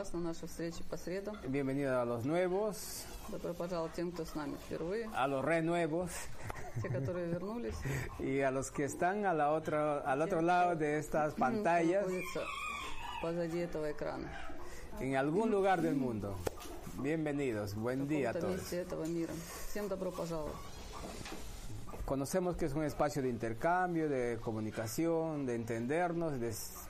раз на наши встречи по средам. Bienvenidos a los nuevos, Добро пожаловать тем, кто с нами впервые, a los renuevos те, которые вернулись. y a los que están a la otra, al otro lado de estas кто pantallas находится позади этого экрана. en algún lugar del mundo. Bienvenidos, buen В día a каком-то todos. месте этого мира. Всем добро пожаловать. Conocemos que es un espacio de intercambio, de comunicación, de entendernos de s- pa-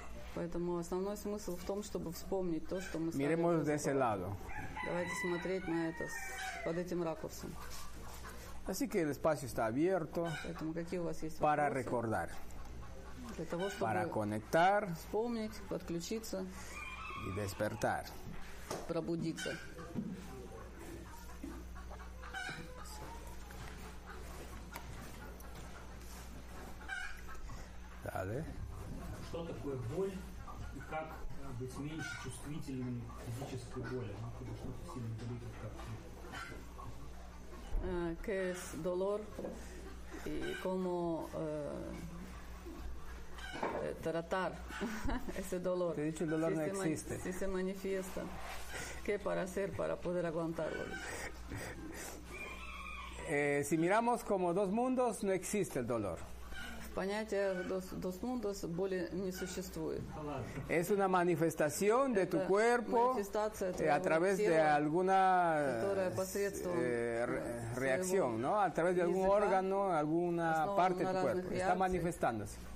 Поэтому основной смысл в том, чтобы вспомнить то, что мы Miremos de ese lado. Давайте смотреть на это под этим ракурсом. Así que el espacio está abierto Поэтому какие у вас есть para вопросы recordar, для того, чтобы para conectar вспомнить, подключиться, y despertar. пробудиться. Dale. Что такое боль и как э, быть меньше чувствительным к физической боли? Ну, когда что-то сильно болит, вот как Eh, ¿Qué es dolor y cómo eh, eh, tratar ese dolor? Te he dicho, el dolor si no se ma- existe. Si se manifiesta, ¿qué para hacer para poder aguantarlo? Eh, si miramos como dos mundos, no existe el dolor. В понятиях dos, dos mundos боли не существует. Es una manifestación de tu Это cuerpo манифестация eh, твоего a través de тела, alguna которая посредством, eh, re- э, reacción, своего ¿no? A través de algún языка, órgano, alguna основанного parte de на tu разных cuerpo. Está реакциях. manifestándose.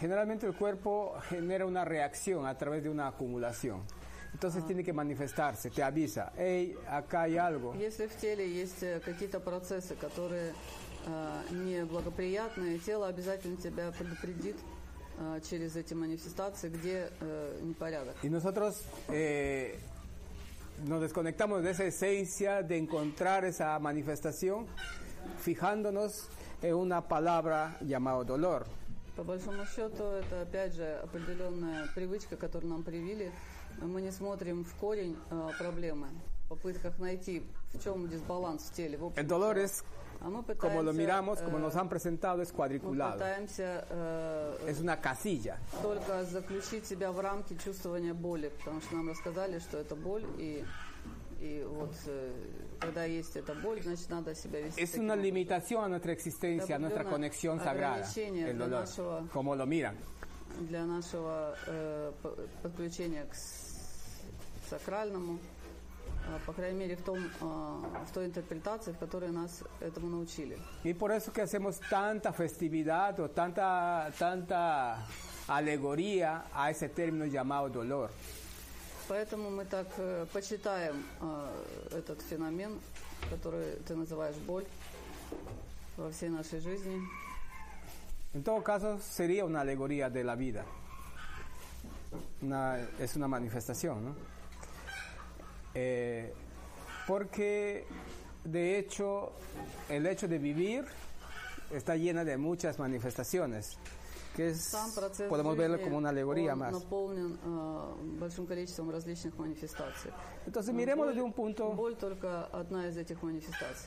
Generalmente el cuerpo genera una reacción a través de una acumulación. Entonces tiene que manifestarse, te avisa, hey, acá hay algo. Если в теле есть э, какие-то процессы, которые э, неблагоприятные, тело обязательно тебя предупредит э, через эти манифестации, где э, непорядок. Y nosotros eh, nos desconectamos de esa esencia de encontrar esa manifestación fijándonos en una palabra llamada dolor. По большому счету, это опять же определенная привычка, которую нам привили. Мы не смотрим в корень э, проблемы, в попытках найти, в чем дисбаланс в теле. В общем El dolor es. А мы como lo пытаемся, miramos, como э, nos han presentado, es мы cuadriculado. пытаемся э, Es una casilla. только заключить себя в рамки чувствования боли, потому что нам рассказали, что это боль, и, Es таким una образом. limitación a nuestra existencia, a nuestra Определенное conexión sagrada, ограничение el для dolor, нашего- como lo miran. для нашего э, п- подключения к с- сакральному, э, по крайней мере в, том, э, в той интерпретации, в которой нас этому научили. Y por eso que hacemos tanta festividad o tanta, tanta alegoría a ese término llamado dolor. Поэтому мы так э, почитаем э, этот феномен, который ты называешь боль во всей нашей жизни. En todo caso, sería una alegoría de la vida. Una- es una manifestación, ¿no? Eh, porque, de hecho, el hecho de vivir está llena de muchas manifestaciones, que es, podemos verlo como una alegoría más. Entonces miremos desde un punto,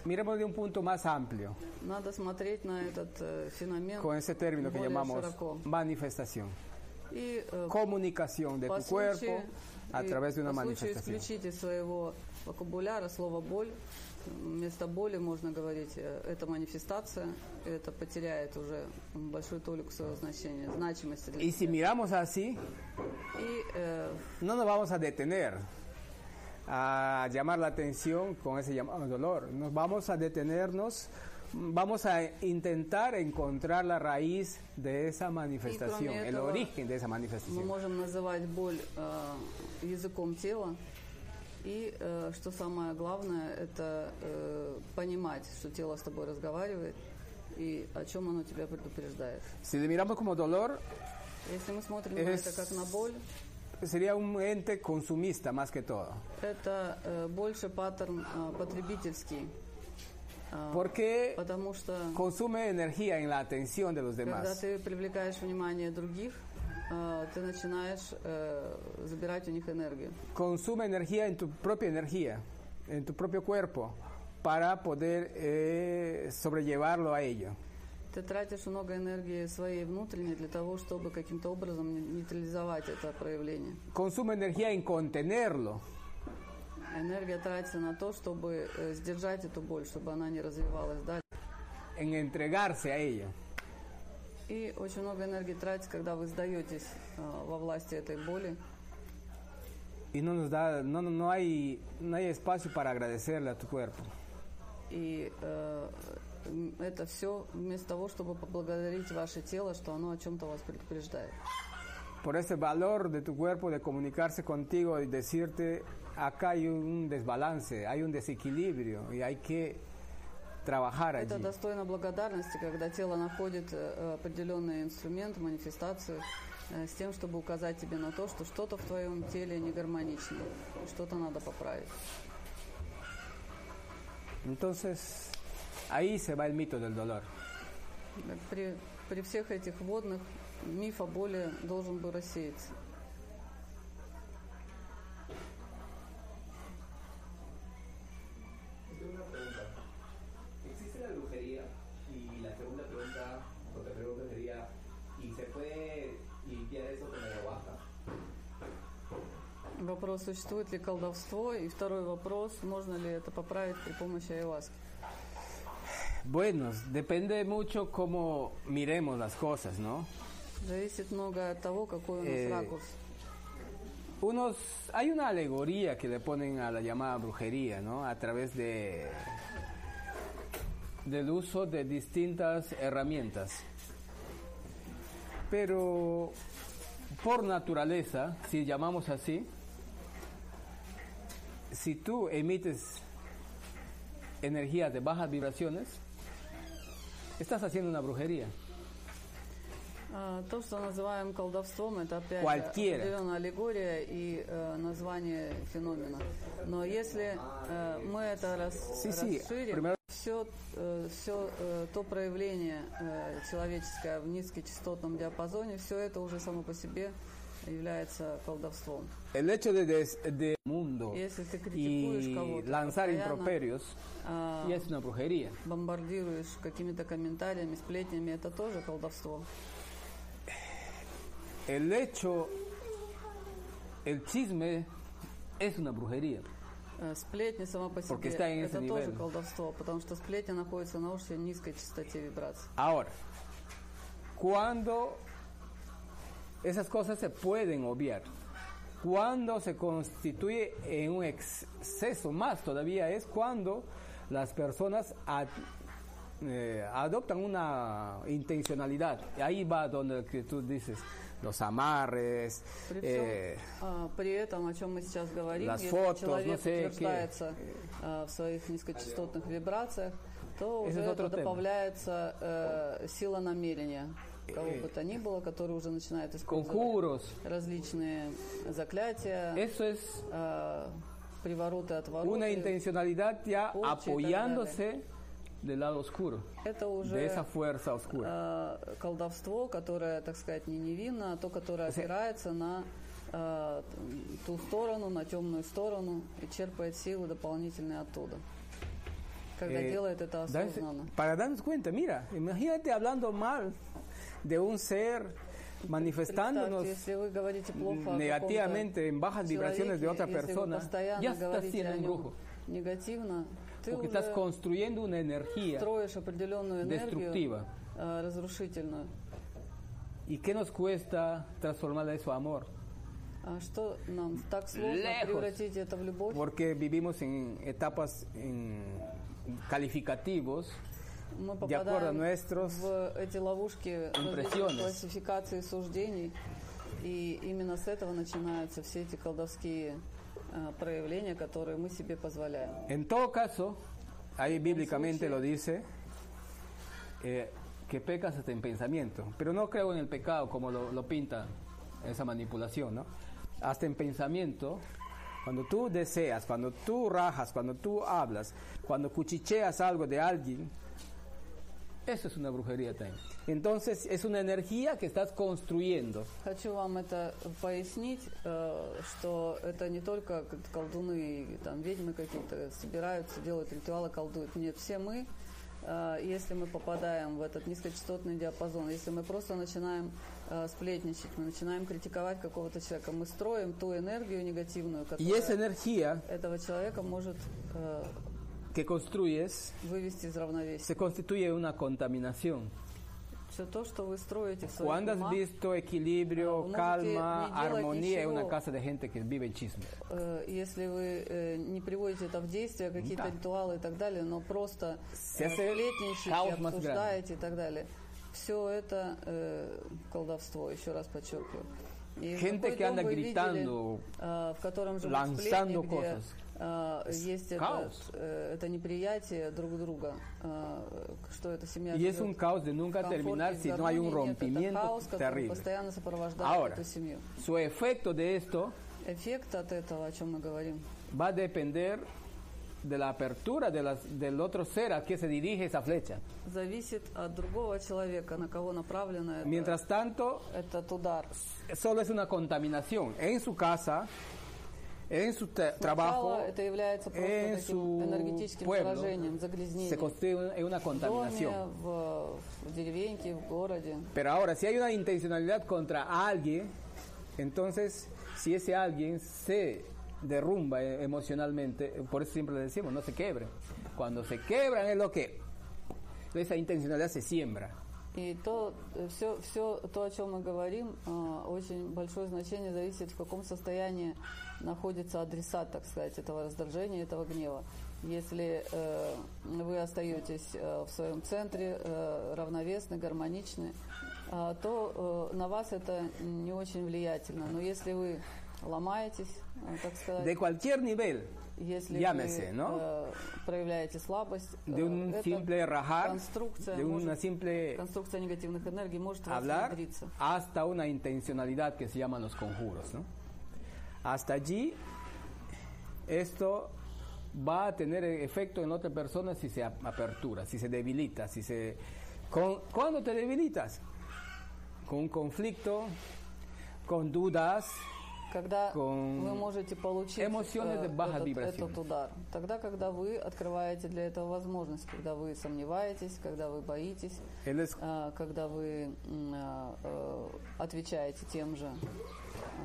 miremos de un punto más amplio, con ese término que llamamos manifestación, comunicación de tu cuerpo a través de una manifestación. Вместо боли можно говорить э, «это манифестация», это потеряет уже большую толику своего значения, значимости. Для Y si miramos así, И э, no nos vamos a detener. a llamar la atención con ese llamado dolor. Nos vamos a detenernos, vamos a intentar encontrar la raíz de esa manifestación, el этого, origen de esa Мы manifestación. можем называть боль э, языком тела. И э, что самое главное, это э, понимать, что тело с тобой разговаривает и о чем оно тебя предупреждает. Si le miramos como dolor, Если мы смотрим на Es- это как на боль, sería un ente consumista más que todo. это э, больше паттерн э, потребительский. А, Porque Потому что consume energía en la atención de los когда demás. ты привлекаешь внимание других, э, ты начинаешь э, забирать у них энергию. Consume energía en tu propia energía, en tu propio cuerpo, para poder eh, sobrellevarlo a ello. Ты тратишь много энергии своей внутренней для того, чтобы каким-то образом нейтрализовать это проявление. Consume energía en contenerlo. Энергия тратится на то, чтобы э, сдержать эту боль, чтобы она не развивалась дальше. en entregarse a ello. И очень много энергии тратится, когда вы сдаетесь э, во власти этой боли. Y no nos da, no, no, hay, no hay espacio para agradecerle a tu cuerpo. И э, это все вместо того, чтобы поблагодарить ваше тело, что оно о чем-то вас предупреждает. Por ese valor de tu cuerpo de comunicarse contigo y decirte, acá hay un desbalance, hay un desequilibrio y hay que trabajar allí. Это достойно благодарности, когда тело находит э, определенный инструмент, манифестацию, э, с тем, чтобы указать тебе на то, что что-то в твоем теле не гармонично, что-то надо поправить. Entonces, ahí se va el mito del dolor. При, при всех этих водных миф о боли должен бы рассеяться. Вопрос, существует ли колдовство? И второй вопрос, можно ли это поправить при помощи айваски? Bueno, depende mucho cómo miremos las cosas, ¿no? Зависит много от того, какой у нас Э, ракурс. Unos, hay una alegoría que le ponen a la llamada brujería, ¿no? A través de del uso de distintas herramientas. Pero por naturaleza, si llamamos así, si tú emites energías de bajas vibraciones, estás haciendo una brujería. А, То, что называем колдовством, это опять Cualquiera. определенная аллегория и э, название феномена. Но если э, мы это рас, Sí, sí, расширим, primero- все, все то проявление э, человеческое в низкочастотном диапазоне, все это уже само по себе является колдовством. El hecho de, des- de mundo y lanzar improperios ya es una brujería. бомбардируешь какими-то комментариями, сплетнями, это тоже колдовство. El hecho, el chisme es una brujería. Э, Сплетня сама по себе это тоже nivel. колдовство, потому что сплетня находится на очень низкой частоте вибраций. Ahora, cuando esas cosas se pueden obviar, cuando se constituye en un exceso más todavía es cuando las personas ad- eh, adoptan una intencionalidad. Y ahí va donde que tú dices los amarres, При, eh, всем, а, при этом, о чем мы сейчас говорим, las если fotos, человек no sé утверждается а, в своих низкочастотных вибрациях, то Ese уже es otro это tema. добавляется э, сила намерения Кого бы то ни было, который уже начинает использовать conjuros. различные заклятия, Eso es э, привороты, отвороты. una intencionalidad ya apoyándose del lado oscuro, Это уже de esa fuerza oscura. э, колдовство, которое, так сказать, не невинно, а то, которое опирается на э, ту сторону, на темную сторону и черпает силы дополнительные оттуда. Когда Eh, делает это осознанно. para darnos cuenta, mira, imagínate hablando mal de un ser manifestándonos Представьте, если вы говорите плохо о negativamente en bajas каком-то vibraciones de otra человеке, если вы persona, постоянно ya estás говорите siendo о un нем brujo. негативно, ты Porque estás уже construyendo una energía. строишь определенную энергию destructiva. э, разрушительную. ¿Y qué nos cuesta transformar eso a amor? А что нам так сложно Lejos. превратить это в любовь? porque vivimos en etapas en calificativos Мы de acuerdo a попадаем nuestros в эти ловушки различных impresiones. классификаций и суждений, и именно с этого начинаются все эти колдовские э, проявления, которые мы себе позволяем. En todo caso, ahí bíblicamente lo dice, eh, que pecas hasta en pensamiento. Pero no creo en el pecado como lo, lo pinta esa manipulación, ¿no? Hasta en pensamiento, cuando tú deseas, cuando tú rajas, cuando tú hablas, cuando cuchicheas algo de alguien, eso es una brujería también. Entonces es una energía que estás construyendo. Хочу вам это пояснить, э, что это не только колдуны, там, ведьмы какие-то собираются, делают ритуалы, колдуют. Нет, все мы, э, если мы попадаем в этот низкочастотный диапазон, если мы просто начинаем э, сплетничать, мы начинаем критиковать какого-то человека, мы строим ту энергию негативную, Y esa которая energía этого человека может que construyes вывести из равновесия. se constituye una contaminación. Все то, что вы строите в своих Cuando has visto equilibrio, no calma, armonía en una casa de gente que vive en chisme. Э, если вы э, не приводите это в действие, какие-то ритуалы и так далее, но просто э, сплетничаете, обсуждаете и так далее, все это э, колдовство, еще раз подчеркиваю. И Gente que anda вы видели, gritando, э, в котором живут сплетни, где cosas. Э, есть это, Хаос. э, это неприятие друг друга, э, что эта семья Y es живет un caos de в nunca комфорте, terminar в si no hay un гармонии. Нет, это rompimiento хаос, который terrible. постоянно сопровождает Ahora, эту семью. su efecto de esto Эффект от этого, о чем мы говорим, va a depender de la apertura de las- del otro ser a que se dirige esa flecha. зависит от другого человека, на кого направлено это- Mientras tanto, этот удар. solo es una contaminación en su casa, en su te- trabajo, Сначала это является просто en таким su энергетическим pueblo, заражением, se загрязнением. constituye en una В доме, contaminación. в, в деревеньке, в городе. Pero ahora, si hay una intencionalidad contra alguien, entonces, si ese alguien se derrumba eh, emocionalmente, eh, por eso siempre le decimos, no se quebren. Cuando se quebran es lo que esa intencionalidad se siembra. И то, все, все то, о чем мы говорим, э, очень большое значение зависит, в каком состоянии находится адресат, так сказать, этого раздражения, этого гнева. Если э, вы остаетесь э, в своем центре, э, равновесны, гармоничны, э, то э, на вас это не очень влиятельно. Но если вы ломаетесь, э, так сказать, De cualquier nivel, если llámese, вы ¿no? э, проявляете слабость, de э, un simple rajar, конструкция, de una может, simple конструкция негативных энергий может hablar, hasta una intencionalidad que se llaman los conjuros. ¿no? Hasta allí, esto va a tener efecto en otra persona si se ap- apertura, si se debilita, si se... Con, ¿Cuándo te debilitas? Con un conflicto, con dudas, Когда con вы можете получить э, этот, этот удар. Тогда, когда вы открываете для этого возможность, когда вы сомневаетесь, когда вы боитесь, es э, когда вы э, э, отвечаете тем же, э,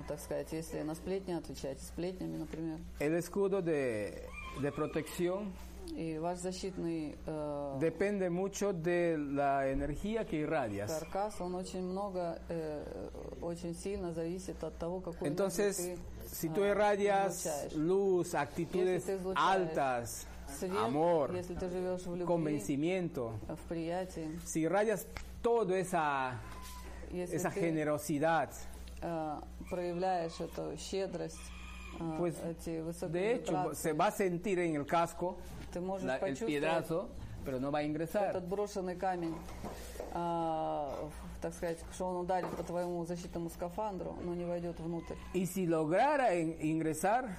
так сказать, если на сплетни отвечаете сплетнями, например, el escudo de, de protección и ваш защитный э, depende mucho de la energía que irradias. каркас, он очень много, э, очень сильно зависит от того, какой Entonces, энергию si ты, tú э, irradias излучаешь. luz, actitudes Если ты излучаешь altas, Свет, amor, если ты живешь в любви, convencimiento, в приятии, si irradias toda esa, если esa ты generosidad, э, проявляешь эту щедрость, э, pues эти высокие de hecho se va a sentir en el casco ты можешь la- el piedrazo, pero no va a ingresar. этот брошенный камень, а, так сказать, что он ударит по твоему защитному скафандру, но не войдет внутрь. Y si lograra ingresar,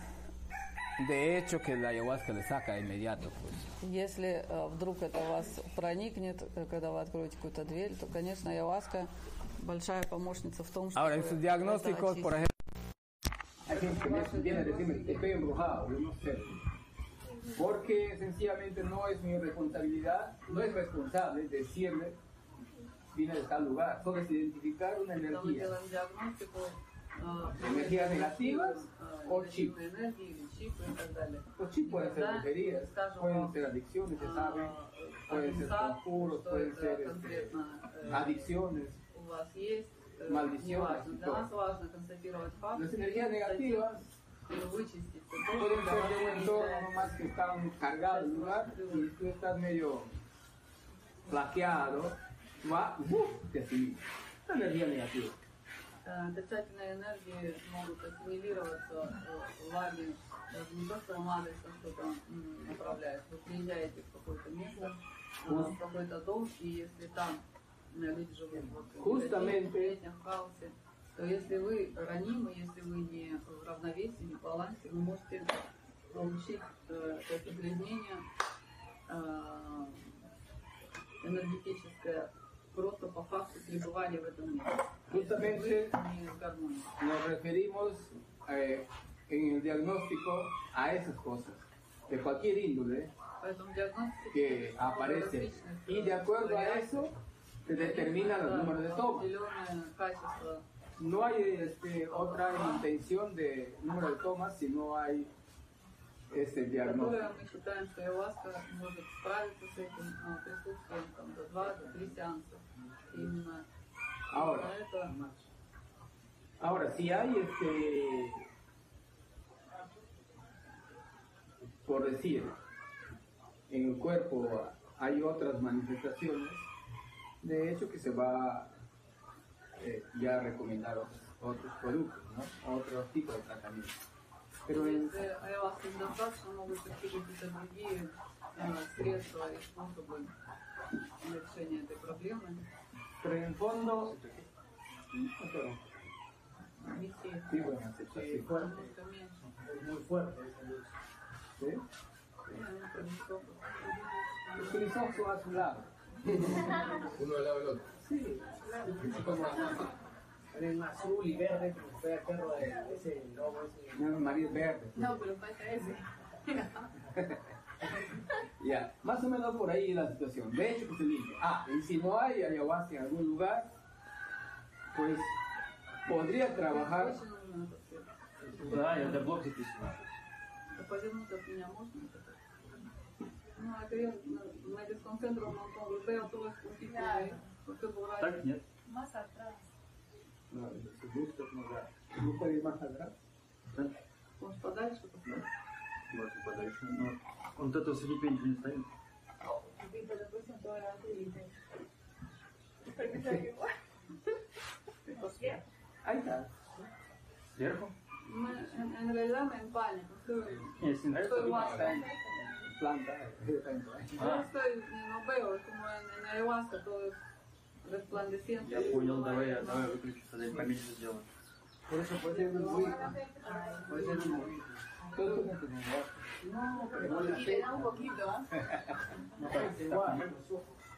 de hecho que la ayahuasca le saca inmediato. Pues. Если э, вдруг это вас проникнет, э, когда вы откроете какую-то дверь, то, конечно, ayahuasca Ahora, en sus diagnósticos, por ejemplo... Hay gente viene a decirme, embrujado, no sé. Porque sencillamente no es mi responsabilidad, no es responsable decirle, viene de tal lugar. Solo es identificar una energía. energías negativas o chip. Los chip pueden ser brujerías, pueden ser adicciones, se sabe, pueden ser conjuros, pueden ser este, adicciones. Вас есть э, не важно. Для нас важно констатировать факт. Вычистить pueden un вас entorno nomás que están cargados el lugar y tú estás medio flaqueado, va, ¡uf! te asimila. Esta energía negativa. Э, Отрицательные энергии могут ассимилироваться э, в лаге, даже не то, что вам адресно что-то м, направляет. Вы приезжаете в какое-то место, э, в какой-то дом, и если там вот, в Justamente. в хаосе, то если вы ранимы, если вы не в равновесии, не в балансе, вы можете получить э, это загрязнение э, энергетическое просто по факту пребывания в этом месте. Justamente nos referimos eh, en el diagnóstico a esas cosas, de cualquier índole que aparece. Y de acuerdo a eso se determina el número de tomas. No hay este, otra intención de número de tomas si no hay este diagnóstico. Ahora, ahora si hay este, por decir, en el cuerpo hay otras manifestaciones, de hecho que se va eh, ya a recomendar otros, otros productos, ¿no? otros tipos de tratamiento. Pero en, если ayahuasca недостаточно, могут быть какие-то другие а, средства и способы решения этой проблемы. pero en el fondo, pero, Не все. sí, bueno, aceptación. Немножко меньше. Es muy fuerte esa luz. ¿sí? Ну, это не столько. Los filizosos son a su lado. Uno al lado del otro. Sí, claro. Como el azul y verde que fue el perro de ese lobo. No, María es verde. No, pero falta ese. ya, más o menos por ahí la situación. De hecho, que se limpia. Ah, y si no hay ayahuasca en algún lugar, pues podría trabajar. Ah, ya te puedo Después de nos opinamos, Ну, это я на детском центре вам помню, да, я. Так, нет. Масса atrás. Да, это назад. Ну, поверь, масса atrás. Да. Может, подальше? Может, подальше, но он вот этого слепень не станет. Видно, допустим, то я видел. Поменяю его. Ahí está. ¿Cierto? En realidad me empalmo. Estoy, estoy guasa. не нравится, estoy то guasa. Planta. Yo estoy, no veo, como en, en ayahuasca todo es resplandeciente. Я понял, давай, я- давай выключу, тогда я поменьше сделаю. Por eso puede ser muy. Puede ser muy. Todo eso no tiene ayahuasca. No, pero sí le da un poquito, ¿ah? Igual.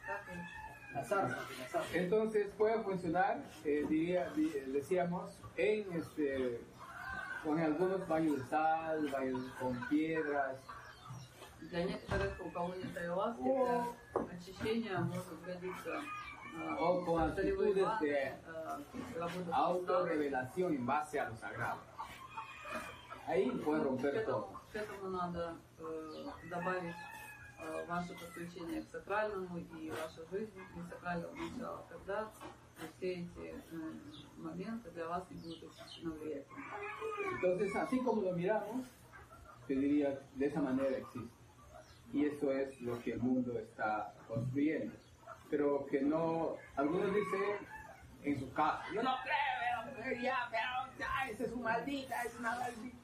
Так и- La zarza, la zarza. Entonces puede funcionar, eh, diría, di- decíamos, en este, con algunos baños de sal, baños con piedras, Для некоторых, у кого нет ayahuasca, для очищения может годиться O con actitudes de autorrevelación en base a lo sagrado. Ahí puede romper todo. к этому надо э, добавить э, ваше подключение к сакральному и ваша жизнь из сакрального начала. Тогда все эти э, моменты для вас не будут очень влиятельны. Entonces, así como lo miramos, te diría, de esa manera existe. Y eso es lo que el mundo está construyendo. Pero que no, algunos dicen en su casa, yo no creo la brujería, pero ya, esa es una maldita, es una maldita.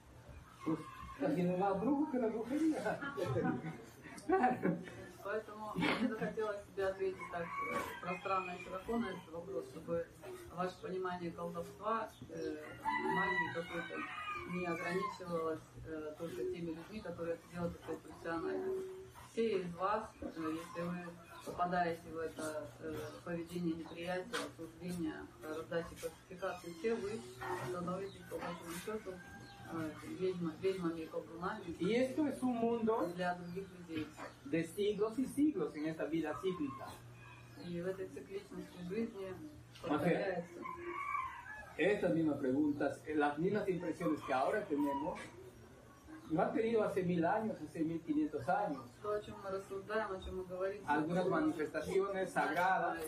Pues está haciendo más brujo que la brujería. Claro. Поэтому мне захотелось тебе ответить так э, пространно и широко на этот вопрос, чтобы ваше понимание колдовства, э, магии какой-то не ограничивалось э, только теми людьми, которые это делают это профессионально. Все из вас, э, если вы попадаете в это э, поведение неприятия, осуждения, раздачи классификации, все вы становитесь по большому счету э, ведьма- ведьмами и колдунами Y esto es un mundo для других людей. de siglos y siglos en esta vida cíclica. И в этой цикличности жизни повторяется. Estas mismas preguntas, las mismas impresiones que ahora tenemos, lo han tenido hace mil años, hace mil quinientos años. Algunas manifestaciones sagradas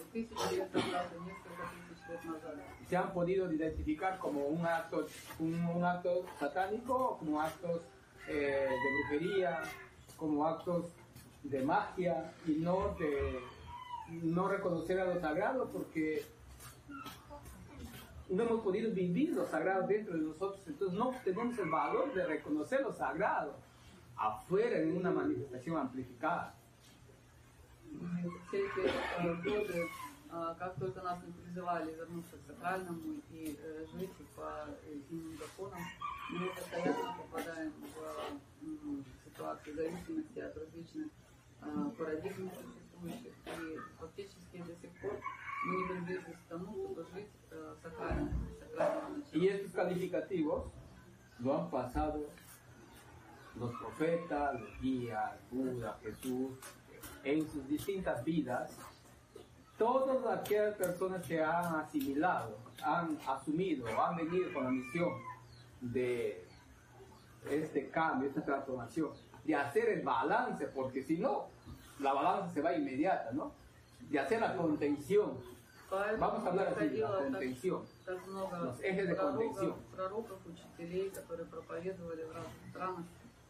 se han podido identificar como un acto, un, acto satánico, como actos de brujería, como actos de magia y no de no reconocer a lo sagrado porque no hemos podido vivir lo sagrado dentro de nosotros, entonces no tenemos el valor de reconocer lo sagrado afuera en una manifestación amplificada. Все эти э, годы, э, как только нас не призывали вернуться к сакральному и э, жить по э, иным законам, мы постоянно попадаем в м, ситуации зависимости от различных э, парадигм существующих. И фактически до сих пор мы не приблизились к тому, чтобы жить y estos calificativos lo han pasado los profetas, los guías, Buda, Jesús, en sus distintas vidas, todas aquellas personas que han asimilado, han asumido, han venido con la misión de este cambio, esta transformación, de hacer el balance, porque si no, la balanza se va inmediata, ¿no? De hacer la contención Поэтому Vamos a hablar así, приходило la так- contención. так много Los ejes de пророков, contención. пророков, учителей, которые проповедовали в разных странах,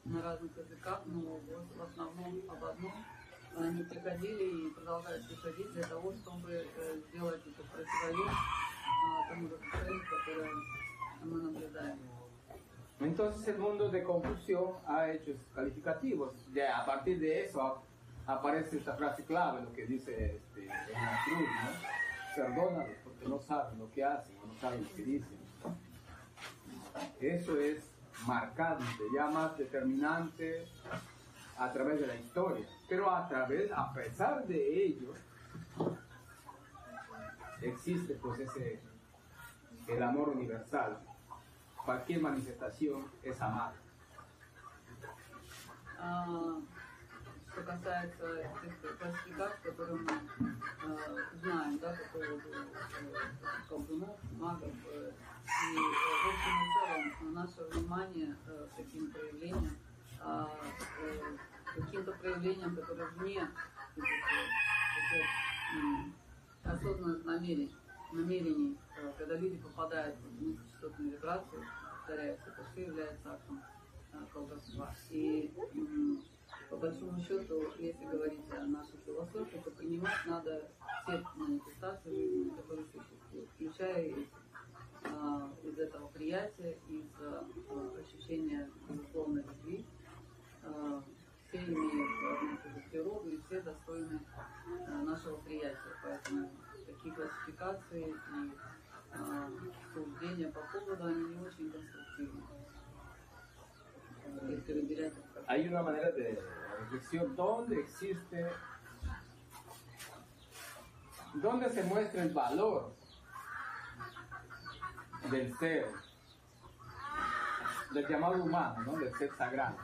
на разных языках, но в в основном об одном. Они приходили и продолжают приходить для того, чтобы э, сделать это противовес а, тому разрушению, которое мы наблюдаем. Entonces el mundo de confusión ha hecho esos calificativos. Ya a partir de eso ap- aparece esta frase clave, lo que dice este, Elena Cruz, ¿no? Perdónalos porque no saben lo que hacen o no saben lo que dicen. Eso es marcante, ya más determinante a través de la historia. Pero a través, a pesar de ello, existe pues ese, el amor universal. Cualquier manifestación es amar. А, Что касается тех классификаций, которые мы э, знаем, да, э, колдунов, магов, э, и э, в общем и целом наше внимание э, к таким проявлениям, а, э, каким-то проявлениям, которые вне вот этих, вот, м, осознанных намерений, намерений, э, когда люди попадают в низкочастотную вибрацию, повторяется, это все является актом э, колдовства. И по большому счету, если говорить о нашей философии, то принимать надо все манифестации жизни, которые существуют, включая и, а, из этого приятия, из а, ощущения безусловной любви. А, все имеют одну природу и все достойны а, нашего приятия. Поэтому такие классификации и а, суждения по поводу, они не очень конструктивны. Если как Hay una manera de reflexión donde existe, donde se muestra el valor del ser, del llamado humano, ¿no? del ser sagrado,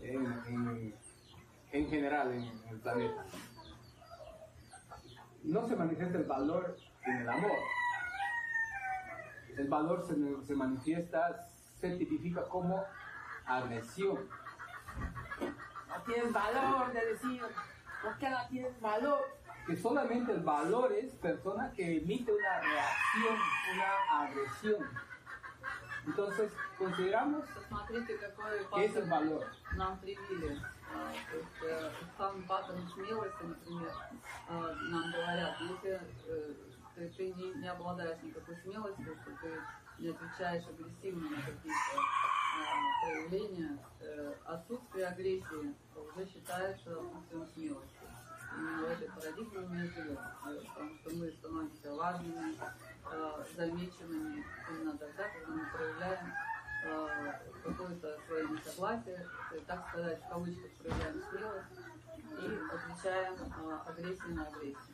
en, en- en general en el planeta. No se manifiesta el valor en el amor. El valor se, se manifiesta, se tipifica como agresión. No tienes valor de decir, ¿por qué no tienes valor? Que solamente el valor es persona que emite una reacción, una agresión. Entonces, consideramos Посмотрите, какой que es el паттерн valor. нам привили. А, То есть э, сам паттерн смелости, например, а, нам говорят, если э, ты, ты не, не обладаешь никакой смелостью, что ты не отвечаешь агрессивно на какие-то а, проявления, э, отсутствие агрессии уже считается отсутствием смелости. Именно в этой парадигме мы и живем, э, потому что мы становимся важными, э, замеченными именно тогда, когда мы проявляем э, какое-то свое несогласие, э, так сказать, в кавычках проявляем смелость и отвечаем э, на агрессию.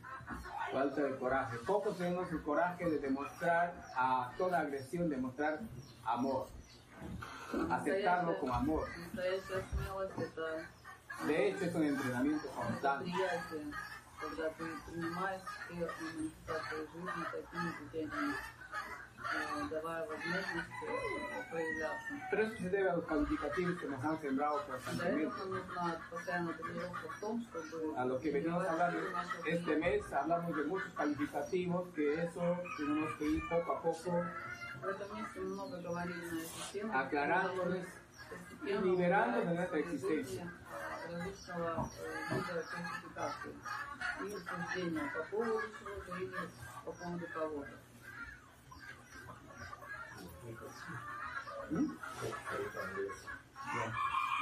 Falta de coraje. Pocos tenemos el coraje de demostrar a toda agresión, demostrar amor. Aceptarlo con amor. De hecho, es un entrenamiento constante. Pero eso se debe a los calificativos que nos han sembrado Для constantemente. этого нужна постоянная тренировка в том, чтобы A lo que venimos hablando развивать нашу este mes, hablamos de muchos calificativos, que eso tenemos que ir poco a poco В этом месте мы много говорили на эту тему. aclarándoles Постепенно y liberando de убирать nuestra языки, existencia. э, различного э, вида классификации и суждения по поводу чего-то или по поводу кого-то.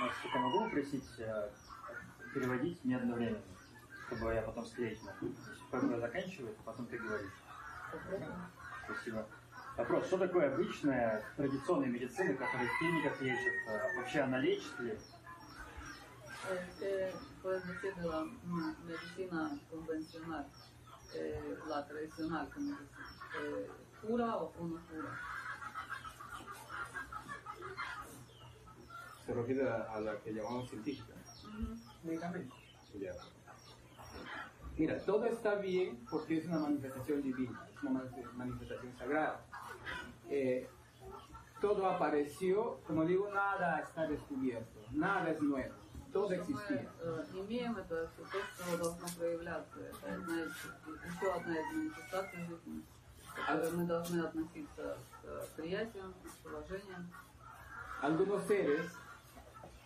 Макс, только могу попросить э, переводить мне одновременно, чтобы я потом склеить мог. Пеппа заканчивает, а потом ты говоришь. Спасибо. Вопрос, что такое обычная традиционная медицина, которая в клиниках лечит? Э, Вообще она lечит ли? ¿Qué puedes decir de la medicina convencional, eh, la tradicional. se a, a la que llamamos científica. Medicamento. Ya. Mira, todo está bien porque es una manifestación divina, es una manifestación sagrada. Eh, todo apareció, como digo, nada está descubierto, nada es nuevo, todo existía. Algunos seres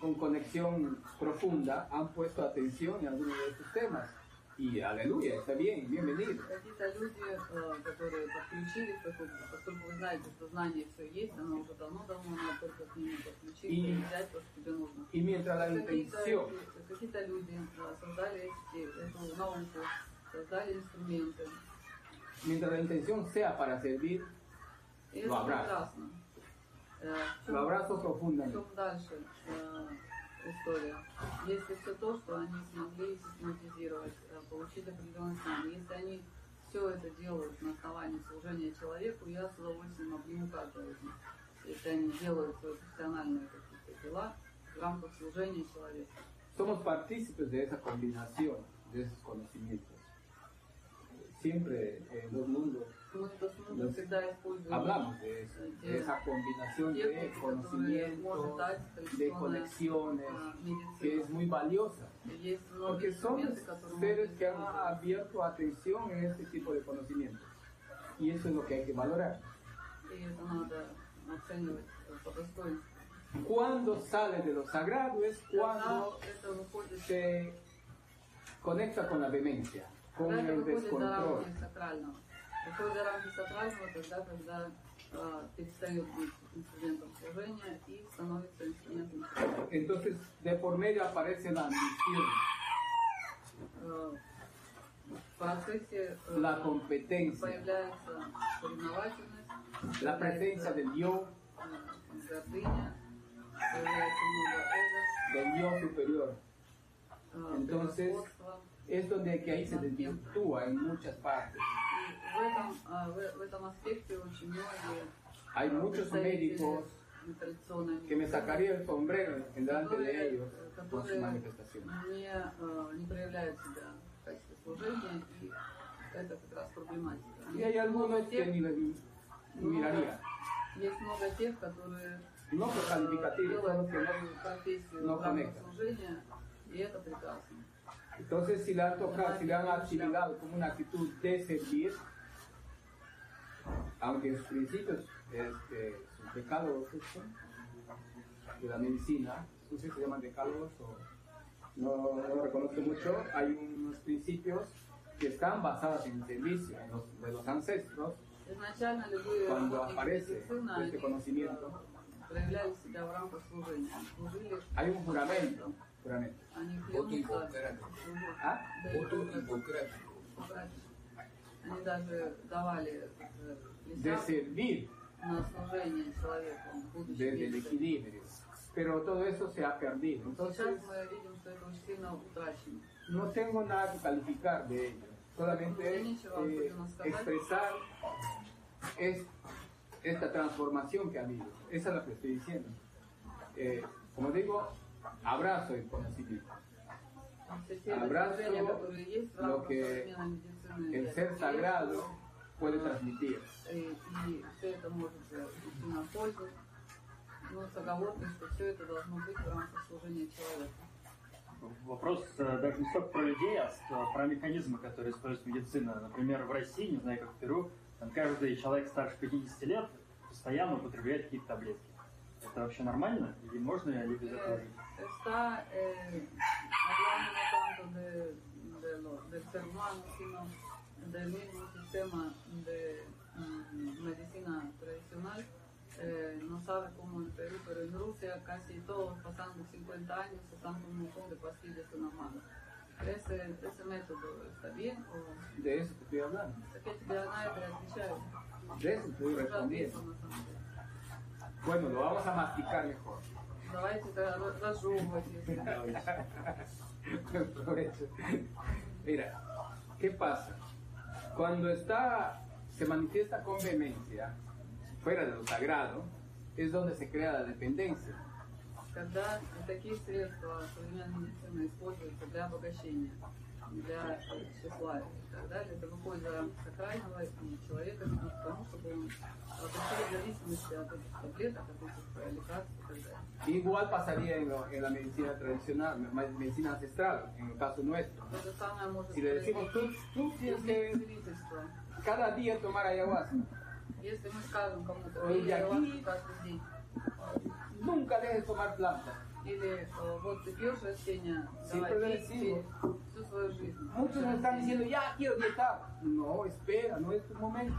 con conexión profunda han puesto atención en algunos de estos temas. Y aleluya, está bien, bienvenido. Какие-то люди, э, которые подключились, поскольку, поскольку вы знаете, что знание все есть, оно уже давно-давно, надо только к нему подключиться И- и взять то, что тебе нужно. Y mientras la Какие-то intención люди- какие-то люди э, создали эти- эту науку, создали инструменты. mientras la intención sea para servir, И это Lo abrazo. прекрасно. Э, в чем- lo abrazo в profundamente. чем дальше э, история? Если все то, что они смогли систематизировать, э, получить определенные знания, если они все это делают на основании служения человеку, я с удовольствием обниму каждого из них. Если они делают свои профессиональные какие-то дела в рамках служения человеку. somos partícipes de esa combinación, de esos conocimientos. Siempre en los mundos Hablamos de eso, de esa combinación de conocimiento, de conexiones, que es muy valiosa, porque son seres que han abierto atención en este tipo de conocimiento. Y eso es lo que hay que valorar. Cuando sale de lo sagrado es cuando se conecta con la demencia, con el descontrol. рамки сакрального. Выходит за рамки сакрального тогда, когда э, перестает быть инструментом служения и становится инструментом служения. Entonces, de por medio aparece la ambición, Э, в процессе э, la competencia, появляется соревновательность, la presencia появляется, del yo, э, гордыня, появляется много эго, del yo superior. э, Entonces, превосходства. Es donde que ahí se desvirtúa en muchas partes. И в этом, а, в, в этом аспекте очень многие Hay а, muchos представители médicos традиционной que me медицины, sacaría el sombrero en delante de которые, ellos э, por su которые manifestación. не, а, не проявляют себя в качестве служения, и это как раз проблематика. Y hay algunos que тех, ni les miraría. есть много тех, которые No por э, calificativos, son los делают que no свою профессию no в рамках conectan. служения, и это прекрасно. Entonces, si le han tocado, si le han asimilado como una actitud de servir, aunque sus principios este, eh, sus decálogos de la medicina, no sé si se llaman decálogos o no, lo reconozco mucho, hay unos principios que están basados en el servicio de los ancestros. Cuando aparece este conocimiento. Hay un juramento. juramento. ¿Ah? Да, Voto Гиппократ. hipocrático. Они даже давали э, de леса servir на служение человеку, будучи desde el вместе. equilibrio. Pero todo eso se ha perdido. Entonces, Сейчас мы видим, что это очень сильно утрачено. no tengo nada que calificar de ello. Solamente eh, expresar es, esta transformación que ha habido. Esa es la que estoy diciendo. Eh, como digo, abrazo el conocimiento. Все те Abrazo достижения, которые есть в lo рамках que современной медицины, El ser sagrado puede transmitir. И, и все это может э, идти на пользу, но с оговоркой, что все это должно быть в рамках служения человека. Вопрос э, даже не столько про людей, а э, про механизмы, которые использует медицина. Например, в России, не знаю, как в Перу, там каждый человек старше 50 лет постоянно употребляет какие-то таблетки. Это вообще nормально? Или можно ли без этого жить? lo- del ser humano, sino del mismo sistema de mm, medicina tradicional. Eh, no sabe cómo en Perú, pero en Rusia casi todos pasando 50 años están con un montón de pastillas en la mano. Ese, ese método está bien o De eso te estoy hablando. es que te nadie te отвечает. De eso estoy Уже respondiendo. ответил, на самом деле. Bueno, lo vamos a masticar mejor. Давайте тогда разжевывать, если Provecho. Mira, ¿qué pasa? Cuando está, se manifiesta con vehemencia, fuera de lo sagrado, es donde se crea la dependencia. Когда такие средства современной медицины используются для обогащения, для э, тщеславия и так далее, это выходит за рамки сакрального, и человека ведут к тому, чтобы он отошел в зависимости от этих таблеток, от этих э, лекарств и так далее. Igual pasaría en, lo- en la medicina tradicional, me- medicina ancestral, en el caso nuestro. То же самое может Si le decimos, tú, tú tienes если que целительство. cada día tomar ayahuasca, Если мы скажем кому-то, Ой, «Пей я ayahuasca aquí». каждый день, nunca dejes tomar planta. Или э, вот ты пьешь растения, давай пей всю свою жизнь. Muchos están diciendo, ya quiero dietar. No, espera, no es tu momento.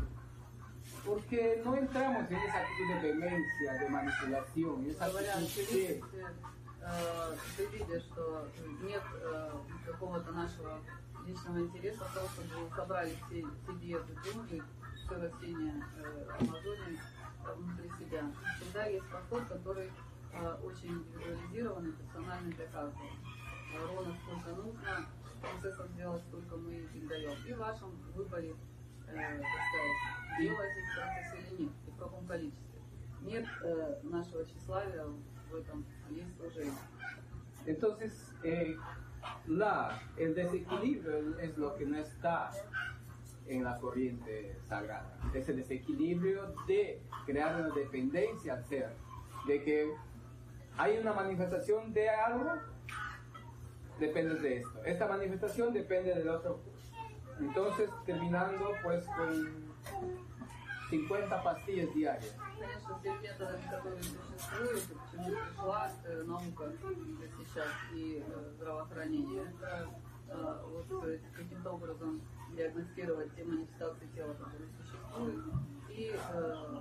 Porque no entramos en esa actitud de demencia, de manipulación, esa actitud э, ты видишь, что нет э, какого-то нашего личного интереса в том, чтобы собрали все, все диеты джунглей, все растения э, Амазонии э, внутри себя. Всегда есть подход, который э, очень индивидуализированный, персональный для каждого. Э, Ровно сколько нужно, принцессам сделать, столько мы им даем. И в вашем выборе, э, так сказать, делать эти процессы или нет, и в каком количестве. Нет э, нашего тщеславия в этом, есть служение. Entonces, eh, la, el desequilibrio es lo que no está en la corriente sagrada. Ese desequilibrio de crear una dependencia al ser, de que hay una manifestación de algo, depende de esto. Esta manifestación depende del otro. Entonces, terminando pues con 50 pastillas diarias. Конечно, все методами, которые существуют, и почему пришла э, наука здесь сейчас и э, здравоохранение, это э, вот э, каким-то образом диагностировать те манифестации тела, которые существуют, и э,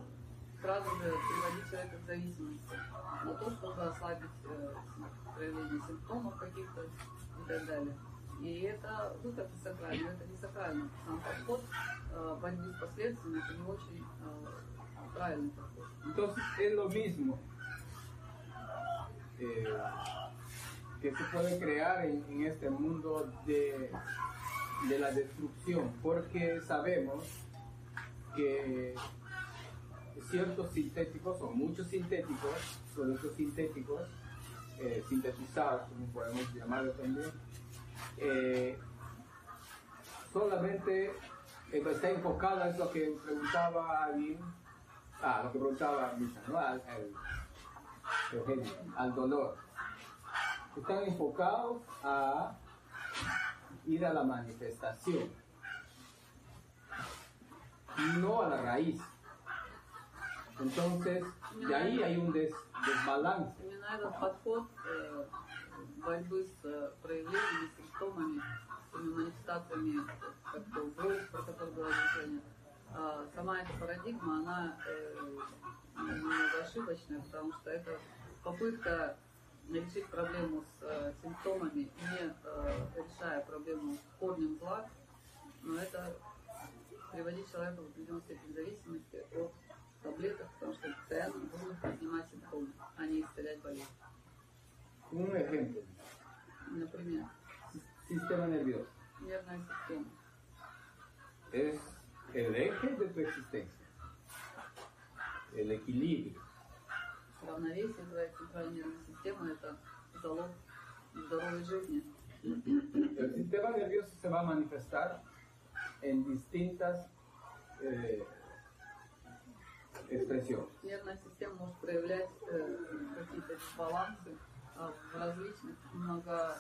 сразу же приводить человека в зависимость на то, чтобы ослабить э, проявление симптомов каких-то и так далее. И это выход из сакрального, это не сакральный сам подход э, борьбы с последствиями, это не очень э, правильный подход. Entonces es lo mismo eh, que se puede crear en, en este mundo de, de la destrucción, porque sabemos que ciertos sintéticos o muchos sintéticos, productos sintéticos, eh, sintetizados, como podemos llamarlo también, eh, solamente está enfocada, es lo que preguntaba alguien, ah, lo que preguntaba Misa, ¿no? Al dolor. Están enfocados a ir a la manifestación, no a la raíz. Entonces, de ahí hay un des- desbalance. Именно этот подход э, борьбы с э, проявлениями, симптомами, с манифестациями, как то врут, про который говорил Женя, а, сама эта парадигма, она э, немного ошибочная, потому что это попытка решить проблему с э, симптомами, не э, решая проблему корнем зла, но это приводить человека в определенную степень зависимости от таблеток, потому что постоянно будут снимать симптомы, а не исцелять болезнь. Un ejemplo, Например, sistema nervioso. нервная система. es el eje de tu existencia, el equilibrio. Равновесие твоей центральной нервной системы – это залог здоровой жизни. El sistema nervioso se va a manifestar en distintas eh, expresión.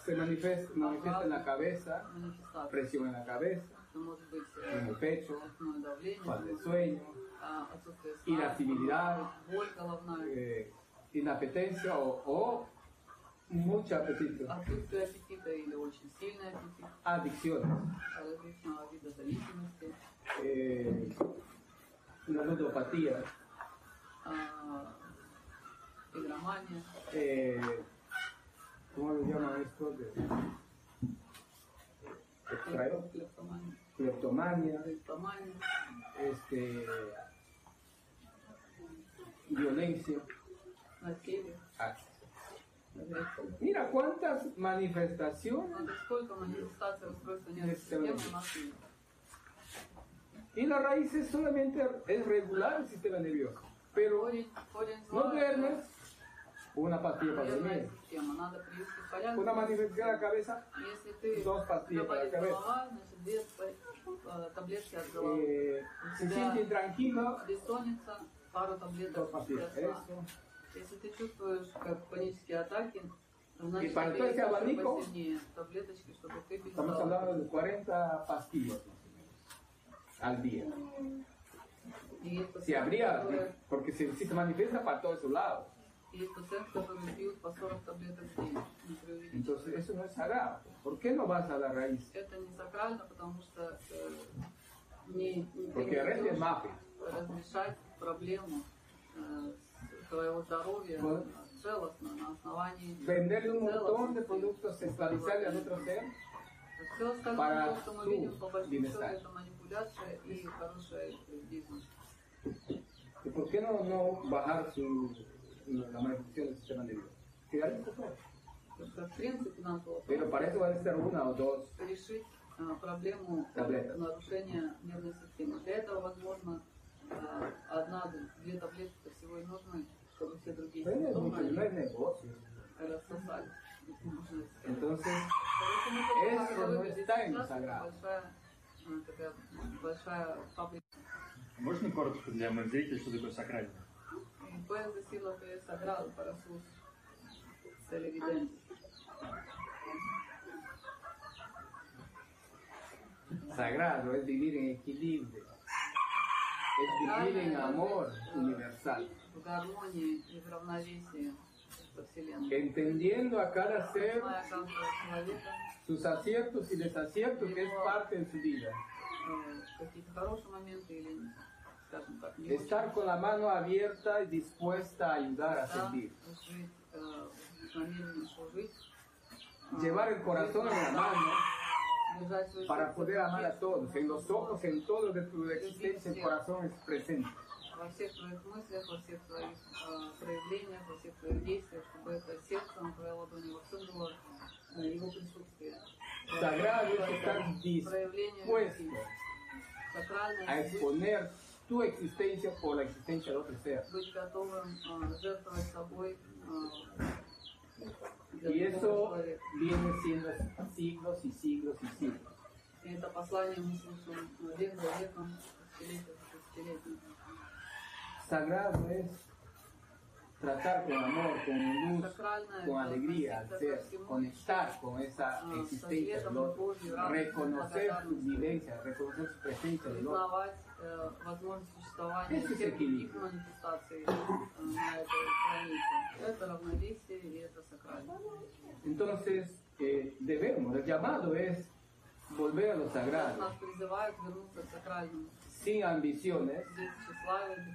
Se manifiesta, manifiesta en la cabeza, presión en la cabeza, en el pecho, falta de sueño, irascibilidad, eh, inapetencia o, o mucho apetito. Adicciones. Eh, la eh, ¿Cómo le llaman esto? Extraer. Cleptomania. Cleptomania. Cleptomania. Este. Violencia. Ah. Mira cuántas manifestaciones. Disculpa, manifestaciones. y la raíz es solamente es regular el sistema nervioso, pero Корень, корень no зла – duermes, una pastilla para нервная dormir, система. Надо привести в порядок. una manifestación en la cabeza, Если ты dos pastillas para la болит cabeza. голова, значит, две э, таблетки от головы. Eh, se siente intranquilo, Бессонница, пару dos таблеток pastillas. для сна. Eso. Если ты чувствуешь как панические атаки, значит, para тебе todo ese нужно abanico, посильнее таблеточки, чтобы ты estamos перестал. hablando de 40 pastillas al día. И есть Si пациенты, habría, которые- porque si, si se manifiesta para todos esos lados, есть пациенты, которые пьют по 40 таблеток в день. Не преувеличивая. entonces eso no es sagrado. ¿Por qué no vas a la raíz? Это не сакрально, потому что э, не, не, ты Porque не la raíz es идешь mafia. разрешать проблему э, твоего здоровья Вот. э, целостно, на основании Venderle un montón de productos, sexualizarle al otro ser, Все остальное, para то, что мы su видим, по большому счету, bienestar. Это манипуляция и хороший бизнес. ¿Y por qué no, no bajar su, la manifestación del sistema nervioso? Todo. Потому что, в принципе, нам было Pero para eso van a ser una o dos. решить проблему Таблеток. нарушения нервной системы. Для этого, возможно, э, одна-две таблетки всего и нужны, чтобы все другие No симптомы mucho, no они es negocio. рассосались. Entonces, Поэтому Eso как no выглядит está en сейчас, sagrado. Большая, такая большая. Можно коротко для моих зрителей, что такое сакральное? Puedes decir lo que es sagrado para sus televidentes. sagrado es vivir en equilibrio. Es vivir en amor universal. В гармонии и в равновесии entendiendo a cada ser sus aciertos y desaciertos, que es parte de su vida. Estar con la mano abierta y dispuesta a ayudar a servir. Llevar el corazón en la mano para poder amar a todos, en los ojos, en todo de tu existencia, el corazón es presente. Во всех твоих мыслях, во всех твоих э, проявлениях, во всех твоих действиях, чтобы это сердце на твоей ладони, во всем было э, его присутствие. Sagrado es estar Проявление dispuesto a exponer tu existencia por la existencia de otro ser. Y eso viene siendo siglos y siglos y siglos. Это послание мы слышим э, век за веком, тысячелетия за тысячелетием. Sagrado es tratar con amor, con luz, con alegría al ser, conectar con esa existencia del otro, reconocer su vivencia, reconocer su presencia del otro. Ese es equilibrio. Entonces, eh, debemos, el llamado es volver a lo sagrado. Sin ambiciones,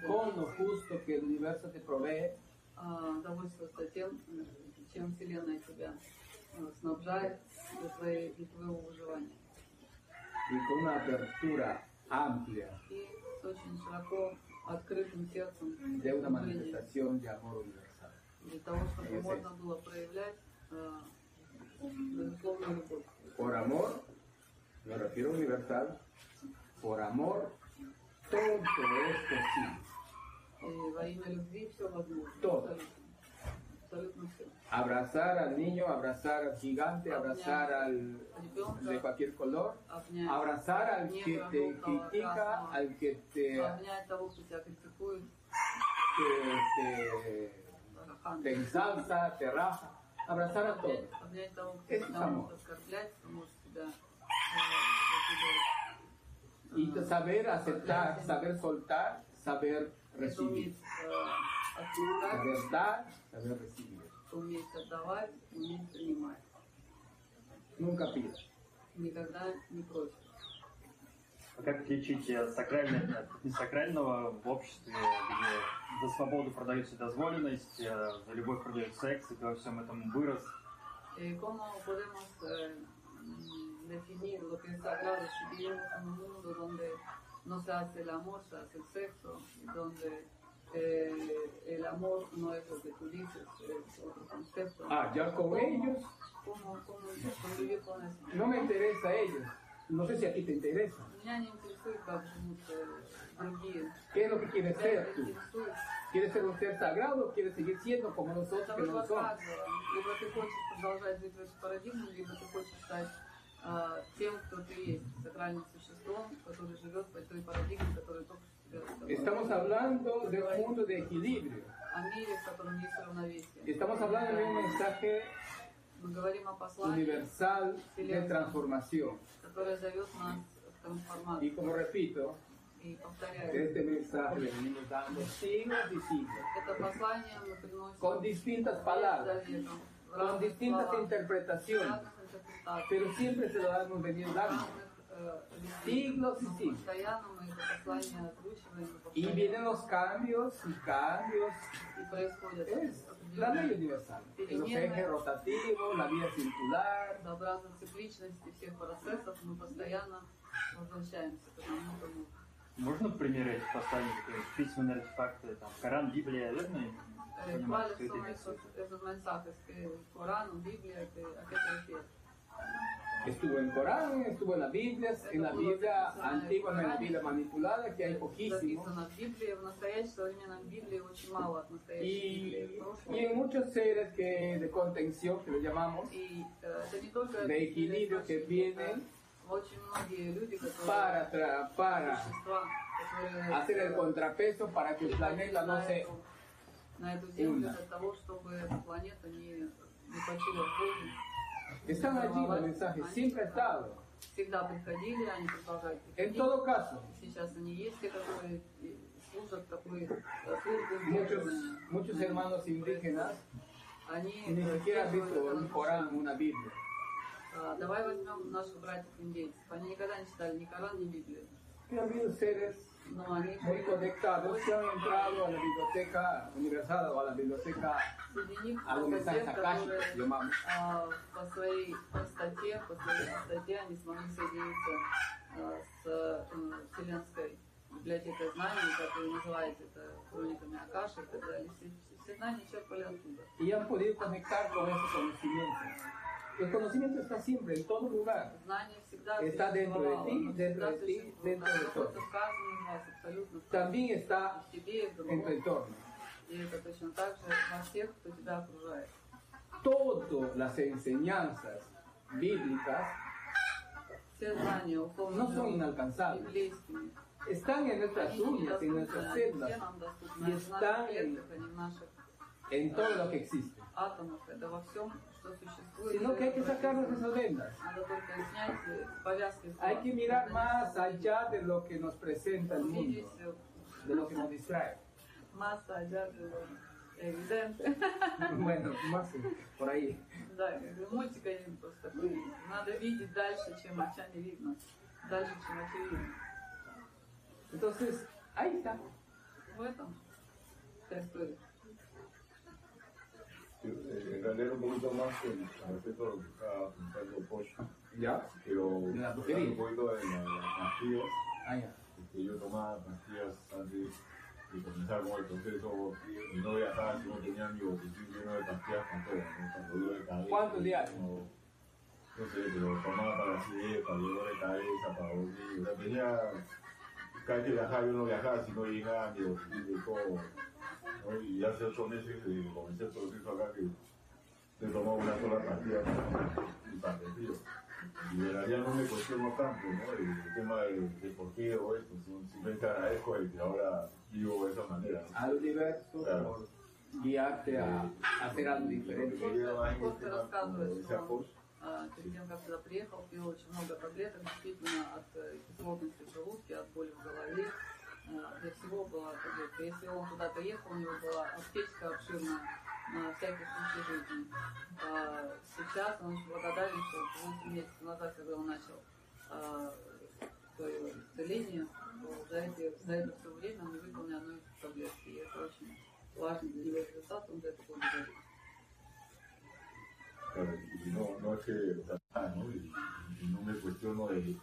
con lo justo que el universo te provee, довольствоваться тем, чем Вселенная тебя снабжает для, твоей, для твоего выживания. y con una apertura amplia И с очень широко открытым сердцем de una manifestación de amor universal. для того, чтобы можно было проявлять безусловную любовь. Por amor, me refiero a universal, por amor, todo. es posible. Todo. Abrazar al niño, abrazar al gigante, abrazar al de cualquier color, abrazar al que te critica, al que te, te, te ensalza, te raja, abrazar a todos. Es amor. Y saber aceptar, saber soltar, saber Это recibir. э, Saber dar, saber recibir. Nunca pidas. Никогда не просишь. А как отличить э, сакральное от несакрального в обществе, где за свободу продается doзволенность, э, за любовь продается секс, и ты во всем этом vырос? Eh, ¿Cómo podemos eh, definir lo que es hablar de chilenos en un mundo donde no se hace el amor, se hace el sexo, donde eh, el amor no es lo que tú dices, es otro concepto. Ah, ya con ¿Cómo, ellos. ¿Cómo, cómo yo con eso? No me interesa a ellos. No sé si a ti te interesa. ¿Qué es lo que quieres ser tú? ¿Quieres ser un ser sagrado o quieres seguir siendo como nosotros que no somos? Estamos hablando de un mundo de equilibrio. Estamos hablando de un mensaje universal de transformación. Y como repito, este mensaje venimos dando siglos y siglos, con distintas palabras, con distintas interpretaciones. ah, pero siempre se lo hemos venido dando. Siglos y siglos. Y vienen los cambios y cambios. Es la ley universal. El eje rotativo, la vía circular. Можно примеры эти поставить, письменные артефакты, там, Коран, Библия, верно? Понимать, что это не суть. Estuvo en Corán, estuvo en las Biblias, en la Biblia antigua, en la Biblia. Manipulada, que hay poquísimo. Y, y en muchos seres que, de contención, que le llamamos, de equilibrio que vienen para, para hacer el contrapeso para que el planeta no se hunda. Жизнь. Están allí los mensajes, siempre ha estado. Всегда приходили, они продолжают En приходить. todo caso, Сейчас они есть, те, которые служат такой службу muchos, muchos hermanos indígenas Они ni siquiera han сдерживают visto это un Corán, нарушение. una Biblia. А, Давай возьмем наших братьев-индейцев. Они никогда не читали ни Коран, ни Библию. Que ha habido seres Muy conectados que han entrado a la biblioteca universal o a la biblioteca среди них a los просто те, mensajes akashicos, которые llamamos. а, по своей простоте, по своей простоте они смогли соединиться с Вселенской библиотекой знаний, как вы называете это, хрониками Акаши и так далее. Все, все знания черпали оттуда. y han podido conectar con ese conocimiento. El conocimiento está siempre, en todo lugar. Está dentro de ti, dentro de ti, dentro de todo. También está en tu entorno. Todas las enseñanzas bíblicas no son inalcanzables. Están en nuestras uñas, en nuestras celdas y están en todo lo que existe атомах. Это во всем, что существует. Sino que hay que sacarnos esas vendas. Надо только снять э, повязки. с Hay глаз. que mirar más allá de lo que nos presenta el Увидеть mundo, э, de lo que nos distrae. масса allá de lo evidente. Bueno, más por ahí. Да, как бы мультик один просто такой. есть. Надо видеть дальше, чем очами видно. Дальше, чем очевидно. Entonces, ahí está. В этом вся история. Eh, En realidad un poquito más con respecto a lo que estaba comentando Poch, ¿Ya? pero De la un poquito de la- las pastillas, Ah, ya. que yo tomaba pastillas antes de comenzar con el proceso y no viajaba si no tenía mi botiquín lleno de pastillas con todo, ¿no? Para dolor de cabeza. ¿Cuántos diarios? No, no sé, pero tomaba para acidez, para dolor de cabeza, para dormir, o sea, tenía, cada vez que viajaba yo no viajaba si no llegaba mi botiquín de todo. ¿no? ¿no? Y hace ocho meses eh, comencé el proceso acá que se tomó una sola partida y para el río. Y de la ya no me cuestiono tanto, ¿no? El, tema de, de por qué o esto, sim- simplemente agradezco el que ahora vivo de esa manera. ¿no? al universo Claro. por guiarte a, a hacer algo diferente. Porque yo ahí Просто el tema, como рассказывает, decía что Post, а, перед тем, как сюда приехал, пил очень много таблеток, действительно от э, кислотности в желудке, от боли в голове. Для всего была таблетка. Если он туда приехал, у него была аптечка обширная на всякий случай жизни. Сейчас он благодарен, что 8 месяцев назад, когда он начал а, свое исцеление, за, эти, за это все время он не выпил ни одной таблетки. И это очень важный для него результат, он за это y no, no es que, ¿no? No me cuestiono de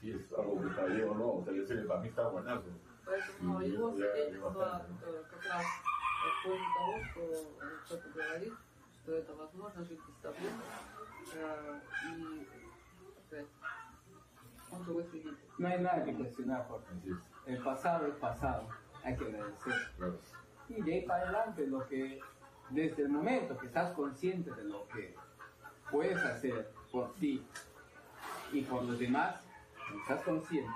si es algo que está bien o no, o sea, ese para mí está buenazo. Поэтому И его я- я свидетельство хватаю. э, как раз в пользу того, что э, кто-то говорит, что это возможно жить без таблеток. Э, И опять, он живой свидетель. No hay nada que cuestionar, Jorge. Así es, El pasado es pasado, hay que agradecer. claro. Y de ahí para adelante, lo que, desde el momento que estás consciente de lo que puedes hacer por ti y por los demás, estás consciente,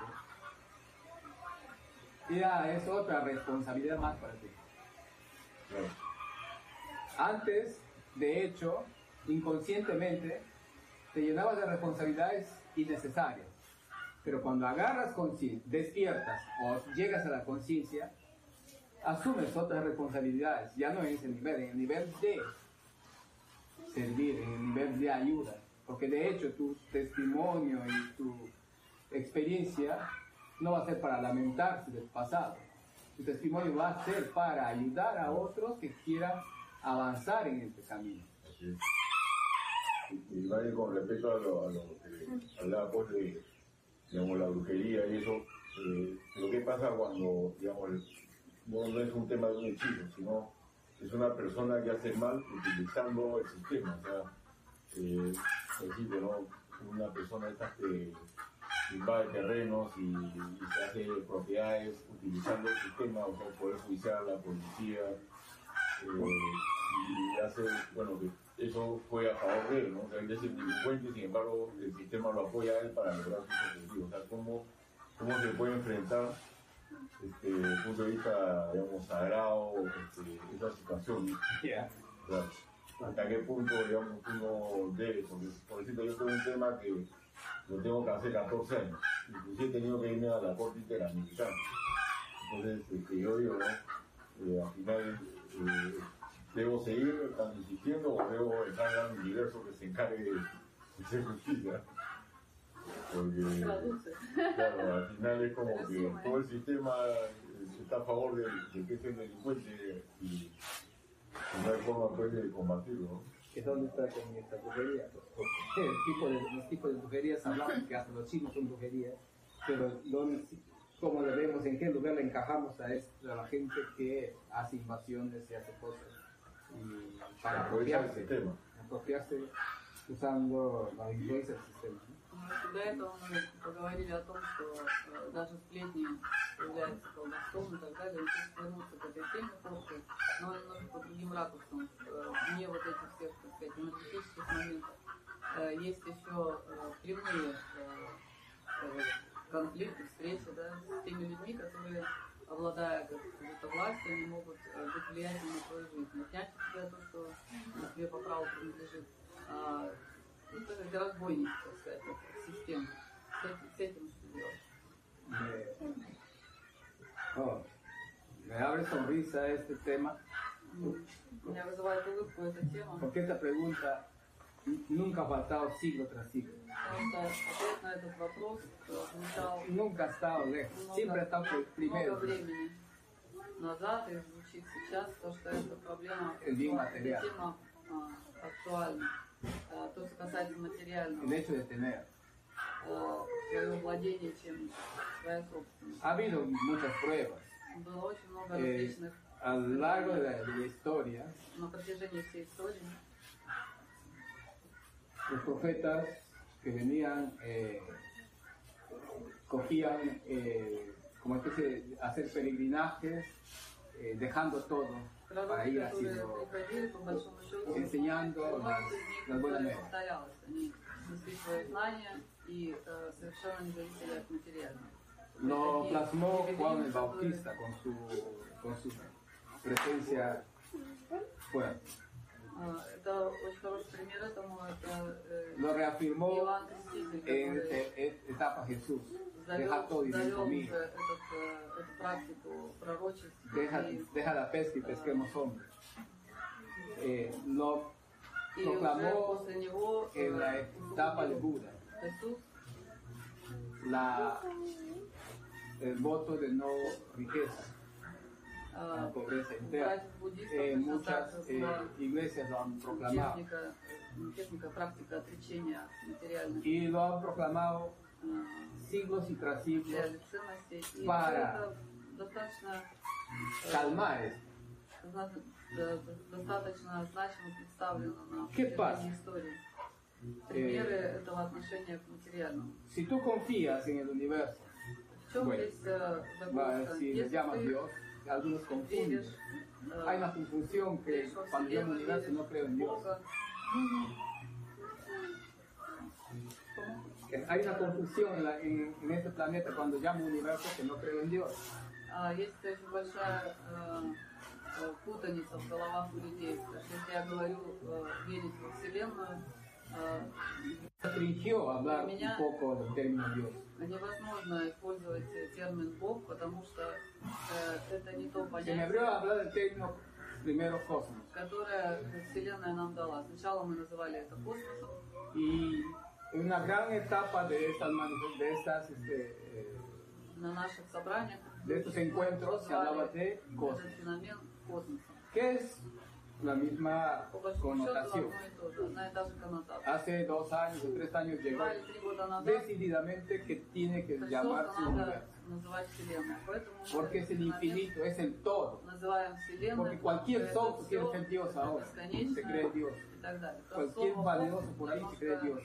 ya es otra responsabilidad más para ti. Antes, de hecho, inconscientemente, te llenabas de responsabilidades innecesarias. Pero cuando agarras despiertas o llegas a la conciencia, asumes otras responsabilidades, ya no en ese nivel, en el nivel de servir, en el nivel de ayuda. Porque de hecho tu testimonio y tu experiencia no va a ser para lamentarse del pasado. Tu testimonio va a ser para ayudar a otros que quieran avanzar en este camino. Así es. Y, y con respecto a lo, a lo que hablaba pues de digamos, la brujería y eso, eh, lo que pasa cuando, digamos, no, es un tema de un hechizo, sino es una persona que hace mal utilizando el sistema, o sea, eh, por ejemplo, ¿no? una persona estas que invade terrenos y, y se hace propiedades utilizando el sistema, o sea, el poder judicial, la policía, eh, y hace, bueno, que eso fue a favor de él, ¿no? O sea, él es el delincuente sin embargo el sistema lo apoya a él para lograr sus objetivos. O sea, cómo, cómo se puede enfrentar este, desde el punto de vista, digamos, sagrado, este, esa situación. ¿no? O sea, hasta qué punto, digamos, uno debe, porque, por ejemplo, yo tengo un tema que lo tengo que hacer 14 años, inclusive he tenido que irme a la Corte Interamericana. Entonces, este, yo digo, ¿no? Eh, al final, eh, ¿debo seguir tan insistiendo o debo dejar al universo que se encargue de hacer justicia? Porque, claro, al final es como Pero que sí, todo el sistema eh, está a favor de, de que es el delincuente y, y no hay forma pues, de combatirlo. ¿no? Que dónde está con esta brujería. Porque el tipo de, los tipos de brujerías hablamos que hasta los chinos son brujerías, pero ¿dónde, cómo le vemos, en qué lugar le encajamos a, esto, a la gente que hace invasiones y hace cosas y para apropiarse, apropiarse usando la influencia del sistema. Ну, До этого мы поговорили о том, что э, даже сплетни являются колдовством и так далее. Он хочет вернуться к этой теме после, но немножко по другим ракурсам. Э, Не вот этих всех, так сказать, энергетических моментов. Э, Есть еще прямые конфликты, встречи да, с теми людьми, которые, обладая как- какой-то властью, они могут быть влиятельны на твою жизнь. Отнять у тебя то, что тебе по праву принадлежит. А, ну, это разбойники, так сказать, это система. С этим, с этим что делать? Me, oh, me abre sonrisa este tema М, Меня вызывает улыбку эта тема, porque esta pregunta nunca ha faltado siglo tras siglo. потому что ответ на этот вопрос э, звучал Nunca ha estado lejos, много, siempre ha estado много primero. времени назад и звучит сейчас, то, что эта проблема, El bien эта material. тема а, актуальна. А, то, что касается материального, Ha habido muchas pruebas. Eh, a lo largo de la, de la historia, los profetas que venían eh, cogían eh, como especie de hacer peregrinajes, eh, dejando todo para ir haciendo, enseñando las, las buenas nuevas y uh, sobrelleva a nivel de. Lo plasmó Juan el Bautista con su, con su presencia fuera. Lo reafirmó en, en e, e, etapa Jesús. Deja todo y ven conmigo. Deja, deja la pesca y pesquemos hombres. Eh, lo proclamó en la etapa de Buda. Jesús la, el voto de no riqueza, la pobreza interna. Eh, muchas eh, iglesias lo han proclamado. Y lo han proclamado siglos y tras siglos para calmar esto. ¿Qué pasa? протяжении истории. Примеры этого отношения к материальному. Si tú confías en el universo, В чем Bueno, здесь э, va, загвоздка? si le Если llamas ты Dios, algunos confunden. веришь, э, Hay una confusión que веришь во cuando yo llamo Вселенную, universo no веришь creo en в Dios. Бога, Que Hay una confusión en, la- en- en este planeta cuando llamo universo que no creo en Dios. А, Есть очень большая э, э, путаница в головах у людей. Потому что если я говорю э, верить во Вселенную, э, Restringió hablar un poco del término Dios. невозможно использовать термин Бог, потому что э, это не то Se me понятие, abrió hablar del término primero cosmos. которое Вселенная нам дала. Сначала мы называли это космосом, en una gran etapa de estas, de estas este, eh, на наших собраниях de estos encuentros se hablaba de этот cosmos, феномен космоса. es la misma connotación. Hace dos años o tres años llegó decididamente que tiene que llamarse universo. Porque es el infinito, es el todo. Porque cualquier sol quiere ser Dios ahora, se cree Dios. Cualquier valeroso por ahí se cree Dios.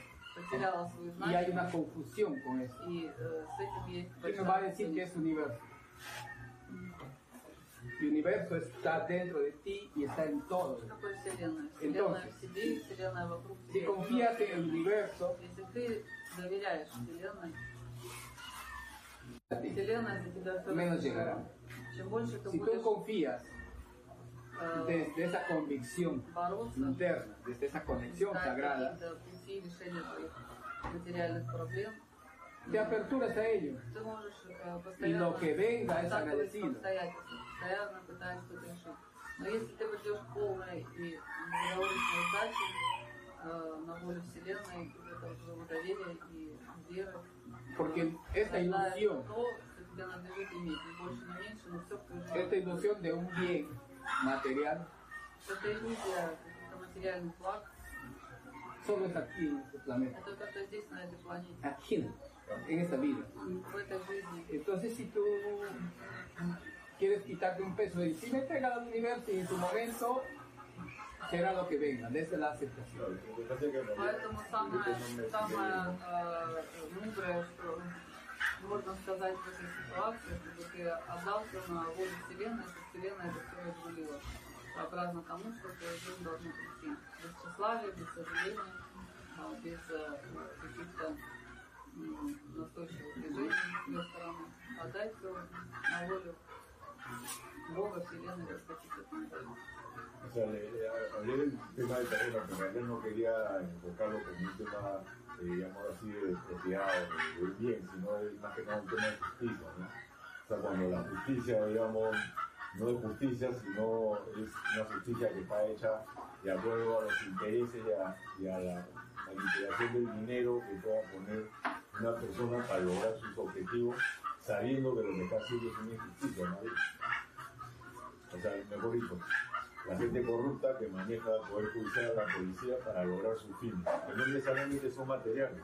Y hay una confusión con eso. ¿Quién me va a decir que es universo? el universo está dentro de ti y está en todo. Entonces, si confías en el universo, menos llegará. Si tú confías desde esa convicción interna, desde esa conexión sagrada, te aperturas a ello. Y lo que venga es agradecido. Постоянно пытаясь что-то решить. Но если ты придешь полной и безоговорочной сдачи э, на волю Вселенной, это уже доверие и вера, Porque esta Зная ilusión, то, что тебе надлежит иметь, ни больше, ни меньше, но все в esta ilusión de un bien material, Это иллюзия каких-то материальных благ, solo es aquí en este planeta, это только здесь, на этой планете, aquí, en esta vida. в этой жизни. Entonces, si tú quieres quitarte un peso de encima, entrega al universo y en su momento será lo que venga, desde la aceptación. Lo que pasa es que en realidad, Поэтому самое, yo no me- самое э, мудрое, что можно сказать в этой ситуации, чтобы ты отдался на волю Вселенной, что Вселенная это все разрулила. Сообразно тому, что твоя жизнь должна прийти. Без тщеславия, без сожаления, а, без э, каких-то м, настойчивых движений с ее стороны. Отдай все на волю o sea, le, le- tema del terreno, pero en realidad no quería enfocarlo como un tema, eh, digamos así, de propiedad o de bien, sino es más que nada un tema de justicia, ¿no? O sea, cuando la justicia, digamos, no es justicia, sino es una justicia que está hecha de acuerdo a los intereses y a, y a la manipulación del dinero que pueda poner una persona para lograr sus objetivos, sabiendo que lo que está haciendo es una injusticia, ¿no? O sea, mejor dicho, la gente corrupta que maneja el poder judicial, la policía para lograr sus fines, que no necesariamente son materiales,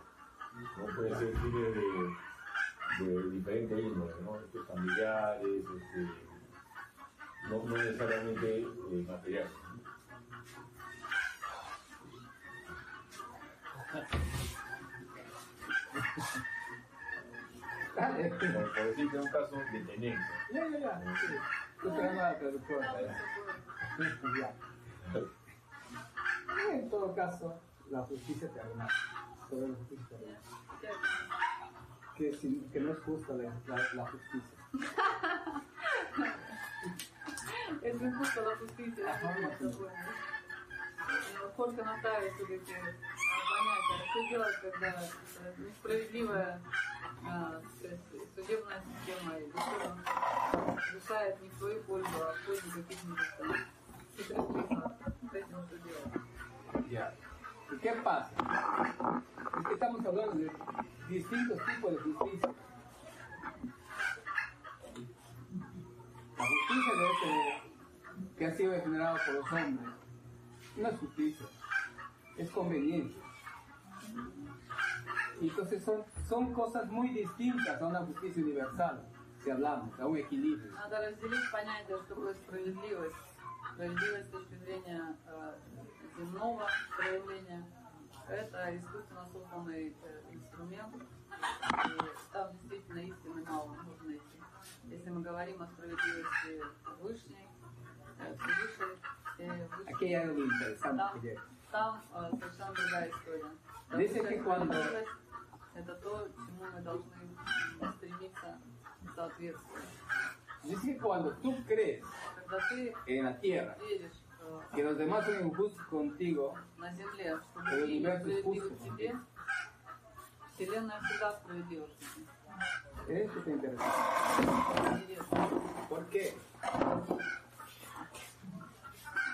no pueden ser fines de, de diferente índole, ¿no? Este, familiares, este, no, no necesariamente eh, materiales. En todo caso, la justicia te Sobre que, no es justa la, justicia. es injusta la justicia. No, no, no. Que что делать, когда э, несправедливая а, сказать, судебная система и душа решает не в свою пользу, а в пользу каких-нибудь там хитростных с этим что делать. Ya. ¿Y qué pasa? Es que estamos hablando de distintos tipos de justicia. La justicia de este, que ha sido generada por los hombres no es justicia, es conveniencia. Entonces son, son cosas muy distintas a una justicia universal, si hablamos, a un equilibrio. Надо разделить понятие, что такое справедливость. Справедливость с точки зрения э, земного проявления. Это искусственно созданный инструмент. И там действительно истины мало можно найти. Если мы говорим о справедливости Вышней, э, Вышней, Aquí hay algo interesante que llega. там э, совершенно другая история. Там Dice высшая que cuando- справедливость Это то, чему мы должны стремиться соответствовать. Dice que cuando tú crees Когда ты en la tierra веришь э, que los demás son injustos contigo, на земле, что El другие universo es справедливы justo. к тебе, Вселенная всегда справедлива к тебе. esto es interesante. Интересно. ¿Por qué?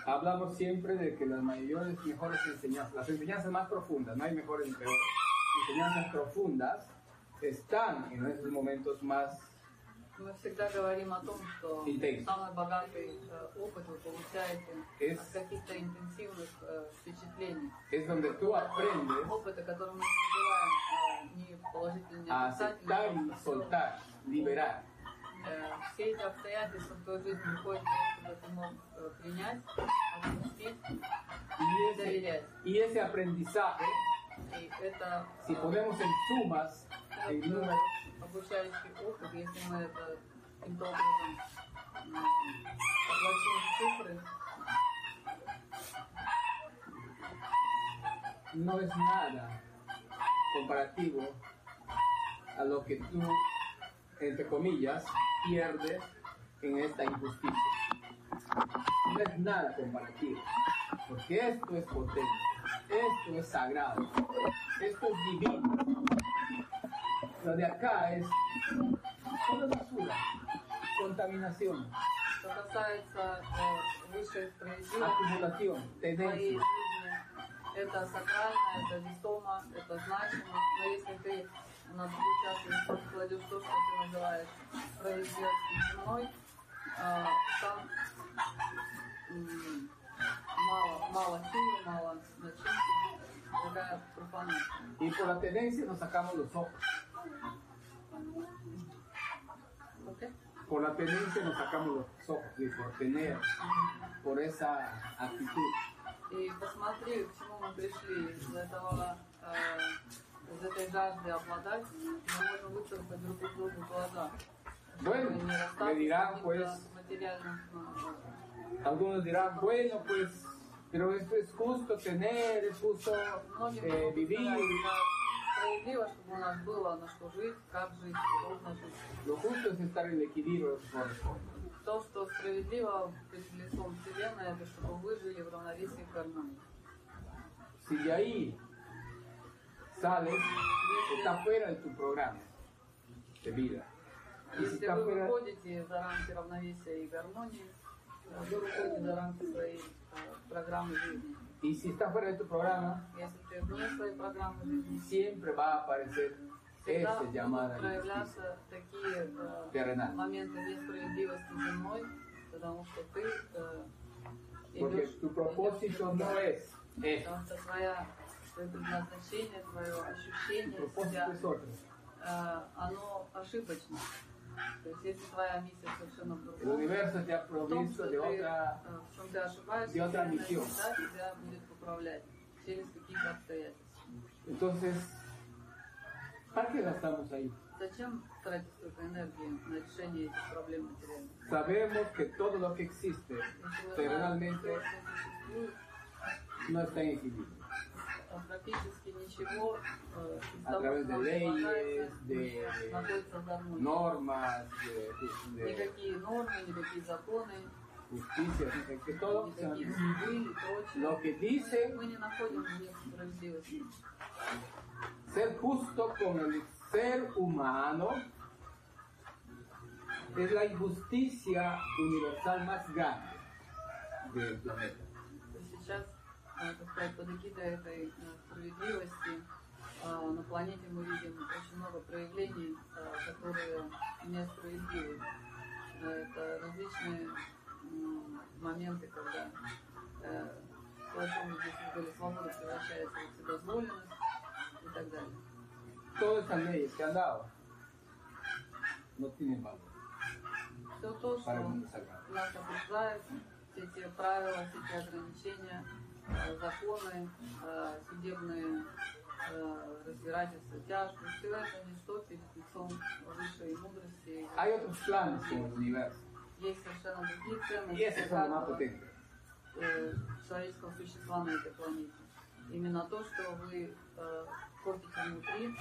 Hablamos siempre de que las mayores, mejores enseñanzas, las enseñanzas más profundas, no hay mejores ni peores, enseñanzas profundas están en esos momentos más Мы всегда говорим о том, что Intenso. самый богатый э, опыт вы получаете Es- от каких-то интенсивных э, впечатлений. es donde tú aprendes Опыты, которые мы называем э, не положительными, a а aceptar отрицательными, y а soltar, liberar. Э, все эти обстоятельства в твою жизнь приходят для того, чтобы ты мог э, принять, отпустить Y и ese, доверять. y ese aprendizaje, И это si э, ponemos en sumas, en этот, números, э, обучающий опыт, если мы это каким-то образом м, оплачиваем в цифры, no es nada comparativo a lo que tú, entre comillas, pierdes en esta injusticia. No es nada comparativo, porque esto es potente, esto es sagrado, esto es divino. Lo de acá es solo basura, contaminación, что касается э, высшей справедливости, acumulación, в твоей tendencia. жизни, это сакрально, это весомо, это значимо, но если ты на другую чашу кладешь то, что ты называешь справедливостью земной, а, там мало, мало силы, мало начинки, такая профанация. Y por la tendencia nos sacamos los ojos. Por la tendencia nos sacamos los ojos, y por tener, por esa actitud. И посмотри, к чему мы пришли из этого, э, из этой жажды обладать, мы можем выцарапать друг у друга глаза. Bueno, me dirán pues, э, algunos dirán, bueno pues, pero esto es justo tener, es justo eh, vivir. справедливо, чтобы у нас было на что жить, как жить, удобно жить. Lo justo es estar en equilibrio. То, что справедливо перед лицом Вселенной, это чтобы вы жили в равновесии к гармонии. Si de ahí sales, está fuera de tu programa de vida. Y si está fuera... Y si está fuera de tu programa, siempre va a aparecer ese llamado terrenal. Porque tu propósito no es eso. Что твоя, твое предназначение, твое ощущение себя, э, оно ошибочно. То есть если твоя миссия совершенно в El universo te ha в provisto de otra э, в чем ты ошибаешься, de otra misión. тебя будет поправлять через какие-то обстоятельства. Entonces, ¿para qué gastamos ahí? Зачем тратить столько энергии на решение этих проблем материальных? Sabemos que todo lo que existe terrenalmente no está а практически ничего э, из A того, través что de нам leyes, полагается, de находится в гармонии. normas, de, de Никакие нормы, никакие законы, justicia, de que todo sea- никакие суды и прочее. lo que dice Мы не находим в них справедливости. ser justo con el ser humano es la injusticia universal más grande del planeta. Так сказать, под эгидой этой э, справедливости э, на планете мы видим очень много проявлений, э, которые несправедливы. Это различные моменты, когда то, о чем мы здесь говорили, свобода превращается в вседозволенность и так далее. Leyes que han dado no tienen valor Все то, что нас окружает, все те правила, все те ограничения, законы, э, судебные э, разбирательства, тяжбы, все это ничто перед лицом высшей мудрости. Hay otros planes en el universo Есть совершенно другие ценности esos son los más каждого, potentes. э, человеческого существа на этой планете. Именно то, что вы э, копите внутри,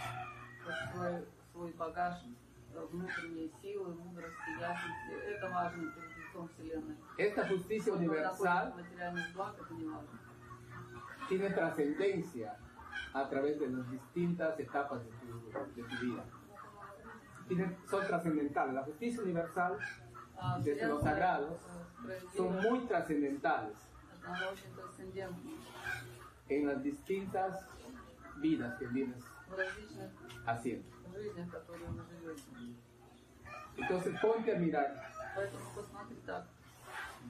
свой, свой багаж э, внутренней силы, мудрости, ясности, это важно перед лицом Вселенной. Esta justicia universal находите материальных благ, это не важно. tiene trascendencia a través de las distintas etapas de tu, vida. Son trascendentales. La justicia universal, desde los sagrados, son muy trascendentales en las distintas vidas que vienes haciendo. Entonces ponte a mirar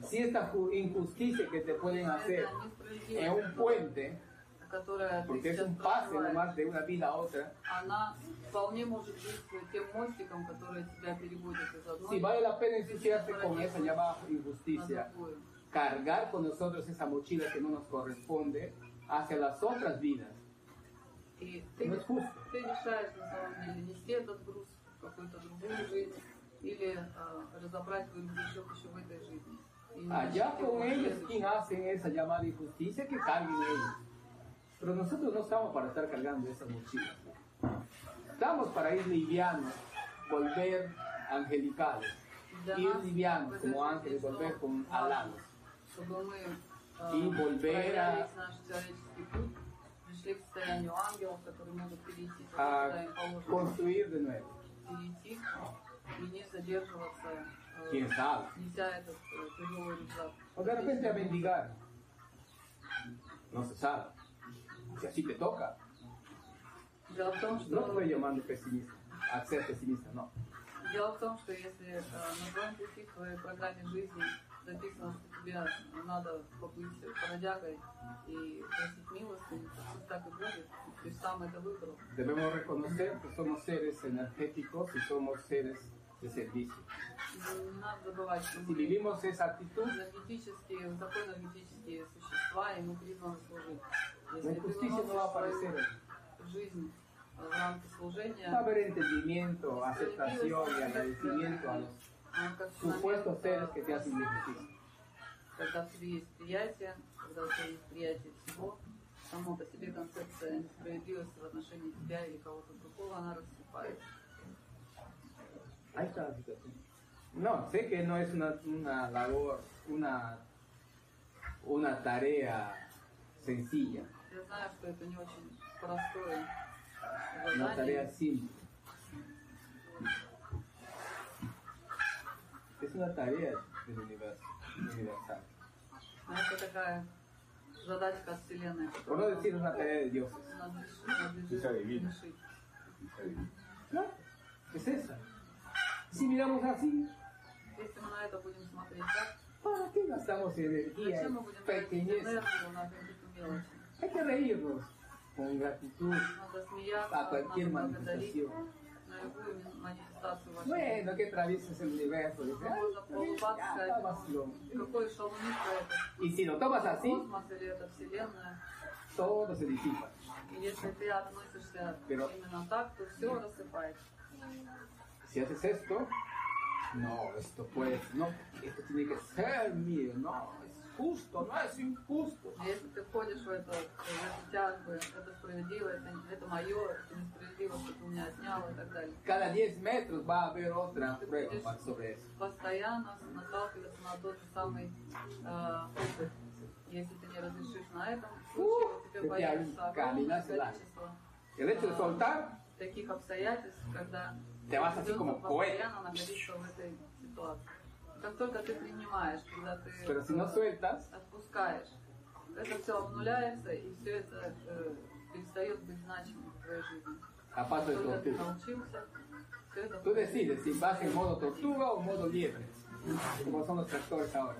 Поэтому посмотри так. si esta ju- injusticia que te pueden hacer Это несправедливость, en un puente, которая ты porque es сейчас un pase проживаешь. nomás de una vida a otra, она вполне может быть тем мостиком, который тебя переводит из одной si vale la pena ensuciarse con esa llamada на injusticia, другую. cargar con nosotros esa mochila que no nos corresponde hacia las otras vidas. И ты, No es justo. ты решаешь на самом деле нести этот груз в какую-то другую жизнь или а, разобрать свой рюкзачок еще в этой жизни. Allá con ellos, quien hace esa llamada injusticia, que carguen ellos. Pero nosotros no estamos para estar cargando esas mochilas. Estamos para ir livianos, volver angelicales. Ir livianos como ángeles, volver con alados. Y volver a a construir de nuevo. перейти и не задерживаться, э, Quién sabe. неся этот э, тяжелый рюкзак. O de repente a mendigar. No se sabe. Si así te toca. Дело в том, что No estoy llamando pesimista, a ser pesimista, no. Дело в том, что если э, на твоем пути, в твоей программе жизни записано, что тебе надо побыть бродягой и просить милостыню, то пусть так и будет. Ты сам это выбрал. Debemos reconocer que somos seres energéticos y somos seres de servicio. Не надо забывать, что мы esa actitud, энергетические, существа, и мы призваны служить. Если ты va a выносишь жизнь э, в рамки служения, entendimiento, aceptación y agradecimiento a los она как supuestos seres que te hacen injusticia. когда в тебе есть приятие, когда у тебя есть приятие всего, само по себе концепция несправедливости в отношении тебя или кого-то другого, она рассыпается. Ahí está la situación. No, sé que no es una, una labor, una, una tarea sencilla, Я знаю, что это не очень простое una tarea задание, simple. Es una tarea del universo, universal. но это такая задачка от Вселенной, Por no decir una tarea de dioses. надлежит, Esa надлежит divina. решить. ¿No? Es esa. Si miramos así, ¿para qué gastamos energía pequeñez? Hay que reírnos con gratitud a cualquier manifestación. Bueno, que travieses el universo. Dice, y si lo tomas así, todo se disipa. Pero Si haces esto, no, esto puede, no, esto tiene que ser mío, no, es justo, no es injusto. Если ты входишь в это, в эти тяжбы, это справедливо, это, это мое, это несправедливо, что ты у меня снял и так далее. Cada 10 metros va a haber otra prueba sobre eso. Постоянно наталкиваться на тот же самый э. Если ты не разрешишь на этом случае, тебя ты появится огромное количество El hecho de soltar, таких обстоятельств, когда vas así ребенок como постоянно находится в этой ситуации. Как только ты принимаешь, когда ты Pero si no sueltas, отпускаешь, это все обнуляется, и все это э, перестает быть значимым в твоей жизни. a paso de ты научился, все это Tú decides si vas en modo tortuga o modo liebre, como son los tractores ahora,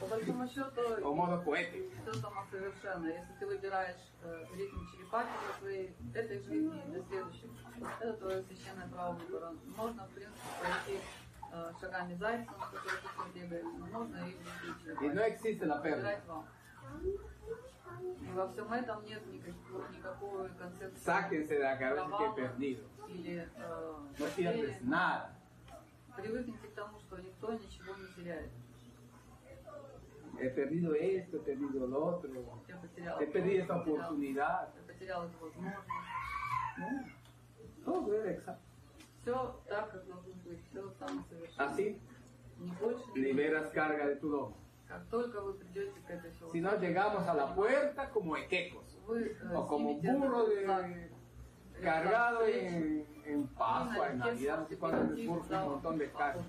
По большому счету, o modo cohete. все самосовершенно. Если ты выбираешь э, ритм черепахи для своей этой жизни и для следующей, это твое священное право выбора. Можно, в принципе, пройти э, шагами зайца, на который все бегаешь, но можно и Y no existe la. И во всем этом нет никакого, никакой концепции Sáquense de la cabeza que he perdido. или э, No потери. pierdes nada. Привыкните к тому, что никто ничего не теряет. He perdido esto, he perdido lo otro. He perdido esta oportunidad. я потеряла эту возможность. No, todo era exacto. Все так, как должно быть, все самосовершенно. Así Не больше, не меньше. liberas carga de tu lomo. Как только вы придете к этой Si no, llegamos a la puerta como equecos. вы э, O como снимете burro этот знак, de, э, cargado знак встречи, en, en Pascua, en Navidad, no sé cuándo, en el curso, un montón de carga.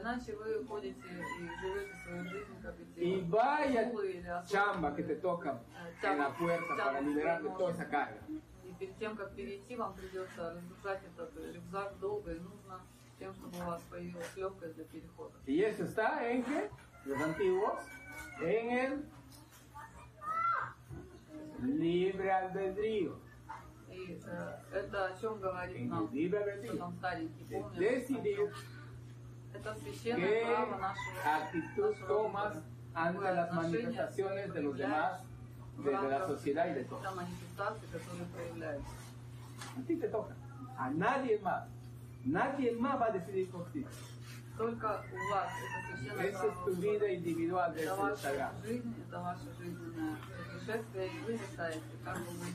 Иначе вы ходите и живете свою жизнь, как эти Y vaya акулы или особи. chamba que te toca en la puerta para liberar de toda esa carga. И перед тем, как перейти, вам придется разгружать этот рюкзак долго и нужно, тем, чтобы у вас появилась легкость для перехода. Y eso está en que los antiguos, en el libre albedrío. И э, это о чем говорит нам, что там старенький decidir это священное право нашего, actitud нашего tomas ante las manifestaciones de los demás, de, la sociedad y de todo. A ti te toca, a nadie más. Nadie más va a decidir por ti. Es tu vida individual de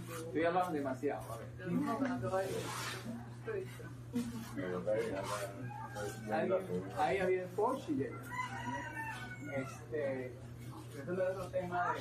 Estoy hablando demasiado. Ahí, había el y Este, es otro tema de...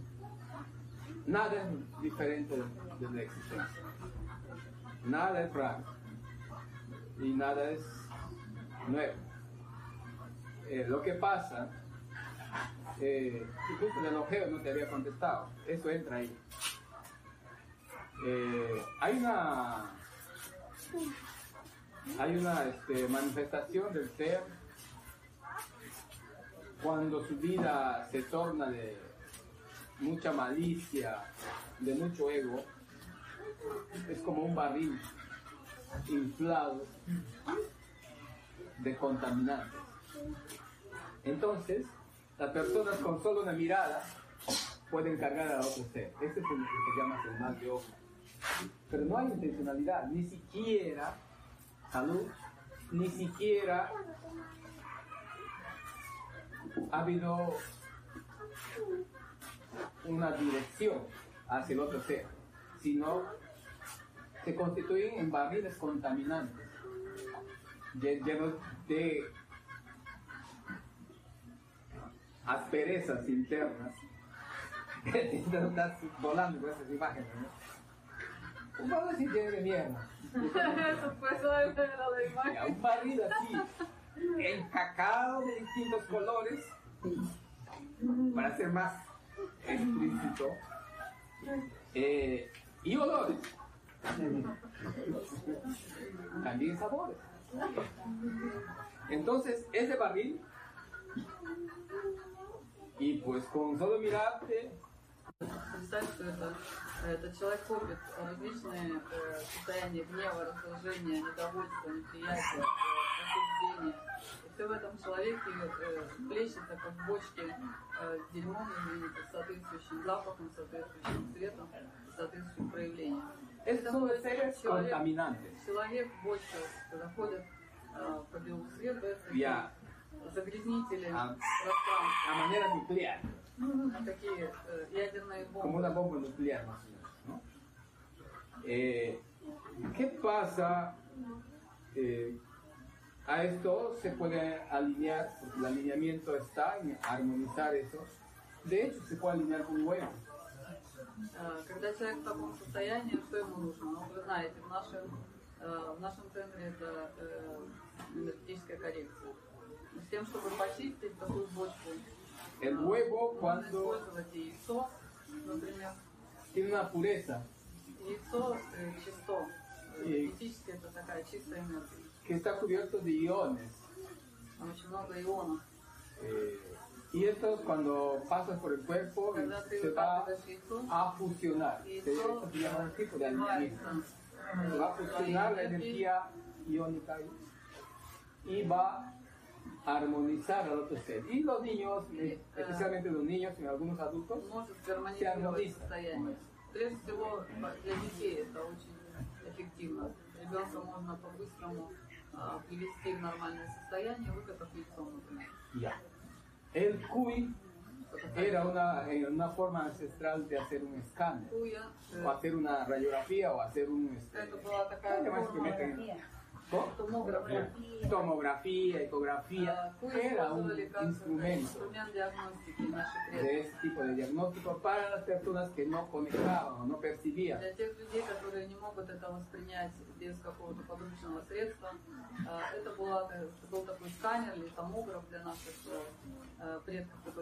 nada es diferente de la existencia. Nada es raro. Y nada es nuevo. Eh, lo que pasa, eh, incluso el elogio no te había contestado. Eso entra ahí. Eh, hay una hay una este, manifestación del ser cuando su vida se torna de mucha malicia, de mucho ego, es como un barril inflado de contaminantes. Entonces, las personas con solo una mirada pueden cargar a otro ser. Este es el que se llama el mal de ojo. Pero no hay intencionalidad, ni siquiera salud, ni siquiera ha habido una dirección hacia el otro ser, sino se constituyen en barriles contaminantes, lle- llenos de asperezas internas. Estás volando con esas imágenes, ¿no? Un barril así lleno de mierda. Eso fue la imagen. Un barril así, encacado de distintos colores, para ser más explícito, Eh, y olores. También sabores. Entonces, ese barril, y pues con solo mirarte, Представь, что это, этот человек копит различные э, состояния гнева, раздражения, недовольства, неприятия, э, осуждения. И все в этом человеке э, плещется, как в бочке э, с дерьмом, с соответствующим запахом, соответствующим цветом, с соответствующим проявлением. seres человек, человек бочка, когда ходит э, по белу свету, это Ya, загрязнители А. пространства. a manera nuclear, Такие э, ядерные como бомбы. una bomba nuclear más o menos. ¿no? ¿Qué pasa? Eh, a esto se puede alinear, porque el alineamiento está en armonizar eso. De hecho, se puede alinear con huevos. Э, Когда человек в таком состоянии, что ему нужно? Ну, вы знаете, в нашем, э, в нашем центре это э, энергетическая коррекция. С тем, чтобы почистить такую бочку, El huevo, можно cuando использовать яйцо, например. tiene una pureza Яйцо э, чисто. Э, И- Энергетически это такая чистая энергия. que está cubierto de iones, Там очень много ионов. eh, y estos cuando pasan por el cuerpo Когда ты se va выкапываешь яйцо, a fusionar. Se, яйцо esto se llama el tipo de alineamiento. сливается Se va a fusionar la energía iónica ahí, y va a armonizar al otro ser. Y los niños, eh, especialmente los niños y algunos adultos, может Se гармонизировать армонизирует. состояние. Прежде всего, для детей это очень эффективно. Ребенка можно по-быстрому а, привести в нормальное состояние, выкатав яйцо, например. ya. El cuy era una, eh, una forma ancestral de hacer un escáner, Куя, э, o hacer una radiografía, o hacer un... este, это была такая ¿cómo se llama Tomografía. Tomografía, ecografía, era un instrumento de este tipo de diagnóstico para las personas que no conectaban o no percibían.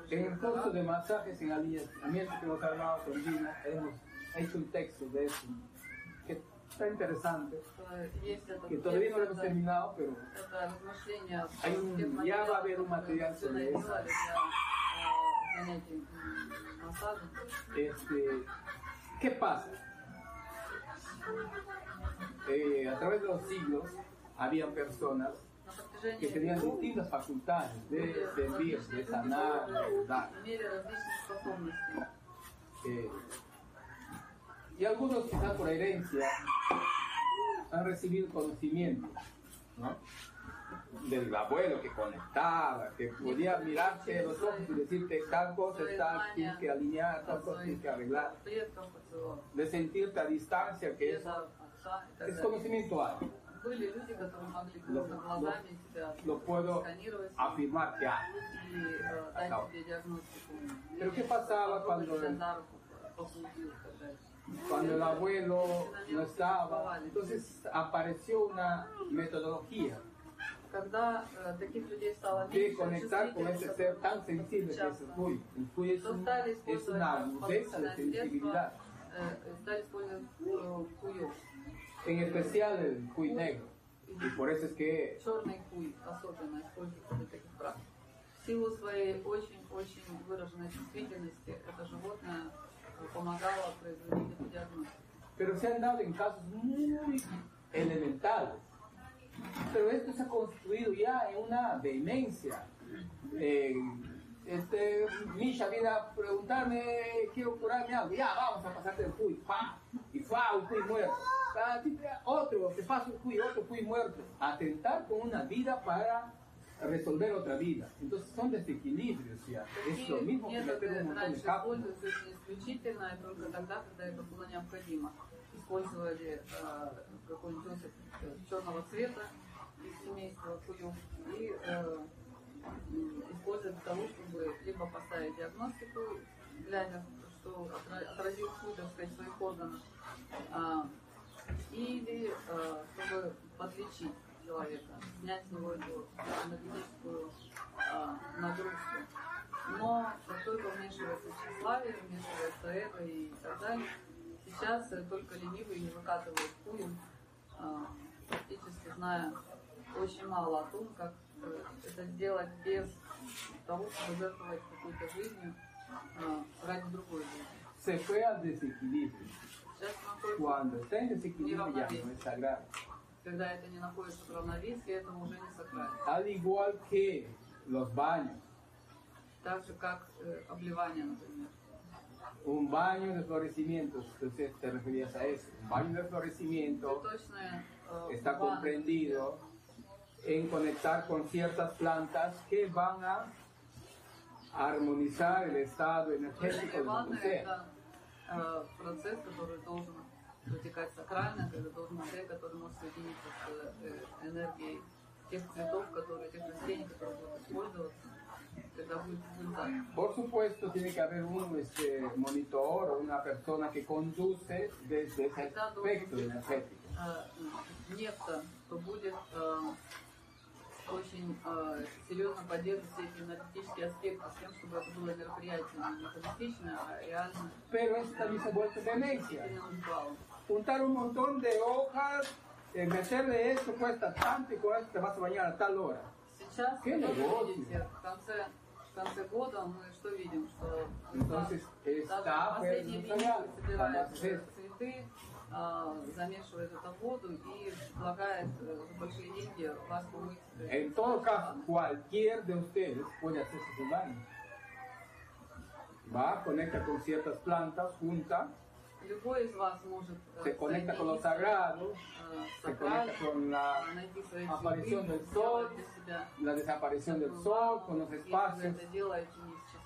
En el curso de masajes en alineamiento que nos hablaba con Gina, hemos hecho un texto de eso. Que está interesante, que todavía no lo hemos terminado, pero hay ya va a haber un material sobre eso. Este, ¿Qué pasa? Eh, a través de los siglos habían personas que tenían distintas facultades de servir, de sanar, de dar y algunos quizá por herencia han recibido conocimiento, ¿no? Del abuelo que conectaba, que podía mirarse los ojos y decirte tal cosa está, tienes que alinear, tal cosa tienes que arreglar. De sentirte a distancia, que es, conocimiento hay. Lo, lo, lo, puedo afirmar que hay. Pero ¿qué pasaba cuando Попробовать тебя за руку покрутить и так далее. cuando el abuelo no estaba? Entonces apareció una metodología Когда э, таких людей стало de меньше, conectar con ese ser tan sensible que es el cuy. El cuy es, то un- стали es использовать una как agudeza de повышенное sensibilidad, средство, э, стали использовать э, кую. en especial el cuy negro. Y por eso es que Черный куй особенно используется для таких практик. В силу своей очень-очень выраженной чувствительности это животное Pero se han dado en casos muy elementales. Pero esto se ha construido ya en una vehemencia. Eh, este, Misha viene a preguntarme, quiero curarme algo, ya vamos a pasarte el cuy, pa, y fa, un cuy muerto. Otro, te paso el cuy, otro cuy muerto. Atentar con una vida para resolver otra vida. Entonces son desequilibrios ya. Es lo mismo que meter un montón de capas. исключительно только тогда, когда это было необходимо. Использовали э, какой-нибудь осип э, черного цвета из семейства куюк и э, использовали для того, чтобы либо поставить диагностику, глядя, что отра- отразил куй, так сказать, своих органов, а, или э, чтобы подлечить человека, снять с него эту энергетическую а, нагрузку. Но как только вмешивается тщеславие, вмешивается эго и так далее, сейчас только ленивый не выкатывает куем, а, практически зная очень мало о том, как э, это сделать без того, чтобы жертвовать какой-то жизнью а, ради другой жизни. Se fue al desequilibrio. Cuando está en desequilibrio ya no es sagrado. когда это не находится в равновесии, это уже не сакрально. Al igual que los baños. Так же, как э, обливание, например. Un baño de florecimientos, entonces te referías a eso. Un baño de florecimiento Цветочные э, está ванны, comprendido en conectar con ciertas plantas que van a armonizar el estado energético Цветочные de ванны donde sea. это э, процесс, который должен протекать сакрально, когда должен человек, который может соединиться с э, энергией тех цветов, которые, тех растений, которые будут использоваться, когда будет результат. Por supuesto, tiene que haber un este, monitor o una persona que conduce desde ese aspecto energético. э, некто, кто будет э, очень э, серьезно поддерживать все эти энергетические аспекты с тем, чтобы это было мероприятие не а реально Pero también se vuelve demencia. именно ритуалом. Juntar un montón de hojas, eh, meterle esto cuesta tanto y con esto te vas a bañar a tal hora. Сейчас Qué вы тоже negocio. видите, в конце, в конце года мы что видим, что Entonces, даже está последние pues, министры собирают Cuando haces цветы, а, замешивает это в воду и предлагает э, за большие деньги вас помыть. э, En todo caso, cualquier de ustedes puede hacerse su baño. Va, conecta con ciertas plantas, junta, se conecta con lo sagrado, se conecta con la aparición del sol, la desaparición del sol, con los espacios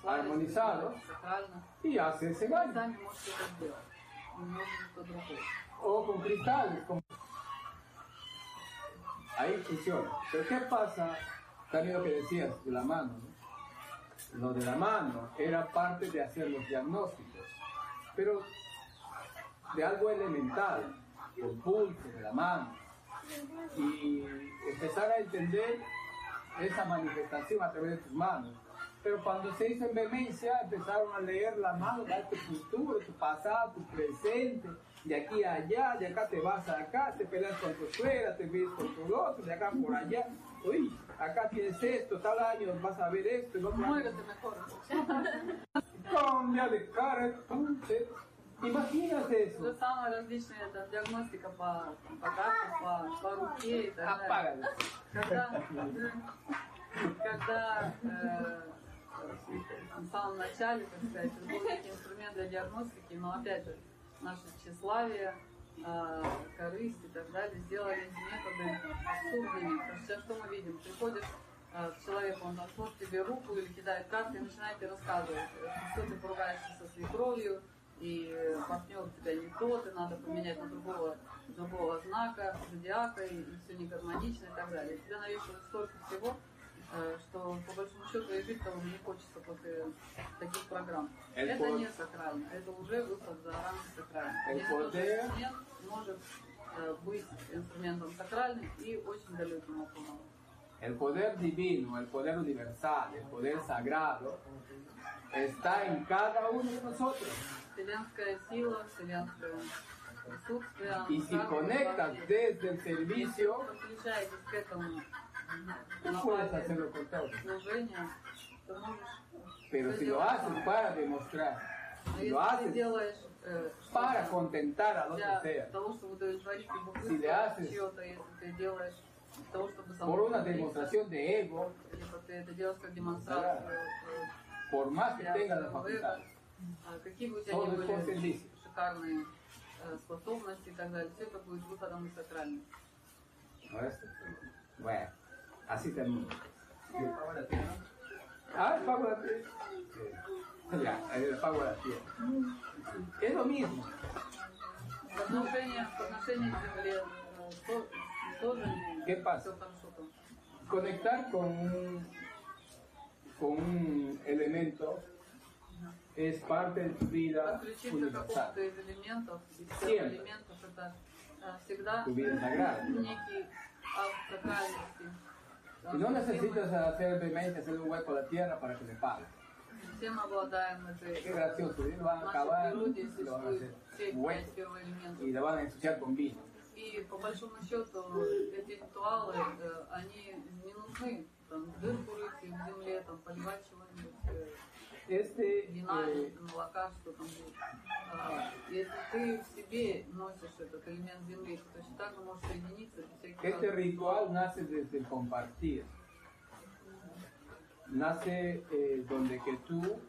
armonizados y hace ese baño. O con cristales. Con... Ahí funciona. Pero ¿qué pasa? También lo que decías de la mano. ¿no? Lo de la mano era parte de hacer los diagnósticos. Pero de algo elemental, el pulso de la mano. Y empezar a entender esa manifestación a través de tus manos. Pero cuando se hizo en vehemencia, empezaron a leer la mano de tu futuro, tu pasado, tu presente, de aquí a allá, de acá te vas a acá, te peleas con tu suegra, te ves con tu otro, de acá por allá. Uy, acá tienes esto, tal año vas a ver esto, año Muévete mejor. cambia de cara. entonces, Imagínate То же eso. самое различные там, диагностика по, по картам, по, по руке и так далее. Когда, когда э, в самом начале, так сказать, это был некий инструмент для диагностики, но опять же, наше тщеславие, э, корысть и так далее сделали эти методы абсурдными. Потому что что мы видим? Приходишь э, к человеку, он там смотрит тебе руку или кидает карты и начинаете рассказывать, что ты поругаешься со свекровью, и партнер у тебя не тот, и надо поменять на другого, другого знака, зодиака, и, все не гармонично и так далее. Тебе навешивают столько всего, э, что по большому счету и жить того не хочется после таких программ. El это pod- не сакрально, это уже выход за рамки сакрального. Если тот же инструмент может э, быть инструментом сакральным и очень далеким от лунного. El poder divino, el poder universal, el poder sagrado, está en cada uno de nosotros. Вселенская сила, вселенское присутствие. Y si оно conectas каждый desde el servicio, подключаетесь к этому tú puedes hacerlo con todo. служению, то можешь... Pero всё si lo делать haces сам. para demostrar, Но si если lo ты haces делаешь э, para что-то contentar al otro для ser, того, чтобы удовлетворить Si le любопытство haces чьего-то, если ты делаешь для того, чтобы por una самоутвердиться, demostración de ego, либо ты это делаешь как демонстрацию э, por más que для tengas la своего facultad, эго, а какие бы у тебя Todo ни es con были servicio. шикарные э, способности и так далее, все это будет выходом из сакрального. ¿no es? Bueno, así termina. Pago la tierra. Ah, el pago de la tierra. Ya, el pago de la tierra. Es lo mismo. В отношении, в отношении к Земле э, то- тоже не ¿Qué pasa? все хорошо там. Conectar con un, con un elemento es parte de tu vida Подключиться к universal. какому-то из элементов, из всех Siempre. элементов, это э, всегда Tu vida sagrada. некий акт сакральный Y no necesitas hacer vehemente, hacer un hueco a la tierra para que le pague. Все мы обладаем этой... Qué gracioso, y lo van a В acabar нашей y природе lo van a hacer существует все hueco пять первоэлементов. y lo van a ensuciar con vino. И по большому счету эти ритуалы, э, они не нужны. Там дырку рыть в земле, там поливать чего-нибудь, э, Este, вина, eh, молока, что там будет. А, если ты в себе носишь этот элемент земли, то точно так же можешь соединиться без всяких este разных ritual nace desde el compartir. Nace eh, donde que tú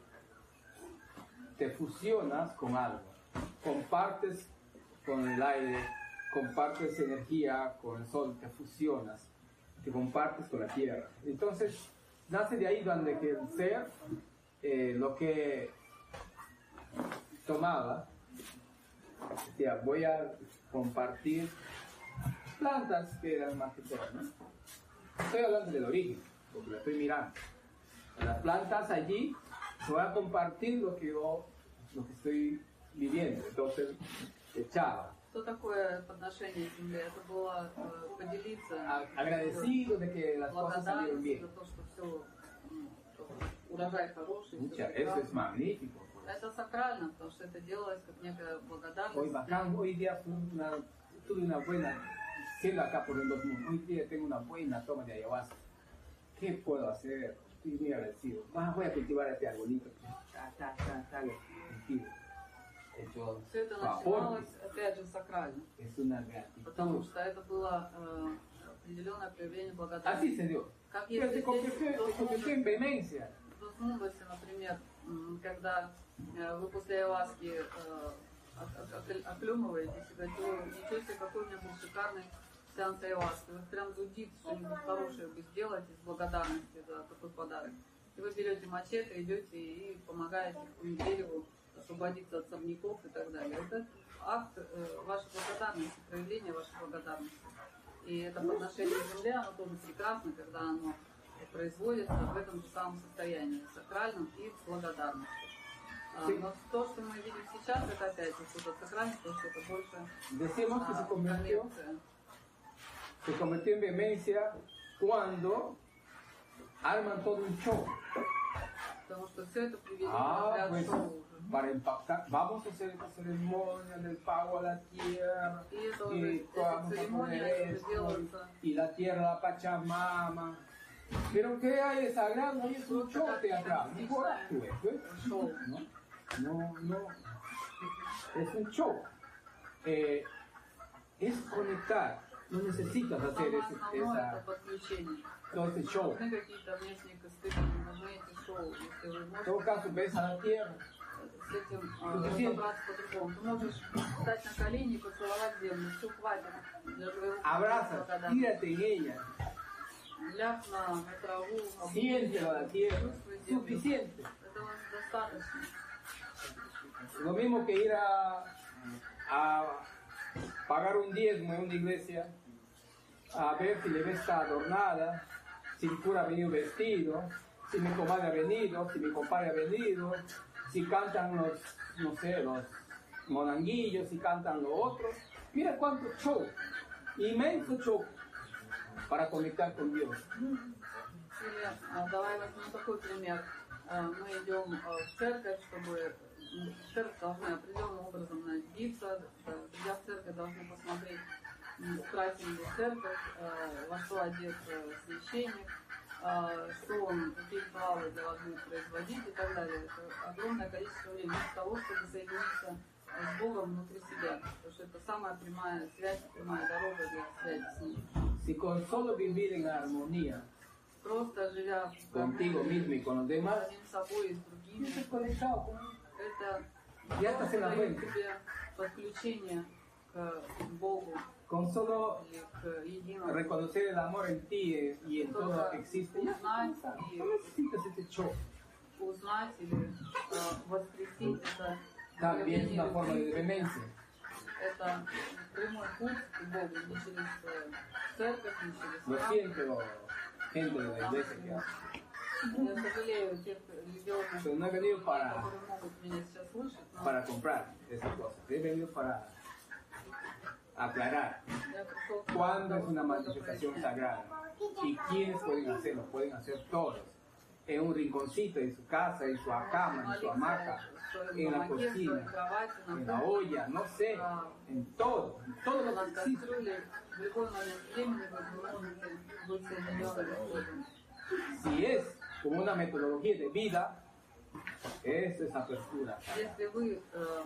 te fusionas con algo, compartes con el aire, compartes energía con el sol, te fusionas, te compartes con la tierra. Entonces, nace de ahí donde que el ser, eh, lo que tomaba, decía, voy a compartir plantas que eran más que todo, ¿no? Estoy hablando del origen, porque lo estoy mirando. Las plantas allí, voy a compartir lo que yo, lo que estoy viviendo. Entonces, echaba. Что такое подношение земле? Это было э, поделиться, A- Agradecido de que las cosas salieron благодарность bien. за то, что все урожай хороший. всё Mucha, eso прекрасно. es magnífico. pues. Это сакрально, потому что это делалось как некая благодарность. Hoy bacán, hoy día fue una, tuve una buena, siendo acá por el 2000, hoy día tengo una buena toma de ayahuasca. ¿Qué puedo hacer? Estoy muy agradecido. Ah, voy a cultivar este arbolito. Ta, ta, ta, ta, lo cultivo. Hecho Все это su aporte. начиналось, опять же, сакрально. Es una Потому gratitud. что это было э, определенное проявление Así благодарности. se dio. Как Pero если se convirtió, здесь se convirtió en vehemencia. Мудрости, например, когда э, вы после ayahuaски э, ок- ок- ок- оклемываетесь и говорите, «Ой, ничего себе, какой у меня был шикарный сеанс ayahuaски. Вы прям зудит, что-нибудь хорошее вы сделаете с благодарности за такой подарок. И вы берете мачете, идете и помогаете этому дереву освободиться от сорняков и так далее. Это акт э, вашей благодарности, проявление вашей благодарности. И это подношение земле, оно тоже прекрасно, когда оно производится в этом же самом состоянии, сакральном и с благодарностью. А, Sí. Но то, что мы видим сейчас, это опять же что-то сакральное, потому что это больше Decimos que se а, convirtió, коммерция. se convirtió en vehemencia cuando arman todo un show. Потому что все это привели Ah, в разряд pues, шоу уже. para impactar, vamos a hacer esta ceremonia del pago a la tierra, И это уже, y эти vamos a церемонии poner уже esto, делаются. y la tierra la Pachamama. Pero ¿qué hay de sagrado? Ahí es un show teatral, un coraje, pues. Шоу. ¿no? No, no. Es un show. Eh, es conectar. No necesitas hacer Самое ese, основное это esa, подключение. todo ese show. Нужны какие-то внешние костыли, не нужны эти шоу. Если вы En можете todo caso, ves a la tierra. с этим Ну, э, зачем? разобраться по-другому. Ты можешь встать на колени и поцеловать землю. Все, хватит. Для твоего Abrazas, благодарности. tírate en ella. ciencia de la tierra, suficiente. Lo mismo que ir a, a pagar un diezmo en una iglesia, a ver si la iglesia está adornada, si el cura ha venido vestido, si mi comadre ha venido, si mi compadre ha venido, si cantan los, no sé, los monanguillos, si cantan los otros. Mira cuánto show, inmenso show. Para conectar con Dios. Давай возьмем такой пример. А, Мы идем а, в церковь, чтобы в церковь должны определенным образом нарядиться, да, придя в церковь должны посмотреть украсили ли церковь, а, во что одет э, священник, что он, какие ритуалы будет производить и так далее. Это огромное количество времени для того, чтобы соединиться с Богом внутри себя. Потому что это самая прямая связь, прямая дорога для связи с Ним. Si con solo vivir en armonía contigo mismo y con los demás, estás conectado con Ya estás en la fuente. Con solo reconocer el amor en ti eh, y en todo lo que existe, no necesitas este show. También es una forma de demencia Это прямой путь к Богу, не через э, церковь, не через Lo храм. siento, gente de la iglesia que hace. Я сожалею тех религиозных Pero no he venido para, которые могут меня сейчас слышать, но para comprar esas cosas. He venido para aclarar я пришел к cuándo es тому, una чтобы manifestación прояснять. sagrada. ¿Y quiénes pueden hacerlo? Pueden hacer todos. En un rinconcito, en su casa, en su cama, en su hamaca, en la cocina, en la olla, no sé, en todo, en todo lo que existe. в любой момент времени вы можете быть соединенными с Богом. Si es como una metodología de vida, eso es apertura. Если вы э,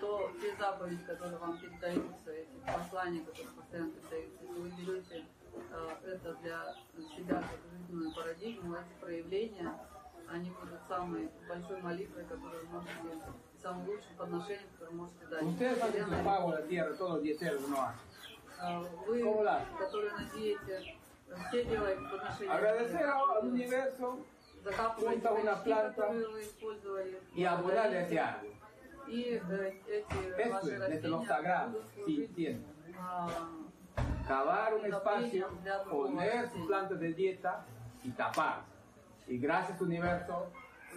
то те заповеди, которые вам передаются, эти послания, которые постоянно передаются, если вы берете э, А, это для себя как жизненную парадигму, эти проявления, они будут самой большой молитвой, которую вы можете, самым лучшим подношением, которое можете дать. А, вы, которые надеете, все делаем подношения. Закапываете una planta y abonarle ese árbol. Esto es desde lo sagrado, si entienden. Cavar un espacio, poner sus plantas de dieta y tapar. Y gracias universo,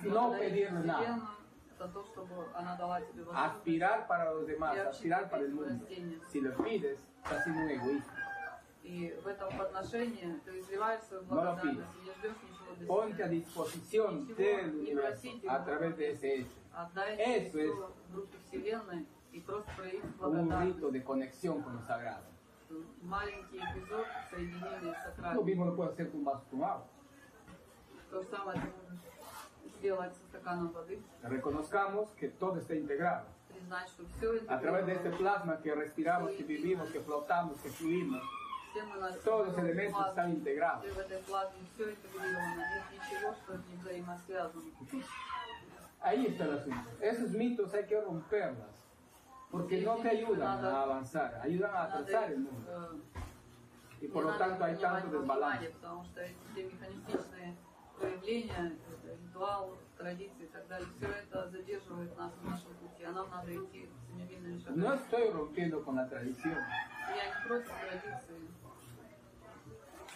no благодарить pedirle nada. Вселенную за то, чтобы она дала тебе возможность. Aspirar para los demás, aspirar para el mundo. Si lo pides, estás siendo un egoísta. И в этом подношении ты изливаешь свою No lo благодарность и не ждешь ничего для Ponte a себя. disposición del universo a través de ese hecho. Отдайте Eso все es в руки Вселенной и просто проявить un благодарность. rito de conexión con lo sagrado. Маленький эпизод соединения с Lo сакральным. mismo lo puedes hacer con un vaso con agua. То же самое ты можешь сделать со стаканом воды, Reconozcamos que todo está integrado. признать, что все A través de este plasma que respiramos, que vivimos, que flotamos, que fluimos, все мы носим todos los elementos плазму. están integrados. Все в этой плазме, все интегрировано, нет ничего, что не взаимосвязано. Ahí está el asunto. Esos mitos hay que romperlas. Porque no te ayudan a avanzar, ayudan a Надо atrasar el их, mundo. э, Y не por lo надо tanto hay принимать tanto во desbalance. внимание, потому что эти все механистичные проявления, это ритуал, традиции и так далее, все это задерживает нас на нашем пути, а нам надо идти семимильными шагами. No estoy rompiendo con la tradición. Я не против традиции.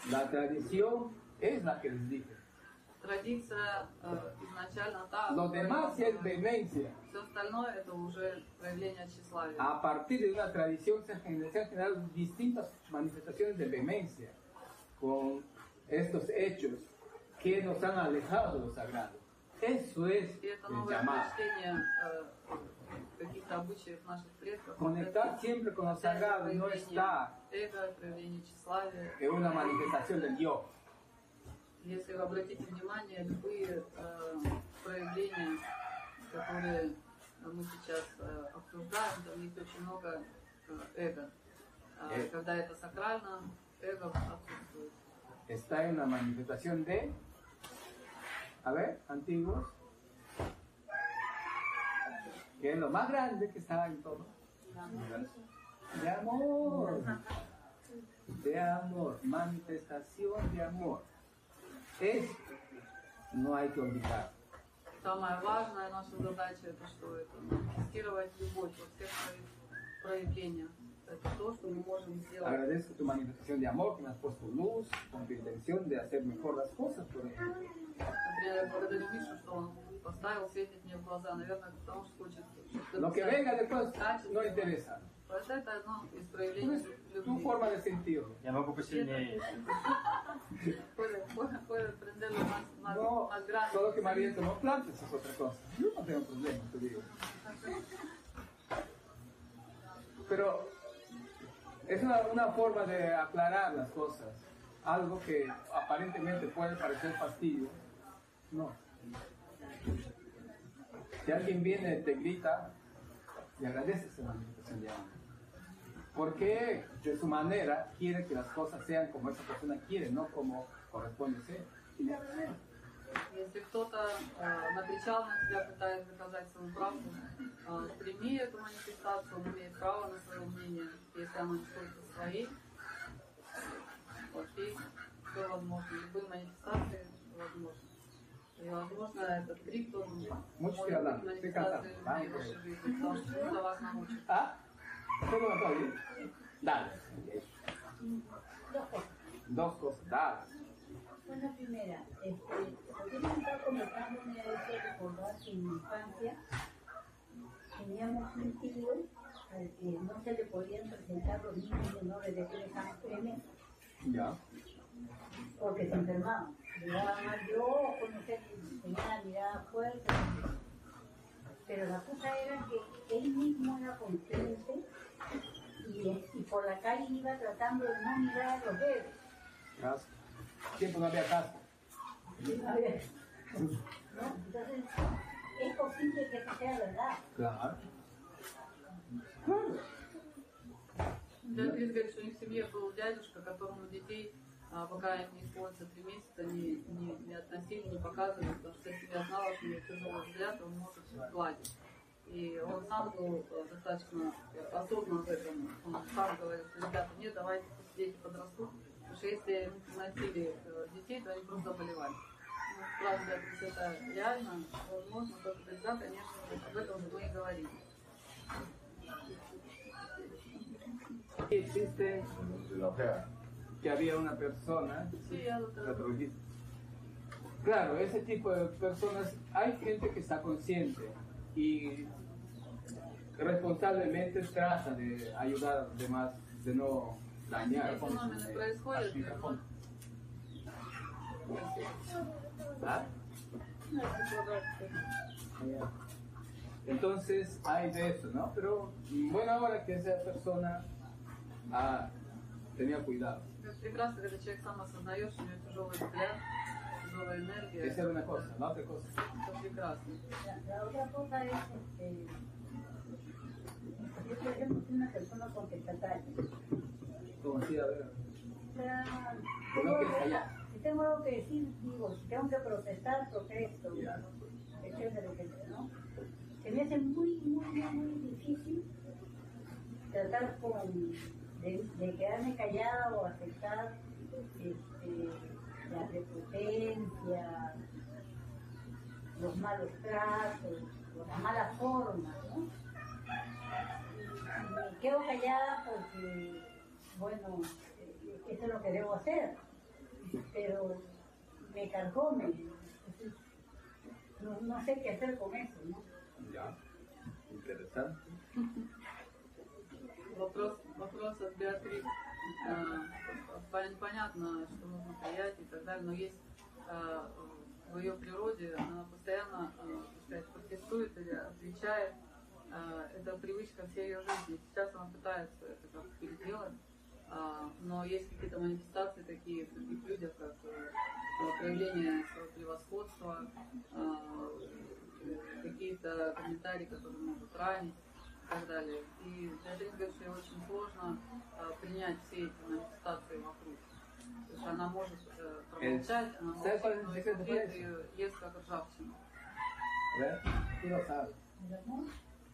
La tradición es la que les dije. Традиция э, изначально та, Lo demás sí es vehemencia. все остальное это уже проявление тщеславия. A partir de una tradición se han gener- se han generado distintas manifestaciones de vehemencia con estos hechos que nos han alejado de lo sagrado. Eso es И это el новое llamado. прочтение э, каких-то обычаев наших предков. Conectar siempre con lo sagrado no está Эго, проявление тщеславия. en una manifestación del yo. Если вы обратите внимание, любые э, проявления, которые мы сейчас э, обсуждаем, там есть очень много э, эго. А Э. Когда это сакрально, эго отсутствует. Está en una manifestación de, a ver, antiguos, que es lo más grande que está en todo. De amor. De amor. Manifestación de amor. Esto no hay que olvidar. Самое важное наша задача это что? Это манифестировать любовь во всех своих проявлениях. Это то, что мы можем сделать. Agradezco tu manifestación de amor que me has puesto luz con tu intención de hacer mejor las cosas, por ejemplo. Например, я благодарю Мишу, что он поставил, светит мне в глаза. Наверное, потому что хочет, Lo que venga después no interesa. Вот это одно из Tú проявлений es tu любви. forma de sentirlo. Я могу посильнее. Puede, puede, puede prenderlo más, más, No, más grande. solo que María tomó plantas es otra cosa. Yo no tengo problema, te digo. Pero es una, una forma de aclarar las cosas. Algo que aparentemente puede parecer fastidio. No. Si alguien viene y te grita, le agradeces la manifestación de amor. Porque de su manera quiere que las cosas sean como esa persona quiere, no como corresponde ser. Y le agradeces. Если кто-то э, накричал на тебя, пытаясь доказать свою правду, э, прими эту манифестацию, он имеет право на свое мнение, если оно не только своей. Вот, и все возможно. Любые манифестации возможны. И, возможно, этот крик тоже Mucho может estoy hablando, быть estoy манифестацией cansado. в Vamos por вашей ahí. жизни, потому что чему-то вас научит. ¿Ah? ¿Solo cosa bien? Dale. Dos cosas. Dos cosas, dale. Bueno, la primera, este, me está comentando, me ha hecho recordar que en mi infancia teníamos un tío al que no se le podían presentar los niños menores de tres años, Ya. porque se enfermaban. Le daban mal de ojo, no sé, tenía la mirada fuerte. Pero la cosa era que él mismo era consciente y, y por la calle iba tratando de no mirar a los dedos. Casco. Tiempo no había casco. A ver, ¿no? Entonces, es posible que eso sea verdad. Claro. Дядя Крис говорит, что у них в семье был дядюшка, которому детей, а, пока им не исполнится три месяца, не, не, не относили, не показывали, потому что если я знала, что у него тяжелый взгляд, он может гладить. И он сам был э, достаточно осознан в этом. Он сам говорил, что ребята, нет, давайте дети подрастут, потому что если носили э, детей, то они просто заболевали. Ну, правда, это реально, возможно, только тогда, конечно, об этом мы и говорим. Existe que había una persona Sí, la trujiste. Claro, ese tipo de personas, hay gente que está consciente y responsablemente trata de ayudar a los demás, de no dañar. ¿Ah? Entonces hay de eso, ¿no? Pero buena hora que esa persona tenía cuidado. Esa era una cosa, la otra cosa es, este, una persona contestataria. Como así, a ver, O sea, que no quieres callar. si tengo algo que decir, digo, si tengo que protestar, protesto, Ya. etcétera, etcétera. Se me hace muy, muy, muy, difícil tratar con, de, quedarme callada o aceptar este, la prepotencia, los malos tratos, o las malas formas, ¿no? Me quedo callada porque, bueno, eso es lo que debo hacer, pero me carcome, entonces, no, no sé qué hacer con eso, ¿no? Ya. Interesante. Вопрос, вопрос от Беатрис. А, пон- Понятно, что нужно приять и так далее, но есть а, в ее природе, она постоянно а, сказать, протестует или отвечает. А, Это привычка всей ее жизни. Сейчас она пытается это как переделать, а, но есть какие-то манифестации такие в других людях, как э, проявление своего превосходства, э, какие-то комментарии, которые могут ранить и так далее. И что ей очень сложно а, принять все эти манифестации вокруг. То есть она может э, промолчать, она ¿Sabes cuál es молчит, el но изнутри ее ест как ржавчину. ¿Ves?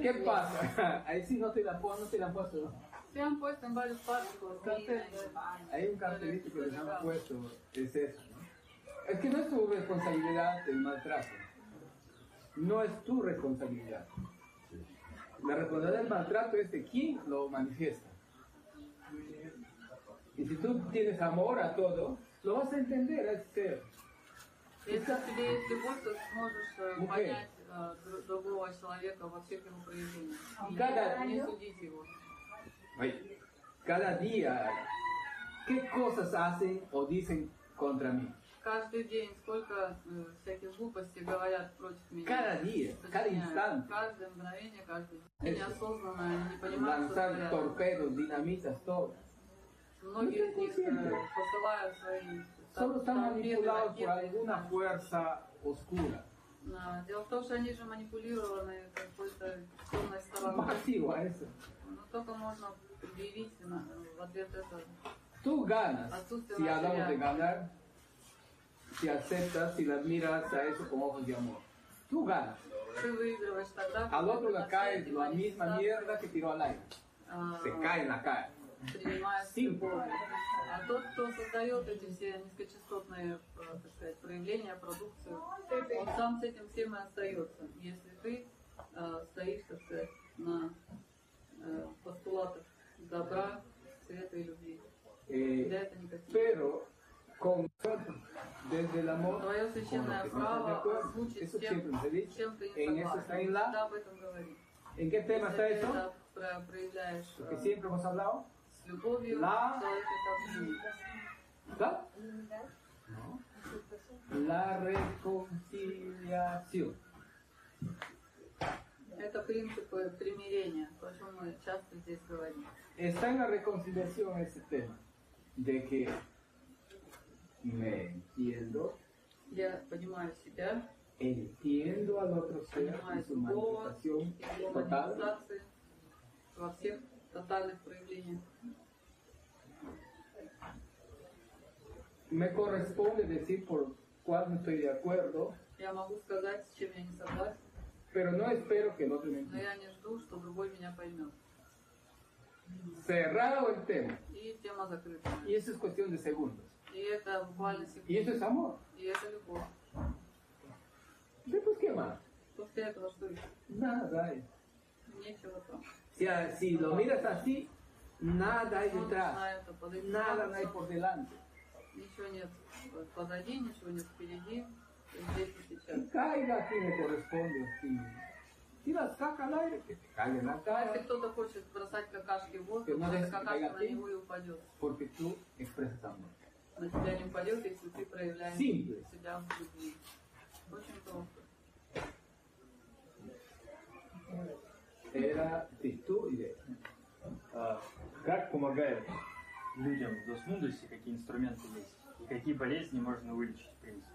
¿Qué pasa? Ahí sí no te la, no te la han puesto, ¿no? Se han puesto en varios párrafos. Hay un cartelito que les han puesto, es eso. Es que no es tu responsabilidad el maltrato. No es tu responsabilidad. La responsabilidad del maltrato es de quien lo manifiesta. Y si tú tienes amor a todo, lo vas a entender a este ser. Mujer, у тебя есть любовь, то ты сможешь э, Ну, понять э, дру- другого человека во всех его проявлениях. И Cada- не судить его. Oye, cada día, ¿qué cosas hacen o dicen contra mí? Каждый день сколько э, всяких глупостей говорят против меня. Cada día, cada Сочиняют. instante. Каждое мгновение, каждый день. Eso. Неосознанно, они не понимают, что Lanzar творят. torpedos, dinamitas, todo. Многие No из них estoy э, consciente. посылают свои Solo están торпеды, manipulados por ракеты. alguna fuerza oscura. А, Дело в том, что они же манипулированы какой-то темной стороной. Masivo a eso. Ну, только можно предъявить на- в ответ это. Tú ganas, Отсутствие si hablamos de material. ganar, si aceptas, si las miras a eso con ojos de amor. Tú ganas. Ты выигрываешь тогда, Al когда otro ты le на cae все эти la misma манифестации, mierda que tiró al aire. а, Se cae en la cara. Принимает с любовью. А тот, кто создает эти все низкочастотные, э, так сказать, проявления, продукцию, он сам с этим всем и остается. Если ты э, стоишь, так сказать, на э, постулатах добра, света и любви. Eh, Для этого никаких. pero con desde el amor, Твое священное право озвучить тем, с dicho. чем ты не согласен. Всегда об этом говори. ¿En qué tema Если está ты eso? это про- проявляешь Lo que э, siempre hemos hablado. с любовью, La- человек это объяснит. ¿Está? La reconciliación. Это принципы примирения, то, о чем мы часто здесь говорим. Está en la reconciliación ese tema de que me entiendo, Я понимаю себя, entiendo al otro ser y понимаю su другого, manifestación и его total манифестации во всех тотальных проявлениях. me corresponde decir por cuál no estoy de acuerdo, Я могу сказать, с чем я не согласен, pero no espero que el otro me но entienda. я не жду, что другой меня поймет. Cerrado el tema. И тема закрыта. Y eso es cuestión de segundos. И это буквально Y eso секунда. es amor. И это любовь. Después, ¿qué más? После этого что еще? Nada hay. Нечего там. Si, si lo miras así, nada hay detrás. Nada hay por delante. Ничего нет позади, ничего нет впереди. Здесь и сейчас. Caiga a quien le corresponde. Si, la saca al aire, que te caiga en la Если cara, кто-то хочет бросать какашки в воздух, no то какашка на него и упадет. porque tú expresas amor. На тебя не упадет, если ты проявляешь Simple. себя в любви. Очень просто. Era actitud y de А, Как помогает людям в Досмундусе, какие инструменты есть? И какие болезни можно вылечить, в принципе?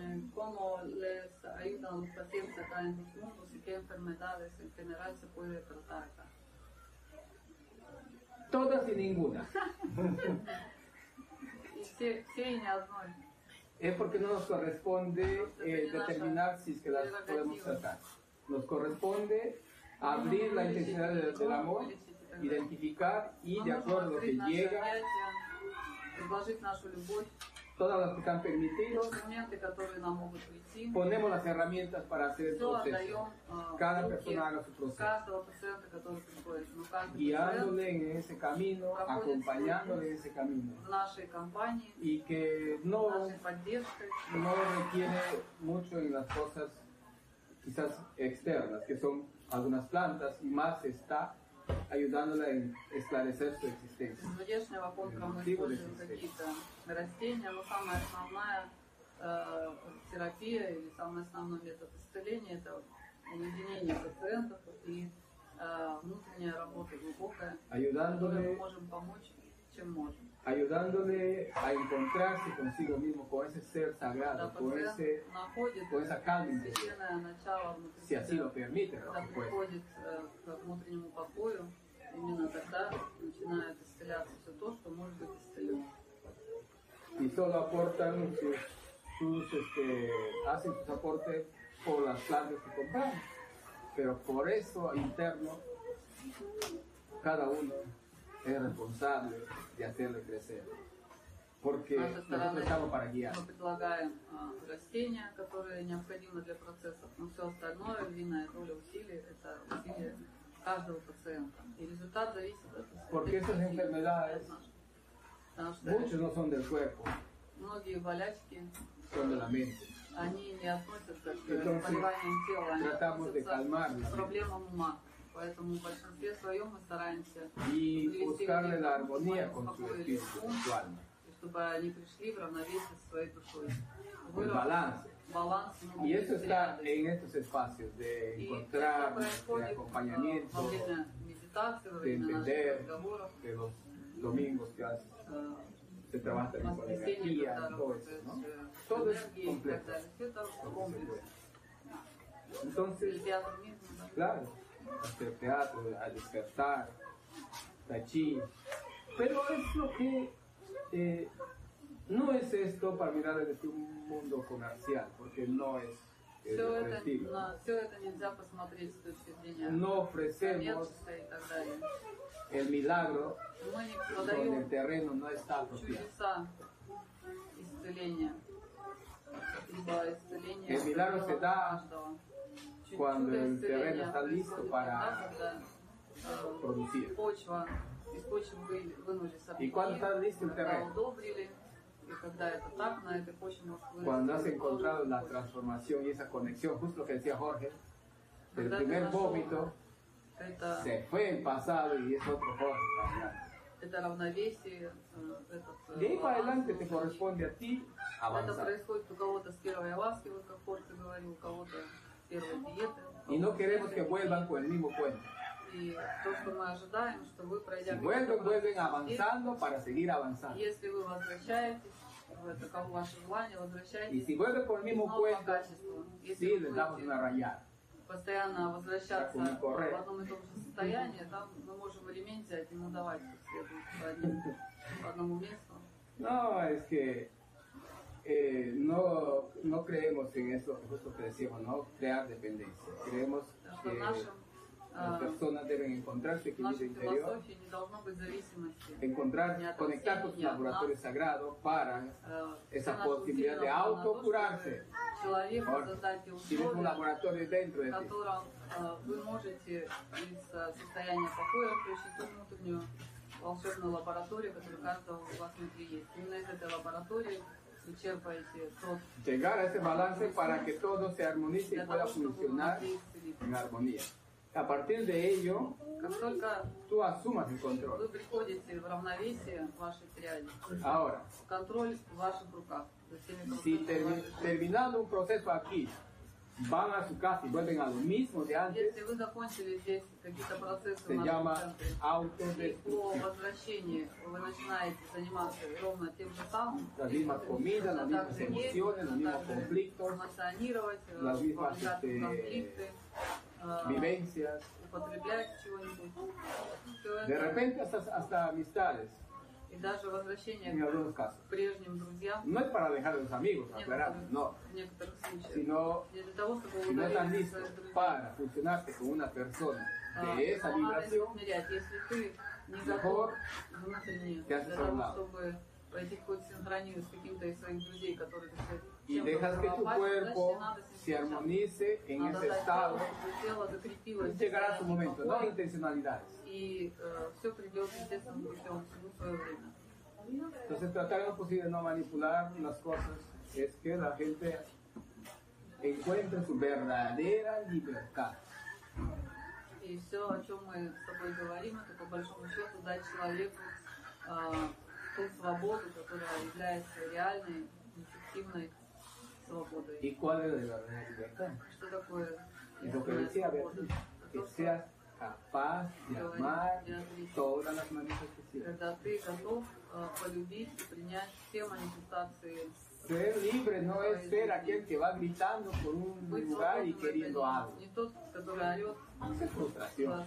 Eh, ¿Cómo les ayudan los pacientes acá en los mundos y qué enfermedades en general se puede tratar acá? todas y ninguna. И все, все и не одной. Es porque no nos corresponde eh, determinar si es que las podemos tratar. Nos corresponde abrir la intensidad del, del amor, identificar y de acuerdo a lo que llega, todas las que están permitidos, ponemos las herramientas para hacer el proceso. Cada persona haga su proceso. Guiándole en ese camino, acompañándole en ese camino. Y que no, no requiere mucho en las cosas quizás externas, que son algunas plantas, y más está ayudándole a esclarecer su existencia. Внешнего мы используем какие-то растения, но самая основная э, терапия или самый основной метод исцеления это уединение пациентов и э, внутренняя работа глубокая, которой мы Ayudándole, можем помочь, чем можем. ayudándole a encontrarse consigo mismo, con ese ser sagrado, con, ese, con esa calma interior, si así lo permite, pues. lo que puede. Y solo aportan sus, sus este, hacen sus aportes por las plantas que compran, pero por eso interno cada uno. Es responsable de hacerle crecer. Porque nosotros estamos para guiar. мы предлагаем а, растения, которые необходимы для процессов, но все остальное, львиная доля усилий, это усилия каждого пациента. И результат зависит от Porque esas enfermedades, muchos no son del cuerpo, многие болячки, son de la mente. они не относятся к Entonces, заболеваниям тела, они относятся к проблемам ума. Поэтому в большинстве своем мы стараемся Y привести buscarle людей la к тому, armonía чтобы con su успокоили espíritu, ум, con su alma. и чтобы они пришли в равновесие со своей душой. El Выработать balance. баланс Y внутренней eso está среды. en estos espacios de И encontrar, это de происходит э, acompañamiento, во время медитации, во de время наших entender, разговоров, de los domingos que haces, э, se trabaja también con воскресенье, energía, когда todo eso, работает ¿no? э, Todo es энергия и так completo. далее. Все это Lo que se комплекс. puede. Entonces, El teatro mismo, да. claro, hacer teatro, al despertar, tai chi, pero es lo que eh, no es esto para mirar desde un mundo comercial, porque no es es Все это, destructivo. на, все это нельзя посмотреть с точки зрения No ofrecemos коммерции и так далее. el milagro Мы не donde продаем el terreno no está apropiado. чудеса исцеления. Ибо исцеление El milagro дело se da каждого. Чудо cuando el исцеления terreno está listo происходит para тогда, когда, э, producir. почва, из почвы вы- вынули сорняки, Y cuando está listo el когда terreno. удобрили, и когда это так, на этой почве может вырасти Cuando has тоже encontrado la почва. transformación y esa conexión, justo lo que decía Jorge, el Когда ты primer нашел vómito это, se fue en pasado y es otro Jorge. para это равновесие, э, этот, э, De ahí para баланс adelante te внутренний. corresponde a ti Это avanzar. происходит у кого-то с первой ласки, вот как Порте говорил, у кого-то с Первой диеты. Y no queremos que vuelvan con el mismo cuento. И то, что мы ожидаем, что вы, пройдя Si какой-то vuelven, vuelven процесс, avanzando para seguir avanzando. если вы возвращаетесь, это как ваше желание, Y возвращаетесь si vuelven con el mismo cuento. Если sí вы les damos una rayada. постоянно возвращаться в одном и том же состоянии, там мы можем элемент взять и одним- по одному месту. No, es que eh, no, no creemos en eso, justo que decíamos, ¿no? Crear dependencia. Creemos Потому что que в нашем, las э, personas deben encontrar su в equilibrio нашей interior, философии не должно быть зависимости. encontrar, Ni conectar con su atención, ni laboratorio sagrado para Э, esa вся наша posibilidad de усилия направлена на то, autocurarse. чтобы Человеку Ahora, создать те Tienes un условия, laboratorio dentro в de ti. котором э, вы можете из э, состояния покоя включить ту внутреннюю волшебную лабораторию, которая у каждого у вас внутри есть. Именно из этой лаборатории вы черпаете тот Llegar a ese balance para que todo se armonice y pueda funcionar en armonía. A partir de ello, tú asumas el control. Ahora, si terminando un proceso aquí, van a su casa y vuelven a lo mismo de antes, Если вы закончили здесь какие-то процессы se в нашем llama центре, И по autodestrucción. возвращении вы начинаете заниматься ровно тем же самым. Las mismas comidas, las Точно mismas так же есть, emociones, los точно mismos так же conflictos, эмоционировать, э, las mismas, вовлекаться в este, конфликты, э, vivencias. употреблять чего-нибудь. Всё De это. repente hasta, hasta amistades, И даже возвращение к прежним друзьям. No es para dejar a los amigos, некоторых, no, в некоторых случаях. sino Не для того, чтобы si no estás listo para funcionarte con una persona А, de esa но надо vibración, измерять. Если ты не готов внутренне для того, чтобы войти в какую-то синхронию с каким-то из своих друзей, которые сказать, y чем-то dejas que tu взорвать, cuerpo значит, надо с ним se встречаться. armonice en Надо ese дать estado, телу, чтобы тело закрепилось в llegará su состоянии momento, no покоя, intencionalidades. И все придет естественным путем в свое время. Entonces tratar en lo posible de no manipular las cosas es que la gente encuentre su verdadera libertad. И все, о чем мы с тобой говорим, это по большому счету дать человеку а, ту свободу, которая является реальной, эффективной acuerdo. ¿Y cuál es la realidad? Estoy de acuerdo. Y lo que decía, Beatriz, que seas capaz de amar todas las manifestaciones. Ser libre no es ser aquel que va gritando por un lugar y queriendo algo. Es frustración.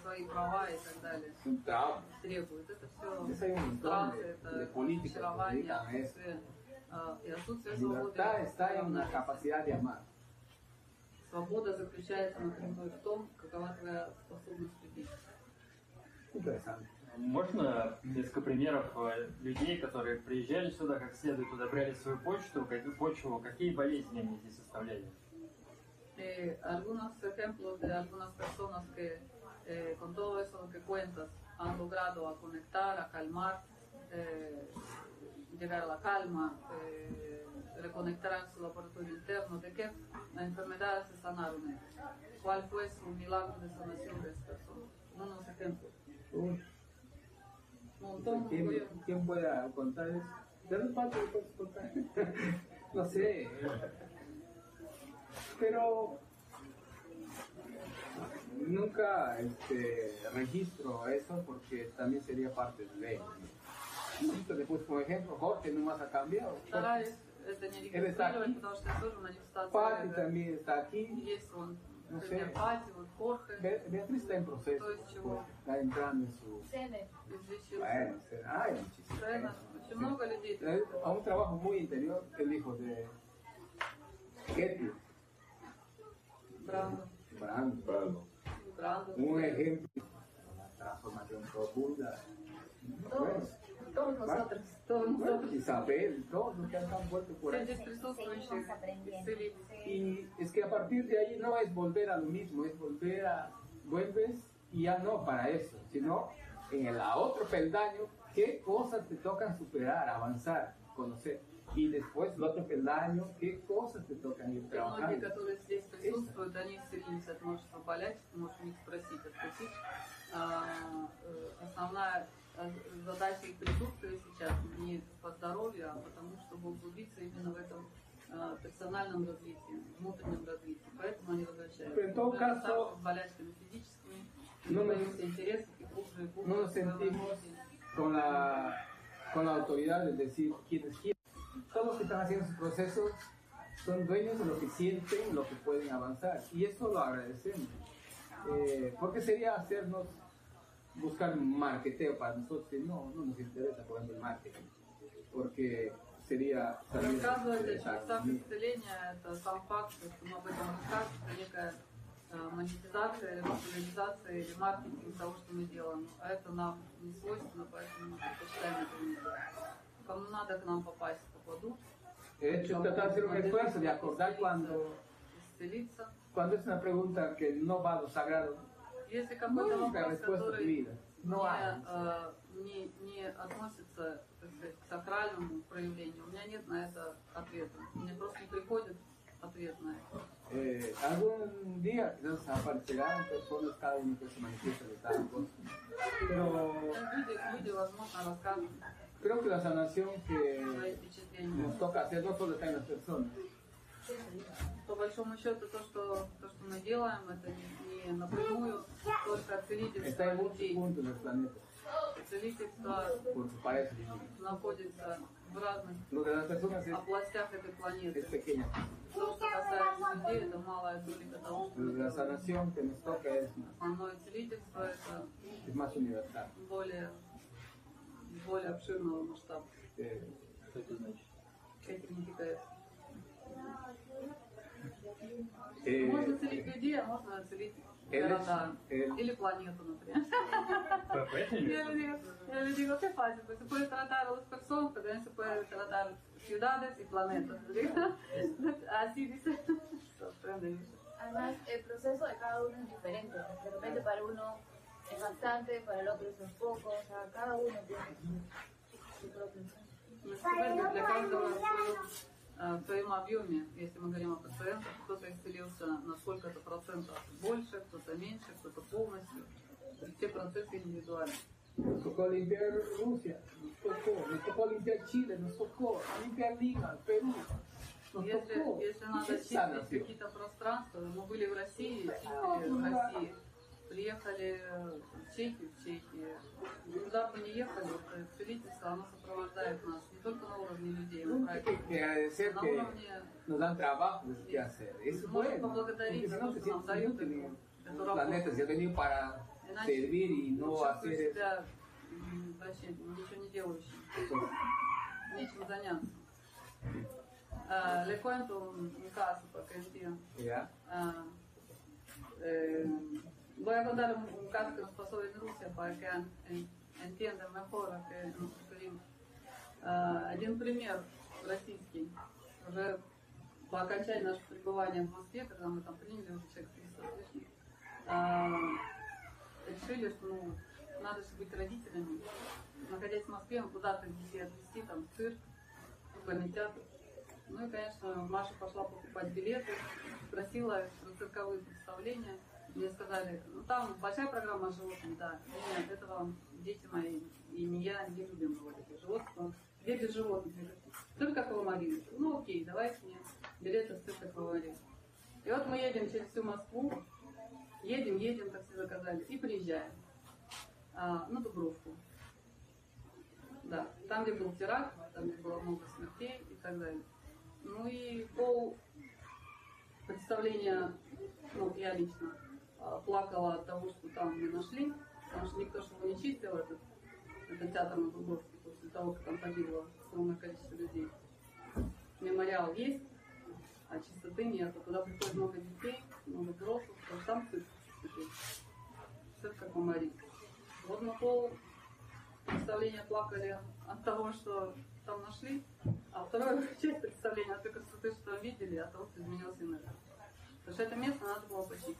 Es un trauma. Es un trauma de, de política. Libertad está en la capacidad de amar. Свобода заключается напрямую в том, какова твоя способность любить. Interesante. Можно несколько примеров э, людей, которые приезжали сюда, как следует удобряли свою почту, почву, какие болезни они здесь оставляли? Eh, algunos ejemplos de algunas personas que eh, con todo eso que cuentas han logrado a conectar, a calmar, eh, llegar a la calma, eh, reconectar a su laboratorio interno, de qué enfermedades se sanaron ellos, cuál fue su milagro de sanación de esas personas. Unos ejemplos. Uy, Un montón, ¿quién, quién puede contar eso? ¿De los patos puedes contar? no sé. Pero nunca este, registro eso porque también sería parte de ley. Entonces, pues, por ejemplo, Jorge no más ha cambiado. Él está aquí. Pati también está aquí. No sé. Beatriz está en proceso. Pues, está entrando en su... Bueno, hay muchísimo. Eh, a un trabajo muy interior, el hijo de Getty. Brando. Brando. Brando. Un ejemplo. La transformación profunda. Bueno todos nosotros, todos Bueno, nosotros. Isabel, todos los que han vuelto por Все ahí. здесь присутствующие исцелились. Y es que a partir de ahí no es volver a lo mismo, es volver a, vuelves y ya no para eso, sino en el otro peldaño, qué cosas te tocan superar, avanzar, conocer. Y después el otro peldaño, qué cosas te tocan ir И многие, trabajando. которые здесь присутствуют, они исцелились от множества болячек, можешь у них спросить, отпустить. А, э, основная э, задача их присутствия сейчас не по здоровью, а потому, чтобы углубиться именно в этом э, персональном развитии, внутреннем развитии. Поэтому они возвращаются. En todo Уже caso, оставшись с болячками физическими, no nos- появляются интересы и глубже и глубже no nos в своем sentimos развитии. con la, con la autoridad de decir quiénes quieren. Todos los que están haciendo su proceso son dueños de lo que sienten, lo que pueden avanzar. Y eso lo agradecemos. Eh, porque sería hacernos buscar marketeo para nosotros y no, no nos interesa, por ejemplo, el marketing. Porque sería о de чудесах исцеления, это сам факт, что мы об этом рассказываем, некая монетизация или популяризация или маркетинг того, что мы делаем. А это нам не свойственно, поэтому мы предпочитаем это не делать. Кому надо к нам попасть, попадут. De hecho, tratar de hacer un esfuerzo de acordar cuando, cuando es una pregunta que no va a lo sagrado. Если какой-то la вопрос, который не, hay. э, не, не относится сказать, к сакральному проявлению, у меня нет на это ответа. Мне просто не приходит ответ на это. Eh, algún día quizás aparecerán personas, cada uno que se manifiesta de cada cosa. Pero creo que la sanación que nos toca hacer no solo está en las personas, по большому счету то, что, то, что мы делаем, это не, не напрямую только целительство людей. Целительство находится в разных областях этой планеты. То, что касается людей, это малая доля, это опыт. Основное целительство это более, более обширного масштаба. Что это значит? Этим не китайцы. eh, Можно целить людей, а можно целить el hecho- города. el- Или планету, например. Поэтому Yo le digo, yo le digo, qué fácil, pues se puede tratar a las personas, pero también se puede tratar ciudades y planetas. Le digo, Así dice. Sorprende mucho. Además, el proceso de cada uno es diferente. De repente para uno es bastante, para el otro es un poco. O sea, cada uno tiene su, su propio Сегодня для каждого в своем, а, в своем объеме, если мы говорим о пациентах, кто-то исцелился на сколько-то процентов больше, кто-то меньше, кто-то полностью. Все процессы индивидуальны. Tocó limpiar Rusia, nos tocó, nos tocó limpiar Chile, nos tocó limpiar Lima, Perú, nos Если, если надо чистить какие-то пространства, мы были в России, чистили в России, приехали в Чехию, в Чехии. Куда бы ни ехали, это целительство, оно сопровождает нас не только на уровне людей, мы Hay que, que agradecer на que уровне nos dan trabajo de qué hacer. Es Можем bueno, porque поблагодарить si за no то, te что нам sientes дают inútil эту, en эту los работу. planetas. Yo he venido para Иначе servir y no чувствуешь hacer eso. себя м, вообще ничего не делающим, нечем заняться. Ah, le cuento un, un caso para que entiendan. ¿Ya? Ah, eh, voy a contar un, un caso que nos pasó en Rusia para que en- en- entiendan mejor a qué nos referimos. А, Один пример российский. Уже по окончании нашего пребывания в Москве, когда мы там приняли уже человек 300 с лишним, а, решили, что ну, надо же быть родителями. Находясь в Москве, мы куда-то детей отвезти, там, в цирк, в кинотеатр. Ну и, конечно, Маша пошла покупать билеты, спросила про цирковые представления. Мне сказали, ну там большая программа животных, да. Нет, это вам дети мои и не я не любим этих животных. Где без животных? Я Цирк аквамарин. Ну окей, давайте мне билеты в цирк аквамарин. И вот мы едем через всю Москву, едем, едем, как все заказали, и приезжаем а, на Дубровку. Да, там, где был теракт, там, где было много смертей и так далее. Ну и пол представления, ну, я лично а, плакала от того, что там не нашли, потому что никто его не чистил, этот, этот театр на Дубровке, после того, как там погибло огромное количество людей. Мемориал есть, а чистоты нет. Туда приходит много детей, много вопросов, а там цирк. Цирк как у Марии. Вот на пол представления плакали от того, что там нашли, а вторая часть представления от той красоты, что там видели, от того, что изменился энергия. Потому что это место надо было почистить.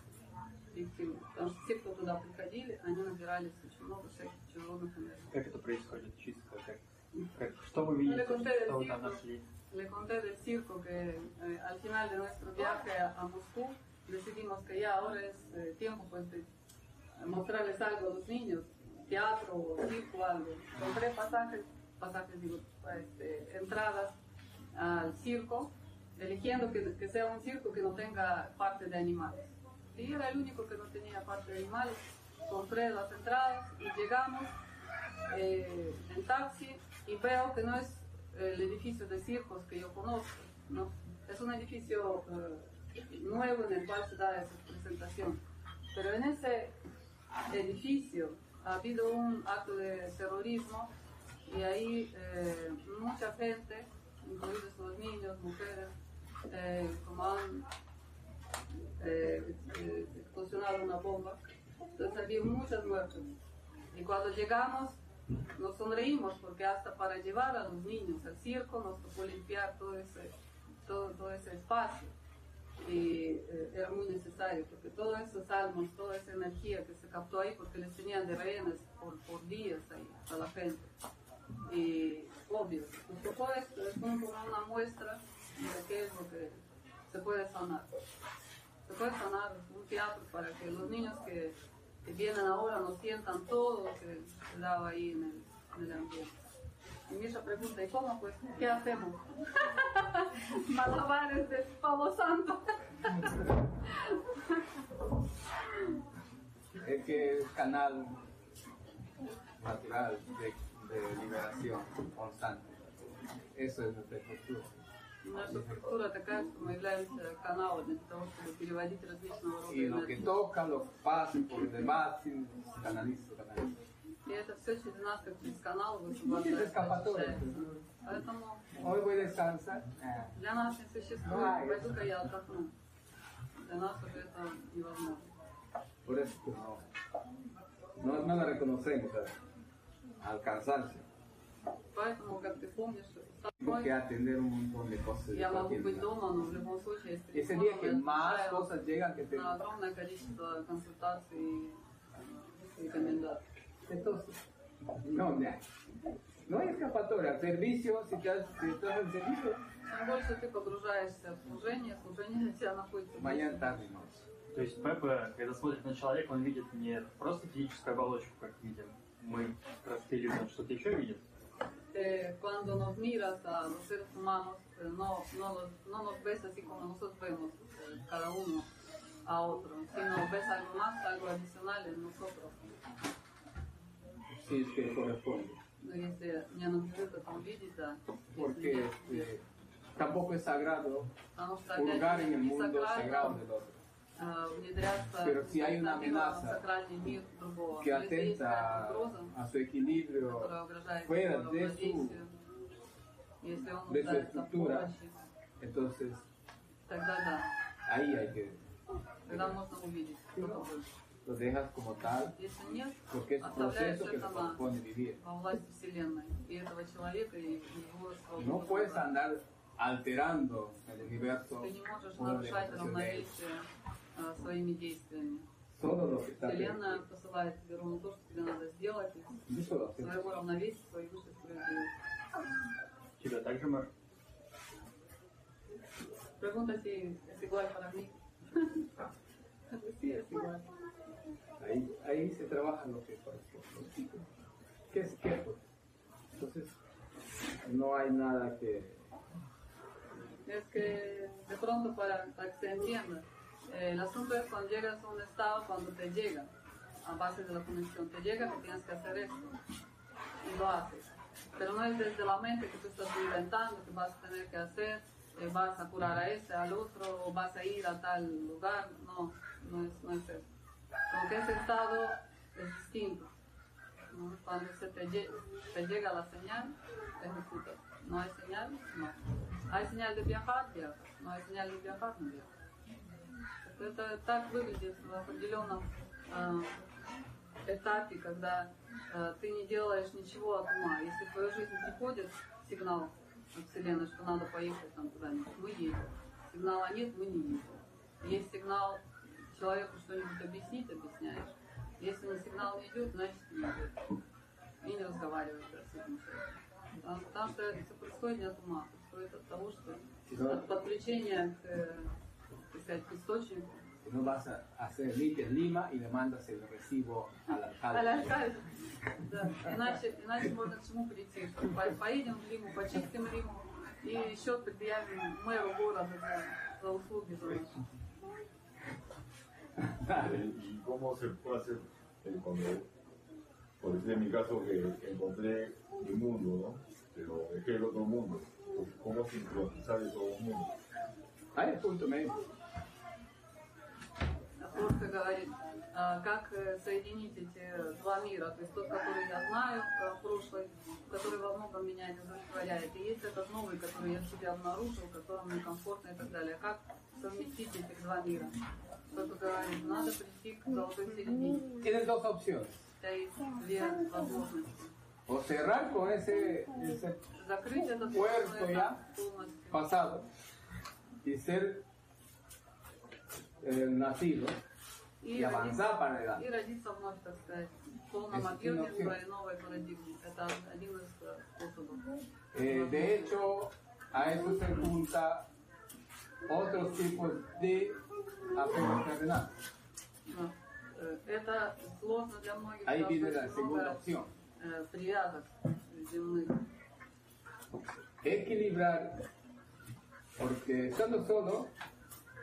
Потому что те, кто туда приходили, они набирались очень много всяких чужеродных энергий. Как это происходит? Чистка? Как, как, что вы видите? Le conté del Что вы там circo, нашли? le conté del circo que eh, al final de nuestro viaje a, a Moscú decidimos que ya ahora es eh, tiempo pues, de mostrarles algo a los niños, teatro o circo, algo. Compré pasajes, pasajes digo, este, entradas al circo, eligiendo que, que sea un circo que no tenga parte de animales. Y era el único que no tenía parte de animales. Compré las entradas y llegamos eh, en taxi y veo que no es el edificio de circos que yo conozco, ¿no? Es un edificio eh, nuevo en el cual se da esa presentación. Pero en ese edificio ha habido un acto de terrorismo y ahí eh, mucha gente, incluidos los niños, mujeres, como han explosionado una bomba, entonces había muchas muertes. Y cuando llegamos, nos sonreímos porque hasta para llevar a los niños al circo nos tocó limpiar todo ese, todo, todo ese espacio. Y eh, era muy necesario porque todos esos almas, toda esa energía que se captó ahí, porque les tenían de rehenes por, por días ahí a la gente. Y obvio, nos tocó esto, es como una muestra de qué es lo que se puede sanar. Se puede sanar un teatro para que los niños que, vienen ahora no sientan todo lo que se daba ahí en el, en el ambiente. Y Misha pregunta, ¿y cómo pues? ¿Qué hacemos? Malabares de pavo santo. Es que es canal natural de, de liberación constante. Eso es nuestra postura. Наша структура такая, что мы являемся каналами для того, чтобы переводить различного рода энергии. И это все через нас, как через канал, высвобождается. Поэтому. Ah, для нас не существует, пойду-ка я отдохну. Для нас уже это невозможно. Por eso no, no, no la reconocemos al cansancio. Поэтому, как ты помнишь, Tengo que atender un montón de cosas. я могу быть дома, но в любом случае, если Ese día que más cosas llegan que te... огромное количество консультаций и рекомендаций. Entonces, no, no, no hay escapatoria. Servicio, si estás, si estás en servicio, Чем больше ты погружаешься в служение, служение для тебя находится mañana tarde, noche. То есть Пеппа, когда смотрит на человека, он видит не просто физическую оболочку, как видим мы, простые люди, он что-то еще видит. Este, cuando nos miras a los seres humanos, pues no, no, nos, no nos ves así como nosotros vemos eh, cada uno a otro, sino ves algo más, algo adicional en nosotros. Sí, es que corresponde. Este, Porque este, eh, tampoco es sagrado purgar en el mundo sagrado del otro. Pero si hay una amenaza que atenta a su equilibrio fuera de su, de su estructura, entonces ahí hay que... Lo dejas como tal, porque es un proceso que nos propone vivir. No puedes andar alterando el universo. Por la а, своими действиями. Вселенная посылает тебе ровно то, что тебе надо сделать hacemos. своего равновесия, своей высшей справедливости. Тебя также мы Pregunta si es igual para mí. sí, es igual. Ahí, ahí se trabaja lo que corresponde. ¿Qué es qué? Entonces, no hay nada que... Es que de pronto para, para que se entienda, eh, el asunto es cuando llegas a un estado, cuando te llega, a base de la conexión, te llega que tienes que hacer esto y lo haces. Pero no es desde la mente que tú estás inventando que vas a tener que hacer, eh, vas a curar a este, al otro, o vas a ir a tal lugar. No, no es, no es eso. Como que ese estado es distinto. ¿no? Cuando se te, te llega la señal, ejecutas. No hay señal, no. Hay señal de viajar, viajas. No hay señal de viajar, no viajas. Это так выглядит в определенном э, этапе, когда э, ты не делаешь ничего от ума. Если в твою жизнь приходит сигнал от Вселенной, что надо поехать там куда-нибудь, мы едем. Сигнала нет, мы не едем. Есть сигнал человеку что-нибудь объяснить, объясняешь. Если на сигнал не идет, значит не идет. И не разговариваешь да, с этим человеком. Потому, потому что это происходит не от ума, происходит от того, что от подключения к, э, так сказать, к источнику. No vas a hacer limpias Lima y le mandas el recibo al Al alcalde. алькальде. Да. Иначе, иначе можно к чему прийти? Что по- поедем в Риму, почистим Риму и счет предъявим мэру города за, за услуги за наши. Eh, ¿Y cómo se puede hacer eh, cuando, por decir en mi caso, que encontré mi mundo, ¿no? Pero dejé el otro mundo? Pues, ¿Cómo sincronizar esos dos mundos? Hay el punto medio. Просто говорит, а, как э, соединить эти два мира. То есть тот, который я знаю, э, прошлый, который во многом меня не удовлетворяет. И есть этот новый, который я в себе обнаружил, которым мне комфортно и так далее. Как совместить этих два мира? Кто-то говорит, надо прийти к золотой середине. Tienes dos opciones. Тебя есть две возможности. O cerrar con ese, ese Puerto ya. pasado y ser eh, nacido И y avanzar para родиться, и adelante. родиться вновь, так сказать, в полном Es объеме una в opción. своей новой парадигме. Это один из э, способов. Eh, de hecho, a eso se junta otros tipos de apego terrenal. Но, э, Это сложно для многих, Ahí потому viene что la очень segunda много opción. э, привязок земных. Equilibrar, porque estando solo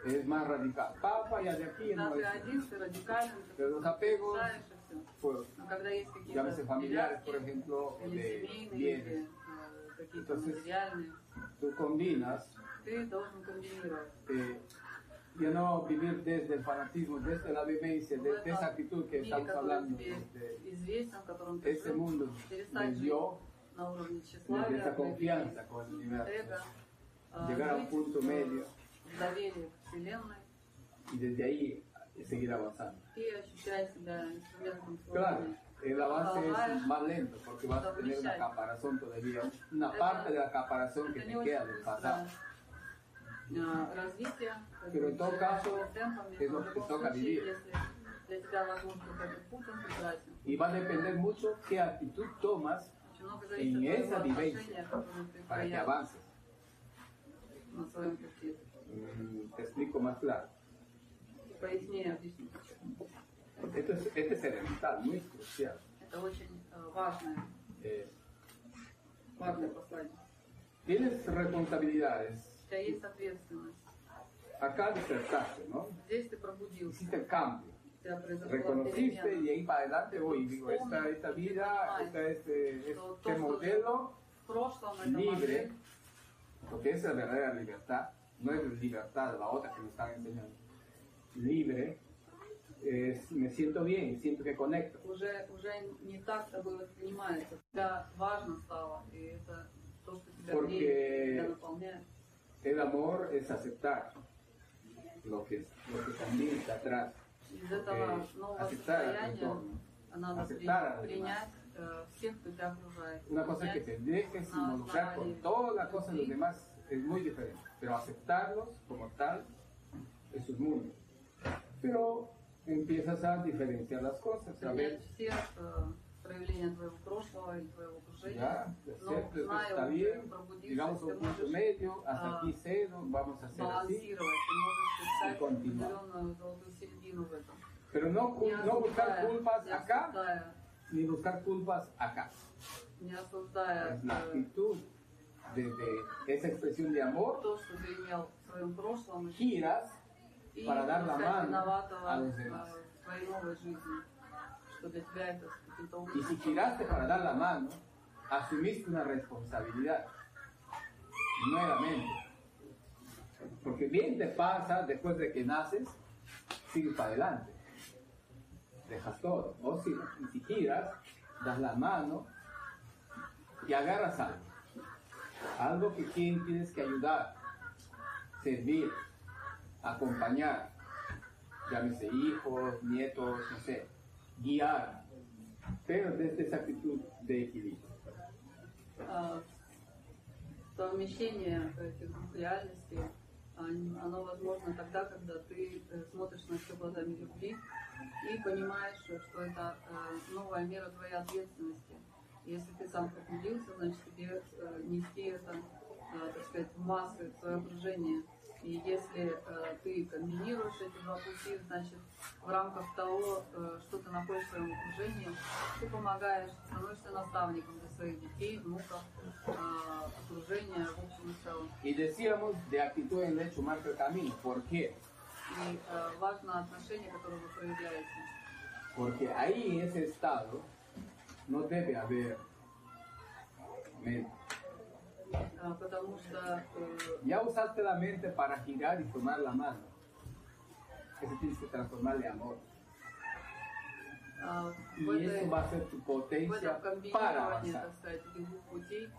es más radical. Pa, pa, ya de aquí, Когда no ты es. один, ты радикален, ты Pero los apegos, решаешь и все. pues, Но когда есть какие-то llámese familiares, por привязки, ejemplo, o или de семейные, bienes, или э, какие-то Entonces, материальные, tú combinas ты должен комбинировать. eh, ya no vivir desde el fanatismo, desde la vivencia, В de, de этом esa actitud que мире, estamos который hablando, тебе de известен, в котором ты ese жил, mundo перестать me жить dio на уровне de тщеславия, esa проявления confianza con el universo, эго, а, llegar a un жить punto в- medio в доверии к Вселенной y desde ahí seguir avanzando. и ощущать себя инструментом Claro, создания. el avance Trabajar, es más lento porque vas a tener una caparazón todavía, una parte de la caparazón que Это не te очень queda del pasado. быстрое а, развитие. Pero en todo caso, темпами, es но lo в que любом toca случае, vivir. если для тебя возможно вот этот путь, он прекрасен. Y va a depender mucho qué actitud tomas Очень много зависит en от esa твоего vivencia отношения, которое ты para que проявишь avances. Mm, te explico más claro. Esto es, este es elemental, muy crucial. Eh. Tienes responsabilidades. Acá disertaste, ¿no? Hiciste cambio. Reconociste y ahí para adelante voy. Digo, esta, esta vida, esta, este, este modelo libre, porque esa es la verdadera libertad no es libertad la otra que nos están enseñando. Libre, es, me siento bien, siento que conecto. уже, уже не так тобой воспринимается. Тебя важно стало, и это то, что тебя Porque- греет, тебя наполняет. El amor es aceptar lo que, lo que también está atrás. Из этого Porque нового aceptar al состояния entorno. надо при- aceptar a los принять э, всех, кто тебя окружает. Una cosa es que te dejes involucrar con todas las cosas de los demás es muy diferente, pero aceptarlos como tal es un mundo. Pero empiezas a diferenciar las cosas. Saber, ya, siempre está bien, llegamos a un punto medio, hasta aquí cero, vamos a hacer así y continuar. Pero no, no buscar culpas acá, ni buscar culpas acá. Es la actitud desde esa expresión de amor, giras para dar la mano a los demás. Y si giraste para dar la mano, asumiste una responsabilidad. Nuevamente. Porque bien te pasa después de que naces, sigues para adelante. Dejas todo. O si, y si giras, das la mano y agarras algo. Algo que quien tienes que ayudar, servir, acompañar. llámese hijos, nietos, no sé, guiar, pero desde esa actitud de equilibrio. А, совмещение этих двух реальностей, оно возможно тогда, когда ты э, смотришь на все глазами любви и понимаешь, что это э, новая мера твоей ответственности. Если ты сам погубился, значит тебе э, нести это, э, так сказать, в массы, в свое окружение. И если э, ты комбинируешь эти два пути, значит, в рамках того, э, что ты находишь в своем окружении, ты помогаешь, становишься наставником для своих детей, внуков, э, окружения в общем и целом. Y decíamos, de actitud en hecho marca el camino. ¿Por qué? И э, важно отношение, которое вы проявляете. Porque ahí ese estado no debe haber. Э, потому что э, Ya usaste la mente para girar y tomar la mano. Eso tienes que transformarle amor. э, Y этой- eso va a ser tu potencia para avanzar. путей,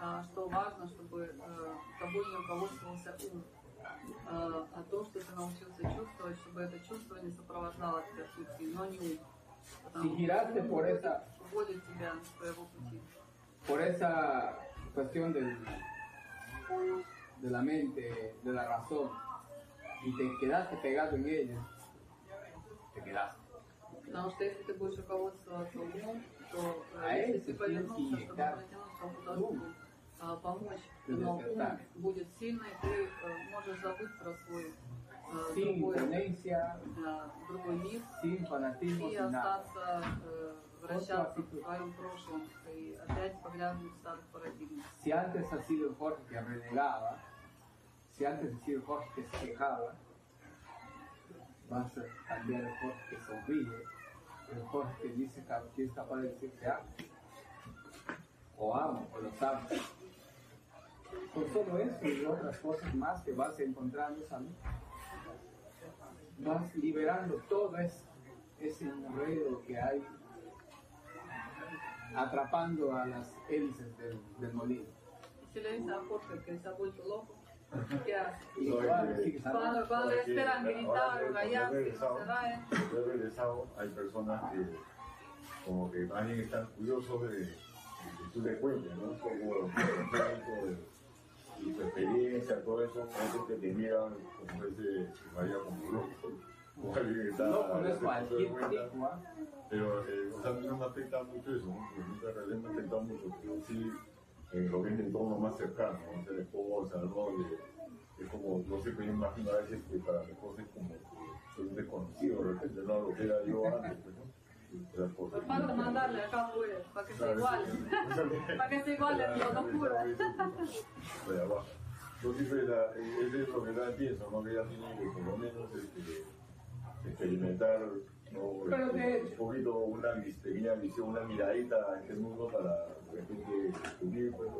а, что важно, чтобы э, тобой не руководствовался ум, а, а то, что ты научился чувствовать, чтобы это чувство не сопровождало тебя в пути, но не ум. Потому Si giraste ум por уводит- esa- уводит тебя с твоего пути. Por esa cuestión del, de la mente, de la razón, y te quedaste pegado en ella, te quedaste. Потому что если ты будешь руководствоваться умом, то э, А если это ты повернулся, сильно чтобы да. протянуть кому-то руку, а, помочь, Ты но ум despertar. будет сильный, ты э, можешь забыть про свой э, Sin другой, imponencia, э, другой мир sin fanatismo, и sin nada. остаться, э, вращаться в своем прошлом и опять поглядывать в старых парадигмах. Si antes ha sido el Jorge que renegaba, si antes ha sido el Jorge que se quejaba, vas a cambiar el Jorge que sonríe, el Jorge que dice que es capaz de decir te amo, o amo, o los amo. Con solo eso y otras cosas más que vas encontrando, ¿sabes? Vas liberando todo ese, ese enredo que hay atrapando a las hélices del, del molino. Si le dices a Jorge que se ha vuelto loco, ¿qué hace? Cuando, andando. cuando le esperan gritar, cuando he regresado- se va, ¿eh? cuando he regresado, hay personas que como que más bien están curiosos de, que tú le cuentes, ¿no? Y tu experiencia, todo eso, otros que te miran como ese vaya como alguien que está No alguien cuenta. tipo, ¿ah? Pero, eh, o sea, a mí no me afecta mucho eso, ¿no? Porque en realidad me ha afectado mucho, pero sí en lo que es entorno más cercano, ¿no? Ser esposa, ¿no? Y es como, no sé, me imagino a veces que para mi esposa es como que soy un desconocido, de repente no lo que era yo antes, pues, Pues falta mandarle acá afuera, para que se igualen. Para que se igualen los abajo. Yo siempre, la, ese es lo que yo pienso, ¿no? Que ella tiene que por lo menos este, experimentar ¿no? Pero Este, de un poquito una pequeña visión, una miradita a este mundo para de repente descubrir, pues.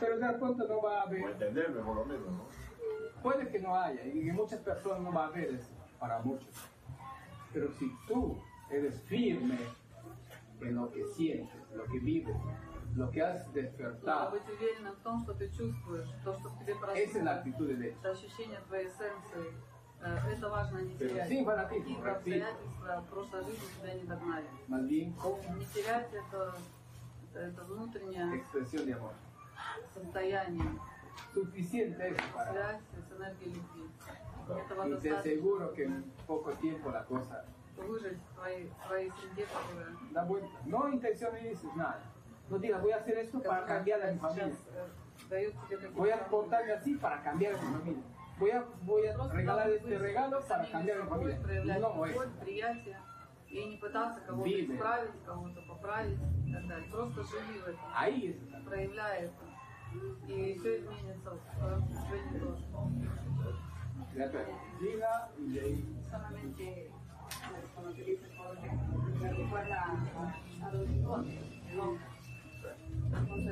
Pero de pronto no va a o haber, entenderme por lo menos, ¿no? puede que no haya, y en muchas personas no va a haber eso, para muchos. Pero si tú eres firme en lo que sientes, lo que vives, lo que has Надо despertado, быть уверенным в том, что ты чувствуешь, то, что в тебе esa es la проснулось. actitud de Это ощущение твоей эссенции. Э, Это важно не Pero терять. sin fanatismo, Какие repito. обстоятельства прошлой жизни тебя не догнали. más bien con Не терять это, это, это внутреннее expresión de amor. состояние, Suficiente eso para связь с энергией любви. Этого Y te достаточно, aseguro que en poco tiempo la cosa чтобы выжить в твоей, в твоей среде, которая, da vuelta. No intencionalices nada. No digas, voy a hacer esto para которая cambiar a mi сейчас familia. э, дает тебе какие-то Voy a portarme así para cambiar a mi familia. Voy a, voy a Просто regalar надо este быть regalo para самим cambiar a mi собой, familia. проявлять No es. любовь, приятие и не пытаться кого-то Видно. исправить, кого-то поправить и так далее. Просто живи в этом, Ahí es esa. проявляй это. И все изменится в твоем служении тоже. Ya te diga y de ahí. solamente dice Jorge, me recuerda a,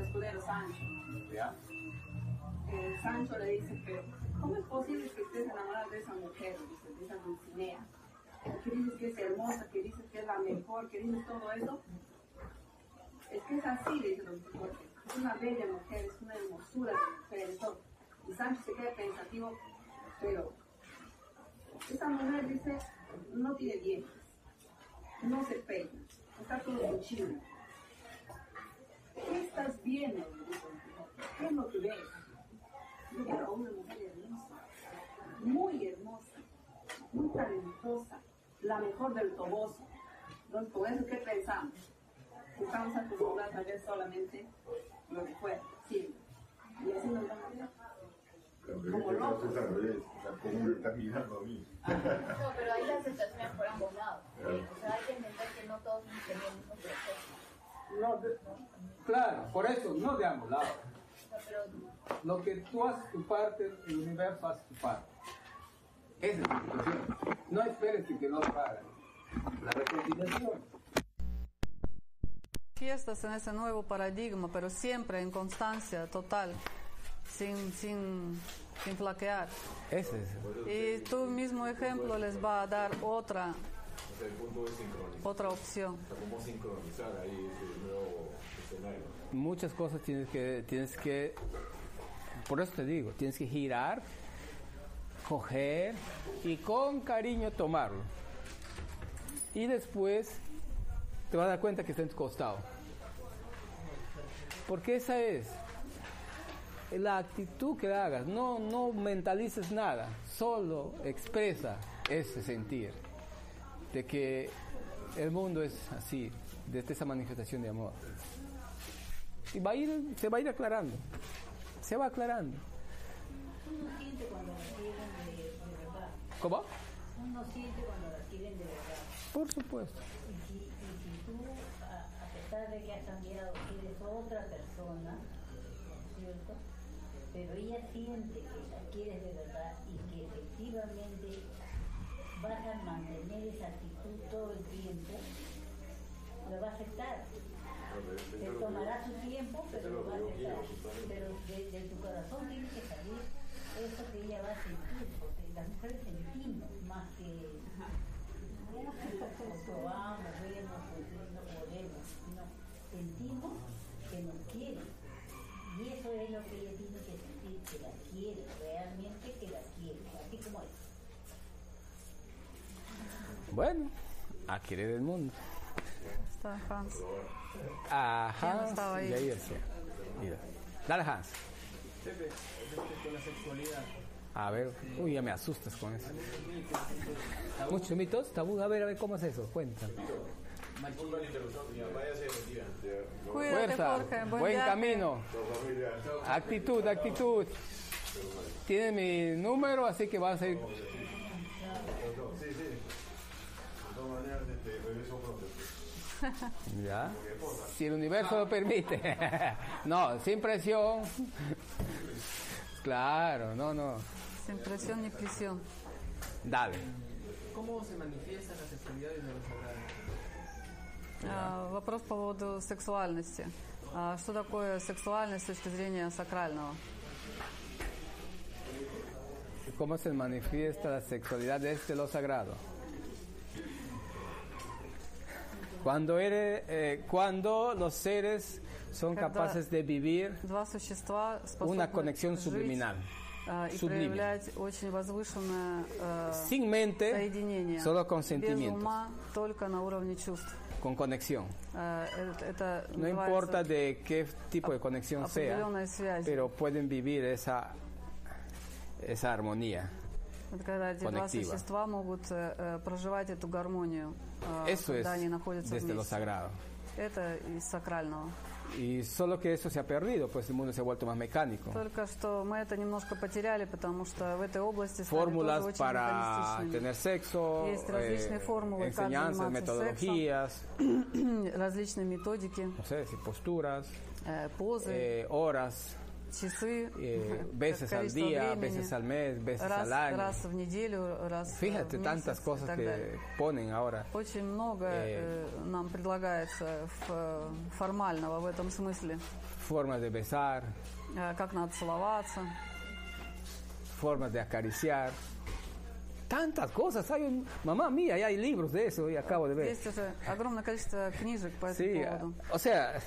escudero Sancho. ¿Ya? Eh, Sancho le dice, pero ¿cómo es posible que estés enamorado de esa mujer, dice, de esa Dulcinea? Que dices que es hermosa, que dices que es la mejor, que dices todo eso. Es que es así, dice Don Quijote. Es una bella mujer, es una hermosura de mujer. Y Sancho se queda pensativo, pero Esa mujer dice, no tiene dientes, no se peina, está todo cochino. ¿Qué estás viendo? ¿Qué es lo que ves? Una mujer hermosa, muy hermosa, muy talentosa, la mejor del toboso. Entonces, con eso, ¿qué pensamos? Acostumbrados a ver solamente lo de fuera, sí. Y así nos vamos a ver. Como al revés, o sea, ¿cómo me estás mirando a mí? No, pero ahí la aceptación es por ambos lados. ¿sí? O sea, hay que entender que no todos tenido el mismo proceso. No, de- claro, por eso, no de ambos lados. O sea, pero Lo que tú haces tu parte, el universo hace tu parte. Esa es la situación. No esperes que no lo hagan. La reconciliación. Fiestas en ese nuevo paradigma, pero siempre en constancia total, sin, sin, sin flaquear. Ese es. Y tu mismo ejemplo les va a dar otra, O sea, el punto es sincronizar. otra opción. O sea, cómo sincronizar ahí ese nuevo escenario. Muchas cosas tienes que, tienes que, por eso te digo, tienes que girar, coger y con cariño tomarlo. Y después te vas a dar cuenta que está en tu costado. Porque esa es la actitud que hagas. No, no mentalices nada, solo expresa ese sentir de que el mundo es así, desde esa manifestación de amor. Y va a ir, se va a ir aclarando, se va aclarando. Uno siente cuando la quieren de, de verdad. ¿Cómo? Uno siente cuando la quieren de verdad. Por supuesto. Y si, y si tú, a, a pesar de que has cambiado, eres otra persona, ¿no es cierto? Pero ella siente que la quieres de verdad y que efectivamente vas a mantener esa actitud todo el tiempo, lo va a aceptar. Se tomará su tiempo, pero lo va a aceptar. Pero de, de tu corazón tiene que salir eso que ella va a sentir, porque las mujeres sentimos más que probamos, vemos, no podemos, sino sentimos que nos quieren. Y eso es lo que ella que la quiere, realmente que la quiere, así como es. Bueno, a querer el mundo. Está Hans. A ¿Quién Hans estaba ahí? y ahí decía, mira. Dale Hans. Pepe, respecto a la sexualidad, A ver, uy, ya me asustas con eso. Muchos mitos, tabú, a ver, a ver, ¿cómo es eso? Cuéntame. Interrupción. Cuídate, Fuerza. Buen, camino. Actitud, actitud. Tiene mi número, así que va a ser. Sí, sí. De todas maneras, este, regreso pronto. Ya. Si el universo lo permite. No, sin presión. Claro, no, no. Sin presión ni presión. Dale. ¿cómo se manifiesta la sexualidad desde los sagrados? А, Вопрос по поводу сексуальности. А, Что такое сексуальность с точки зрения сакрального? ¿Cómo se manifiesta la sexualidad desde lo sagrado? Cuando, eres, eh, cuando los seres son Когда capaces de vivir una conexión subliminal, а, и sublime. проявлять очень возвышенное э, sin mente, соединение. solo con без ума, только на уровне чувств. con conexión. Э, это, это No называется importa de qué tipo de conexión sea, определенная связь. pero pueden vivir esa, esa armonía. Это когда эти два conectiva. существа могут э, э, проживать эту гармонию, э, Eso es когда они находятся desde lo вместе. sagrado. Это из сакрального. Y solo que eso se ha perdido, pues el mundo se ha vuelto más mecánico. Только что мы это немножко потеряли, потому что в этой области стали Fórmulas тоже очень para механистичными. tener sexo, Есть различные eh, формулы, как enseñanzas, заниматься metodologías, различные методики, no sé, si posturas, э, позы, eh, horas, часы, eh, veces al количество día, времени, veces al mes, veces раз, al año. раз в неделю, раз э, Fíjate в tantas месяц и cosas так que далее. ponen ahora. Очень много Eh, э, нам предлагается ф- формального в этом смысле. Formas de besar, Э, Как надо целоваться. formas de acariciar. Tantas cosas. Hay un, mamá mía, ya hay libros de eso y acabo de ver. Есть уже огромное количество книжек по этому Sí, поводу. o sea,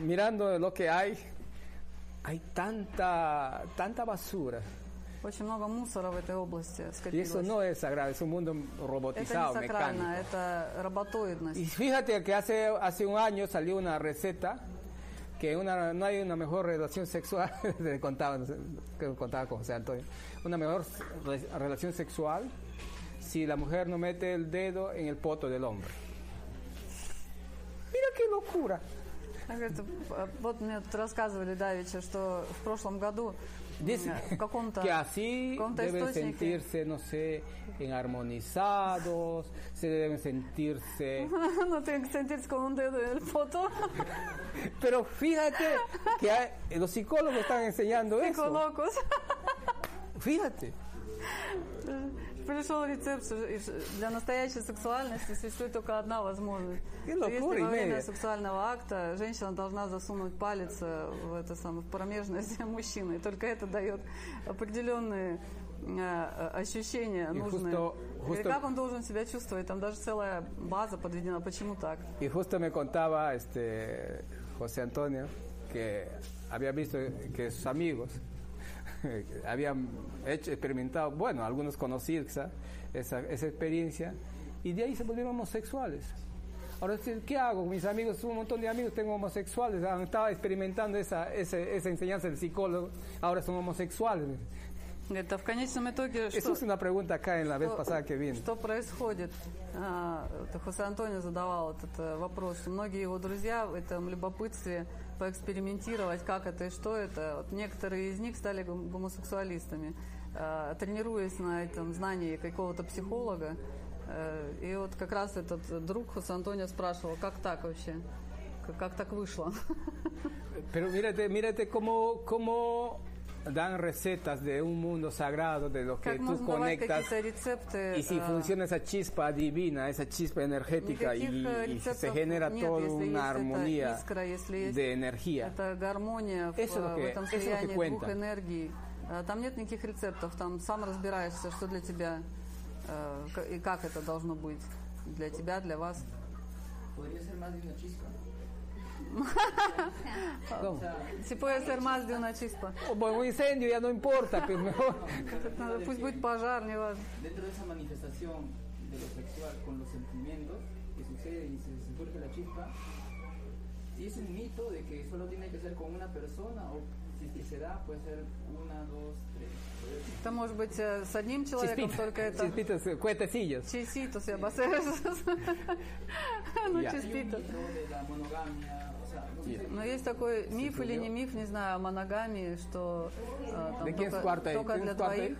mirando lo que hay, hay tanta, tanta basura. Очень много мусора в этой области Y скопилось. eso no es sagrado, es un mundo это не robotizado, сакрально, mecánico. это роботоидность. Y fíjate que hace, hace un año salió una receta que una, no hay una mejor relación sexual, te contaba, no sé, que contaba con José Antonio, una mejor re- relación sexual si la mujer no mete el dedo en el poto del hombre. Mira qué locura. Как это, э, Вот мне тут рассказывали Давича, что в прошлом году Dice э, в каком-то que así в каком-то deben источнике sentirse, no sé, en armonizados, se deben sentirse... no tienen que sentirse con un dedo en el poto. Pero fíjate que hay- los psicólogos están enseñando eso. Психолокус. Fíjate. Пришел рецепт, что и для настоящей сексуальности существует только одна возможность. Что Если во время сексуального акта женщина должна засунуть палец э, в это самое в промежность мужчины, и только это дает определенные э, ощущения И нужные. justo- И justo- как он должен себя чувствовать? Там даже целая база подведена. Почему так? Y justo me contaba este José Antonio que había visto que sus amigos habían hecho, experimentado, bueno, algunos conocidos quizá, esa, esa experiencia, y de ahí se volvieron homosexuales. Ahora, sí, ¿qué hago? Mis amigos, un montón de amigos tengo homosexuales, han estado experimentando esa, esa, esa enseñanza del psicólogo, ahora son homosexuales. Это в конечном итоге Eso что? es una pregunta acá en la vez Что- pasada que vine. Что происходит? А, это Хосе Антонио задавал этот э, вопрос. что Многие его друзья в этом любопытстве поэкспериментировать, как это и что это. Вот некоторые из них стали гом- гомосексуалистами, а, тренируясь на этом знании какого-то психолога. Э, И вот как раз этот друг Хосе Антонио спрашивал, как так вообще? Как так вышло? Pero mírate, mírate cómo, cómo dan recetas de un mundo sagrado, de lo que Как tú можно давать conectas. какие-то рецепты? Y si э, funciona esa chispa divina, esa chispa energética y, Никаких э, y se рецептов genera нет, toda если есть una эта armonía искра, если есть de energía. Это гармония в, Eso es lo в que- этом eso es lo que слиянии двух cuenta. энергий. А, Там нет никаких рецептов, там сам разбираешься, что для тебя э, к- и как это должно быть для тебя, для вас. Podría ser más de una chispa. ¿Cómo? Si puede ser más de una chispa. O bueno, un incendio ya no importa, pero mejor. Надо- Пусть будет пожар, не важно. Dentro de esa manifestación de lo sexual con los sentimientos que sucede y se, se surge la chispa, si es un mito de que solo tiene que ser con una persona o si es que se da, puede ser una, dos, tres. Это может быть э, с одним человеком, Chispitas, только это... chispitas, eh, cuetecillos. Chisitos, я басер. Ну, Ya. чиспитос. de la monogamia, Но есть такой миф или не миф, не знаю, о моногамии, что э, там ¿De quién es только, только ¿Quién для двоих.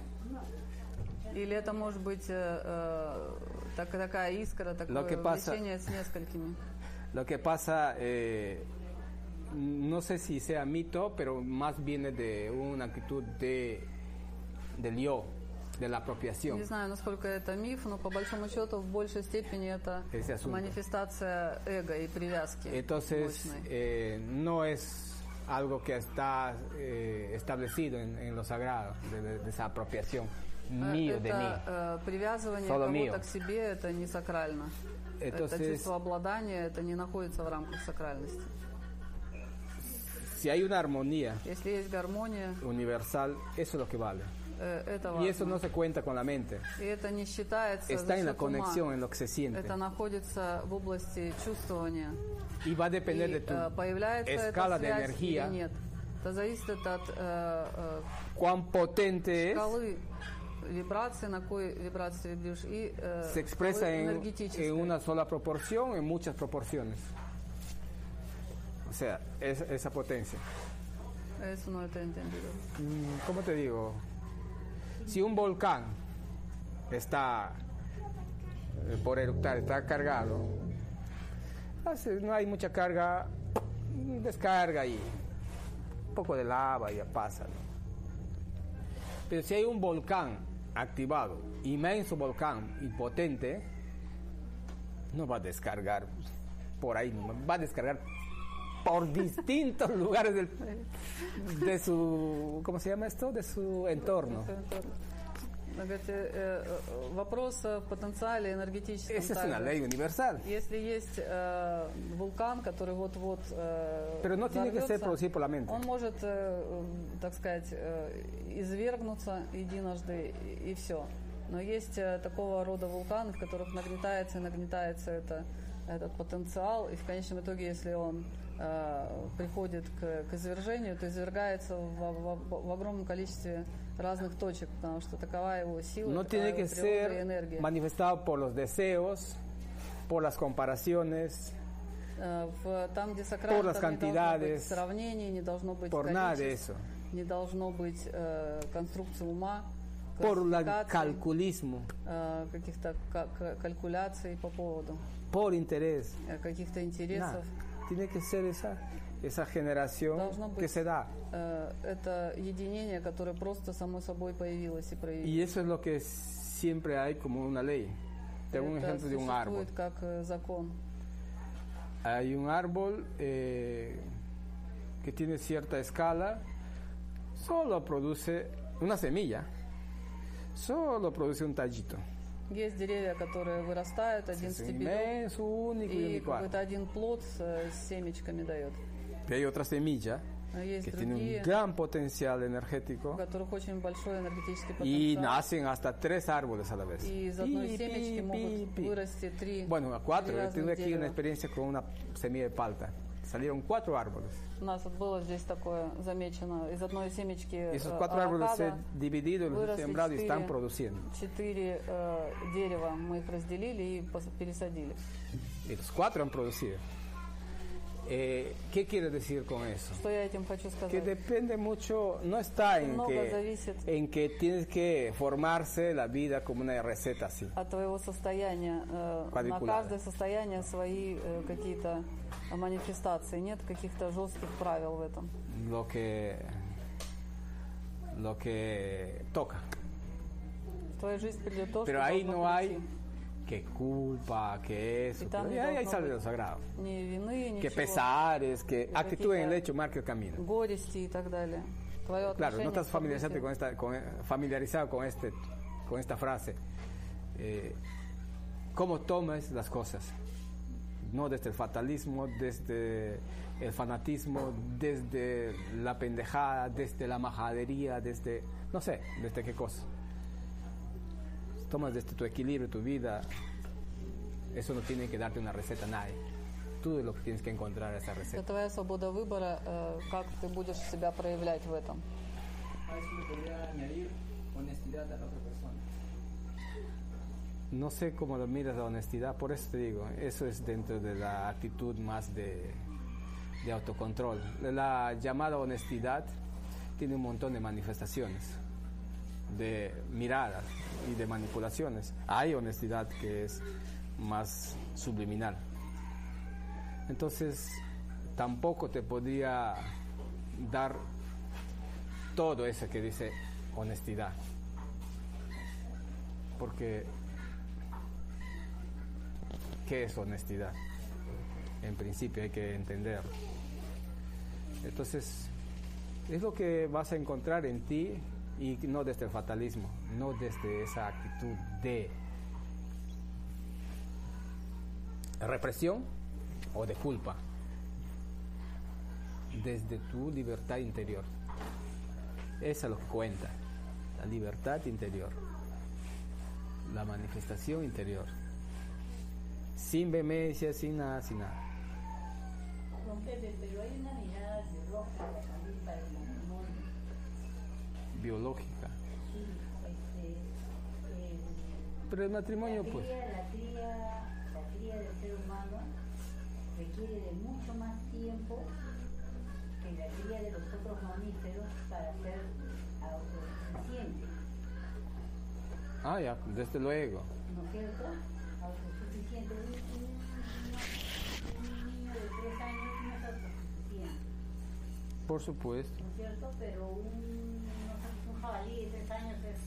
Или это может быть э, э, так- такая искра, такое влечение с несколькими. Lo que pasa, eh, no sé si sea mito, pero más viene de una actitud de, del yo, de la apropiación. Не знаю, насколько это миф, но по большому счету в большей степени это Ese asunto. манифестация эго и привязки. Entonces, мощной. eh, no es algo que está eh, establecido en, en lo sagrado, de, de- de esa apropiación Э, mío, de mí. это э, привязывание Solo кого-то mío. к себе, это не сакрально. это Entonces- чувство обладания, это не находится в рамках сакральности. Si hay una armonía Если есть гармония, universal, eso es lo que vale. э, это Y eso важно. no se cuenta con la mente. И это не считается Está за en la счет ума. conexión, en lo que se siente. Это находится в области чувствования. Y va a depender и de tu э, появляется escala эта de связь energía, или нет. Это зависит от э, э, cuán potente es, шкалы вибрации, на какой вибрации ты вибрируешь, и э, se expresa шкалы en, энергетической. en una sola proporción, en muchas proporciones. O sea, es- esa potencia. Eso no это entendido. Mm, ¿Cómo te digo? Si un volcán está eh, por eructar, está cargado, no hay mucha carga, descarga y un poco de lava y ya pasa. Pero si hay un volcán activado, inmenso volcán y potente, no va a descargar por ahí, va a descargar por distintos lugares del, de su, ¿cómo se llama esto? De su entorno. Э, вопрос в потенциале энергетическом. Также. ley universal. Если есть э, вулкан, который вот-вот э, Pero no tiene que ser взорвется, producido por la mente. он может, э, так сказать, э, извергнуться единожды и, все. Но есть э, такого рода вулканы, в которых нагнетается и нагнетается это, этот потенциал, и в конечном итоге, если он э, приходит к, к извержению, то извергается в, в- в огромном количестве разных точек, потому что такова его сила, No tiene que ser manifestado por los deseos, por las comparaciones, Э, в- там, где сакрально, Por las там не cantidades, сравнений, не должно быть por nada de eso. не должно быть э, конструкции ума, por классификаций, calculismo, э, каких-то ка- ка- калькуляций по поводу por interés. э, каких-то Nada. интересов. Tiene que ser esa, esa generación Должно que быть se da. э, это единение, которое просто само собой появилось и Y проявилось. eso es lo que siempre hay como una ley. Te hago un это ejemplo de un árbol. существует как э, закон. Hay un árbol eh, que tiene cierta escala, solo produce una semilla, solo produce un tallito. Есть деревья, которые вырастают, один стебелек, и какой-то один плод с, семечками дает. Y hay otra semilla А есть que tiene un gran potencial у energético которых очень большой энергетический y потенциал. nacen hasta tres árboles a la vez. И из одной Pi, семечки pi, могут pi. вырасти три, Bueno, a cuatro. три Yo tuve разных aquí una experiencia con una semilla de palta. Salieron cuatro árboles. У нас вот было здесь такое замечено. Из одной семечки Y esos э, cuatro árboles he авокадо dividido, los he выросли sembrado y están четыре- produciendo. четыре э, дерева. Мы их разделили и пос- пересадили. Y los cuatro han producido. Eh, ¿Qué quiere decir con eso? Что я этим хочу Que сказать? depende mucho, no está en Много que, зависит. en que tienes que formarse la vida como una receta así. От твоего состояния. э, на Cuadriculada. каждое состояние свои э, какие-то манифестации. Нет каких-то жестких правил в этом. Lo que, lo que toca. В твою жизнь придет то, Pero что ahí должно no hay прийти. que culpa, que eso. Pero ahí sale lo sagrado. que pesares, que actitud en el hecho marca el camino. Claro, no estás familiarizado con esta, con, familiarizado con, este, con esta frase. Eh, ¿Cómo tomas las cosas? No desde el fatalismo, desde el fanatismo, desde la pendejada, desde la majadería, desde, no sé, desde qué cosa Tomas desde tu equilibrio, tu vida. Eso no tiene que darte una receta a nadie. Tú es lo que tienes que encontrar esa Это receta. твоя свобода выбора, э, как ты будешь себя проявлять в этом. A eso le podría añadir honestidad a la otra persona. No sé cómo lo miras la honestidad, por eso te digo, eso es dentro de la actitud más de, de autocontrol. La llamada honestidad tiene un montón de manifestaciones, de miradas y de manipulaciones. Hay honestidad que es más subliminal. Entonces, tampoco te podría dar todo eso que dice honestidad. Porque ¿Qué es honestidad? En principio hay que entenderlo. Entonces, es lo que vas a encontrar en ti y no desde el fatalismo, no desde esa actitud de represión o de culpa, desde tu libertad interior. Esa es lo que cuenta, la libertad interior, la manifestación interior sin vehemencia, sin nada, sin nada. Pero hay una mirada. Biológica. Sí, este, el- Pero el matrimonio, la pues, cría, la cría, la cría del ser humano requiere de mucho más tiempo que la cría de los otros mamíferos para ser autosuficiente, ah, ya, desde luego. ¿no es cierto? Autosuficiente. Un, niño de tres años no es autosuficiente. Por supuesto. ¿no es cierto? Pero un jabalí de tres años es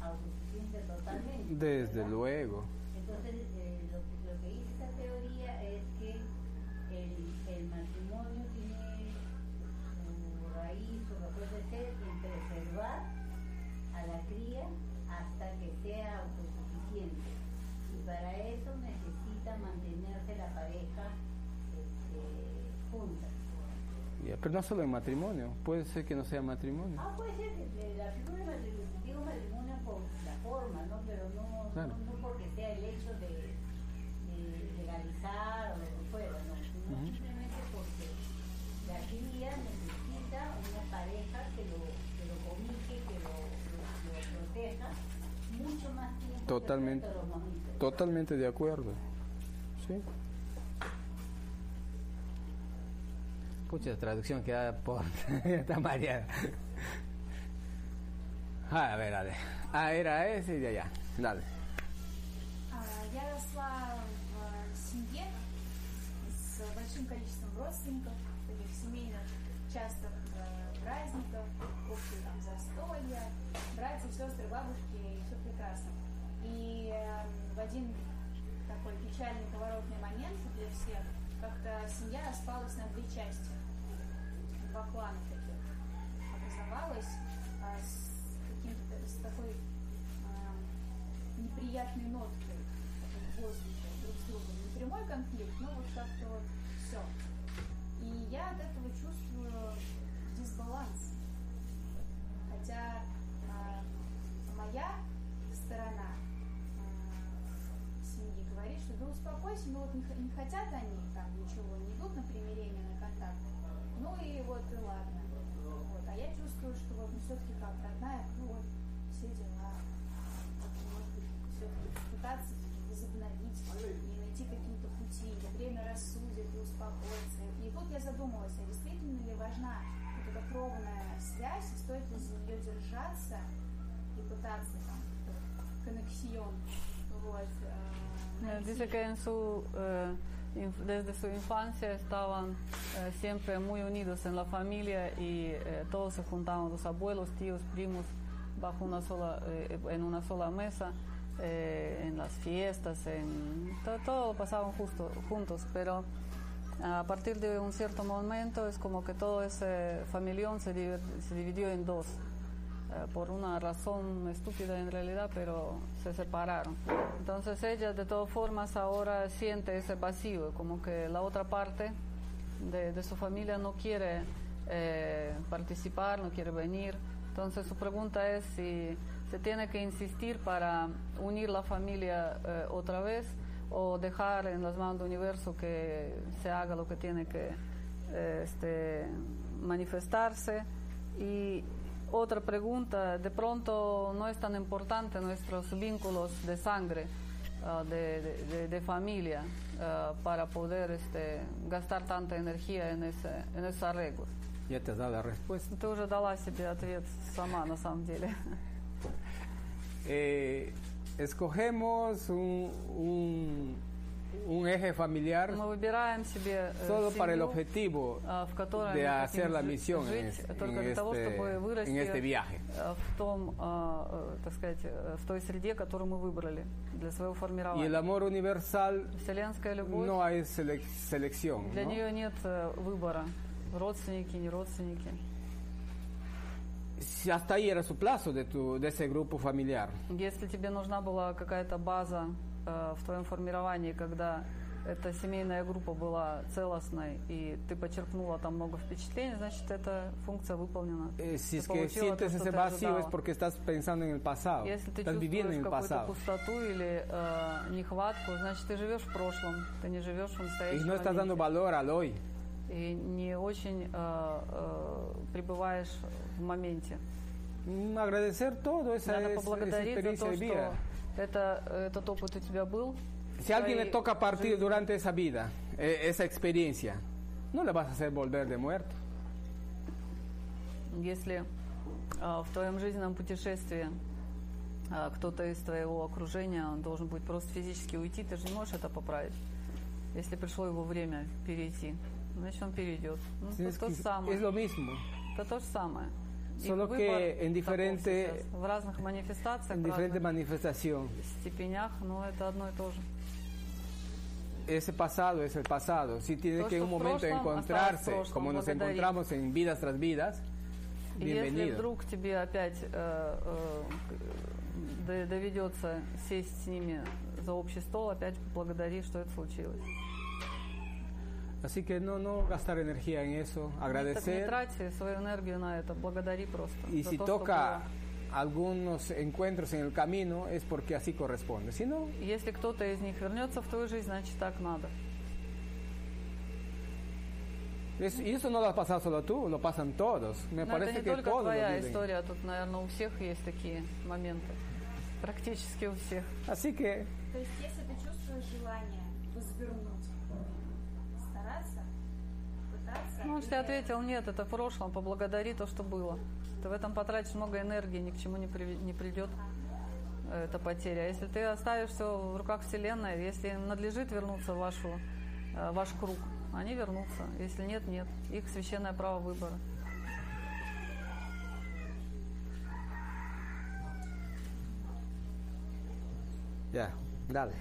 autosuficiente totalmente. Desde luego. Entonces, eh, lo, que, lo que dice esta teoría es que el, el matrimonio tiene su raíz o lo puede ser en preservar a la cría hasta que sea autosuficiente. Y para eso necesita mantenerse la pareja este, junta. Ya, Pero no solo en matrimonio, puede ser que no sea matrimonio. Ah, puede ser que de la figura de matrimonio, digo matrimonio por la forma, ¿no? Pero no, Claro. no, no porque sea el hecho de, de legalizar o lo que fuera, no. sino Ujú. simplemente porque la cría necesita una pareja que lo, que lo cobije, que lo, lo, lo proteja mucho más tiempo Totalmente, que el resto de los mamíferos. totalmente de acuerdo. Sí. Pucha, traducción que da por... está mareada. Ah, a ver, dale. Ah, era ese y allá. Dale. Я росла в семье с большим количеством родственников, таких семейных, частых э, праздников, общие там застолья, братья, сестры, бабушки, и все прекрасно. И э, в один такой печальный поворотный момент для всех, как-то семья распалась на две части, два клана таких образовалась а, с, с такой а, неприятной ноткой в воздухе друг с другом. Не прямой конфликт, но вот как-то вот все. И я от этого чувствую дисбаланс. Хотя а, моя сторона говорит, что да успокойся, ну вот не, не хотят они там ничего, не идут на примирение, на контакт. Ну и вот и ладно. Вот. А я чувствую, что вот ну, все-таки как родная кровь, все дела. Может быть, все-таки пытаться возобновить и найти какие-то пути, и время рассудит и успокоиться. И тут я задумалась, а действительно ли важна вот эта кровная связь, и стоит ли за нее держаться и пытаться там коннексион, Dice que en su, eh, desde su infancia estaban eh, siempre muy unidos en la familia y eh, todos se juntaban, los abuelos, tíos, primos, bajo una sola, eh, en una sola mesa, en las fiestas, en todo, todo pasaban justo, juntos, pero a partir de un cierto momento es como que todo ese familión se, div se dividió en dos por una razón estúpida en realidad, pero se separaron. Entonces ella de todas formas ahora siente ese vacío, como que la otra parte de, de su familia no quiere eh, participar, no quiere venir. Entonces su pregunta es si se tiene que insistir para unir la familia eh, otra vez o dejar en las manos del universo que se haga lo que tiene que eh, este, manifestarse. Y otra pregunta, de pronto no es tan importante nuestros vínculos de sangre, ah, de, de- de- de familia, ah, para poder este, gastar tanta energía en, ese, en esos arreglos. Ya te has dado la respuesta. Ты уже дала себе ответ сама, на самом деле. Eh, escogemos un, un, un eje familiar Мы выбираем себе э, solo para el семью, objetivo а, в которой de hacer la misión en, жить, es- только en для того, este, чтобы вырасти en este viaje. э, в том, э, так сказать, э, в той среде, которую мы выбрали для своего Y el формирования. amor universal Вселенская любовь, no hay selec- selección. для ¿no? нее нет э, выбора, родственники, не родственники. Si hasta ahí era su plazo de, tu, de ese grupo familiar. Если тебе нужна была какая-то база э, в твоем формировании, когда эта семейная группа была целостной, и ты почерпнула там много впечатлений, значит, эта функция выполнена. Si es que sientes ese vacío es porque estás pensando en el pasado. Если ты Estás viviendo en чувствуешь el какую-то pasado. пустоту или э, нехватку, значит, ты живешь в прошлом, ты не живешь в Y настоящем no estás dando моменте. valor al hoy. И не очень э, э, пребываешь в моменте. Agradecer todo, esa, Надо es- esa поблагодарить за то, de vida. что это, этот опыт у тебя был. Si alguien le toca partir durante esa vida, eh, esa experiencia, no le vas a hacer volver de muerto. Если а, в твоем жизненном путешествии а, кто-то из твоего окружения он должен будет просто физически уйти, ты же не можешь это поправить. Если пришло его время перейти, значит он перейдет. Ну, это то же самое. es lo mismo. Это то же самое. Их Solo выбор que en таков diferente- сейчас. в разных манифестациях, En в diferente разных manifestación. степенях, но это одно и то же. Ese pasado es el pasado. Sí tiene То, que en что un в momento прошлом, encontrarse, осталось в прошлом, como nos благодарить. encontramos en vidas tras vidas, И Если bienvenido. вдруг тебе опять э, э, д- доведется сесть с ними за общий стол, опять поблагодари, что это случилось. Así que no, no gastar energía en eso, Так не agradecer. трать свою энергию на это, благодари просто. Y за si то, что toca было. algunos encuentros en el camino, es porque así corresponde. Si no, Если кто-то из них вернется в твою жизнь, значит так надо. es- y eso no lo has pasado solo tú, lo pasan todos. Me Но это parece не que только todos lo твоя viven. история, тут, наверное, у всех есть такие моменты. Практически у всех. Así que То есть, если ты чувствуешь желание развернуть, стараться, пытаться... Ну, он тебе ответил, нет, это в прошлом, поблагодари то, что было. Ты в этом потратишь много энергии, ни к чему не, приви- не придет э, эта потеря. Если ты оставишь все в руках Вселенной, если им надлежит вернуться в вашу, э, ваш круг, они вернутся. Если нет, нет. Их священное право выбора. ya, dale.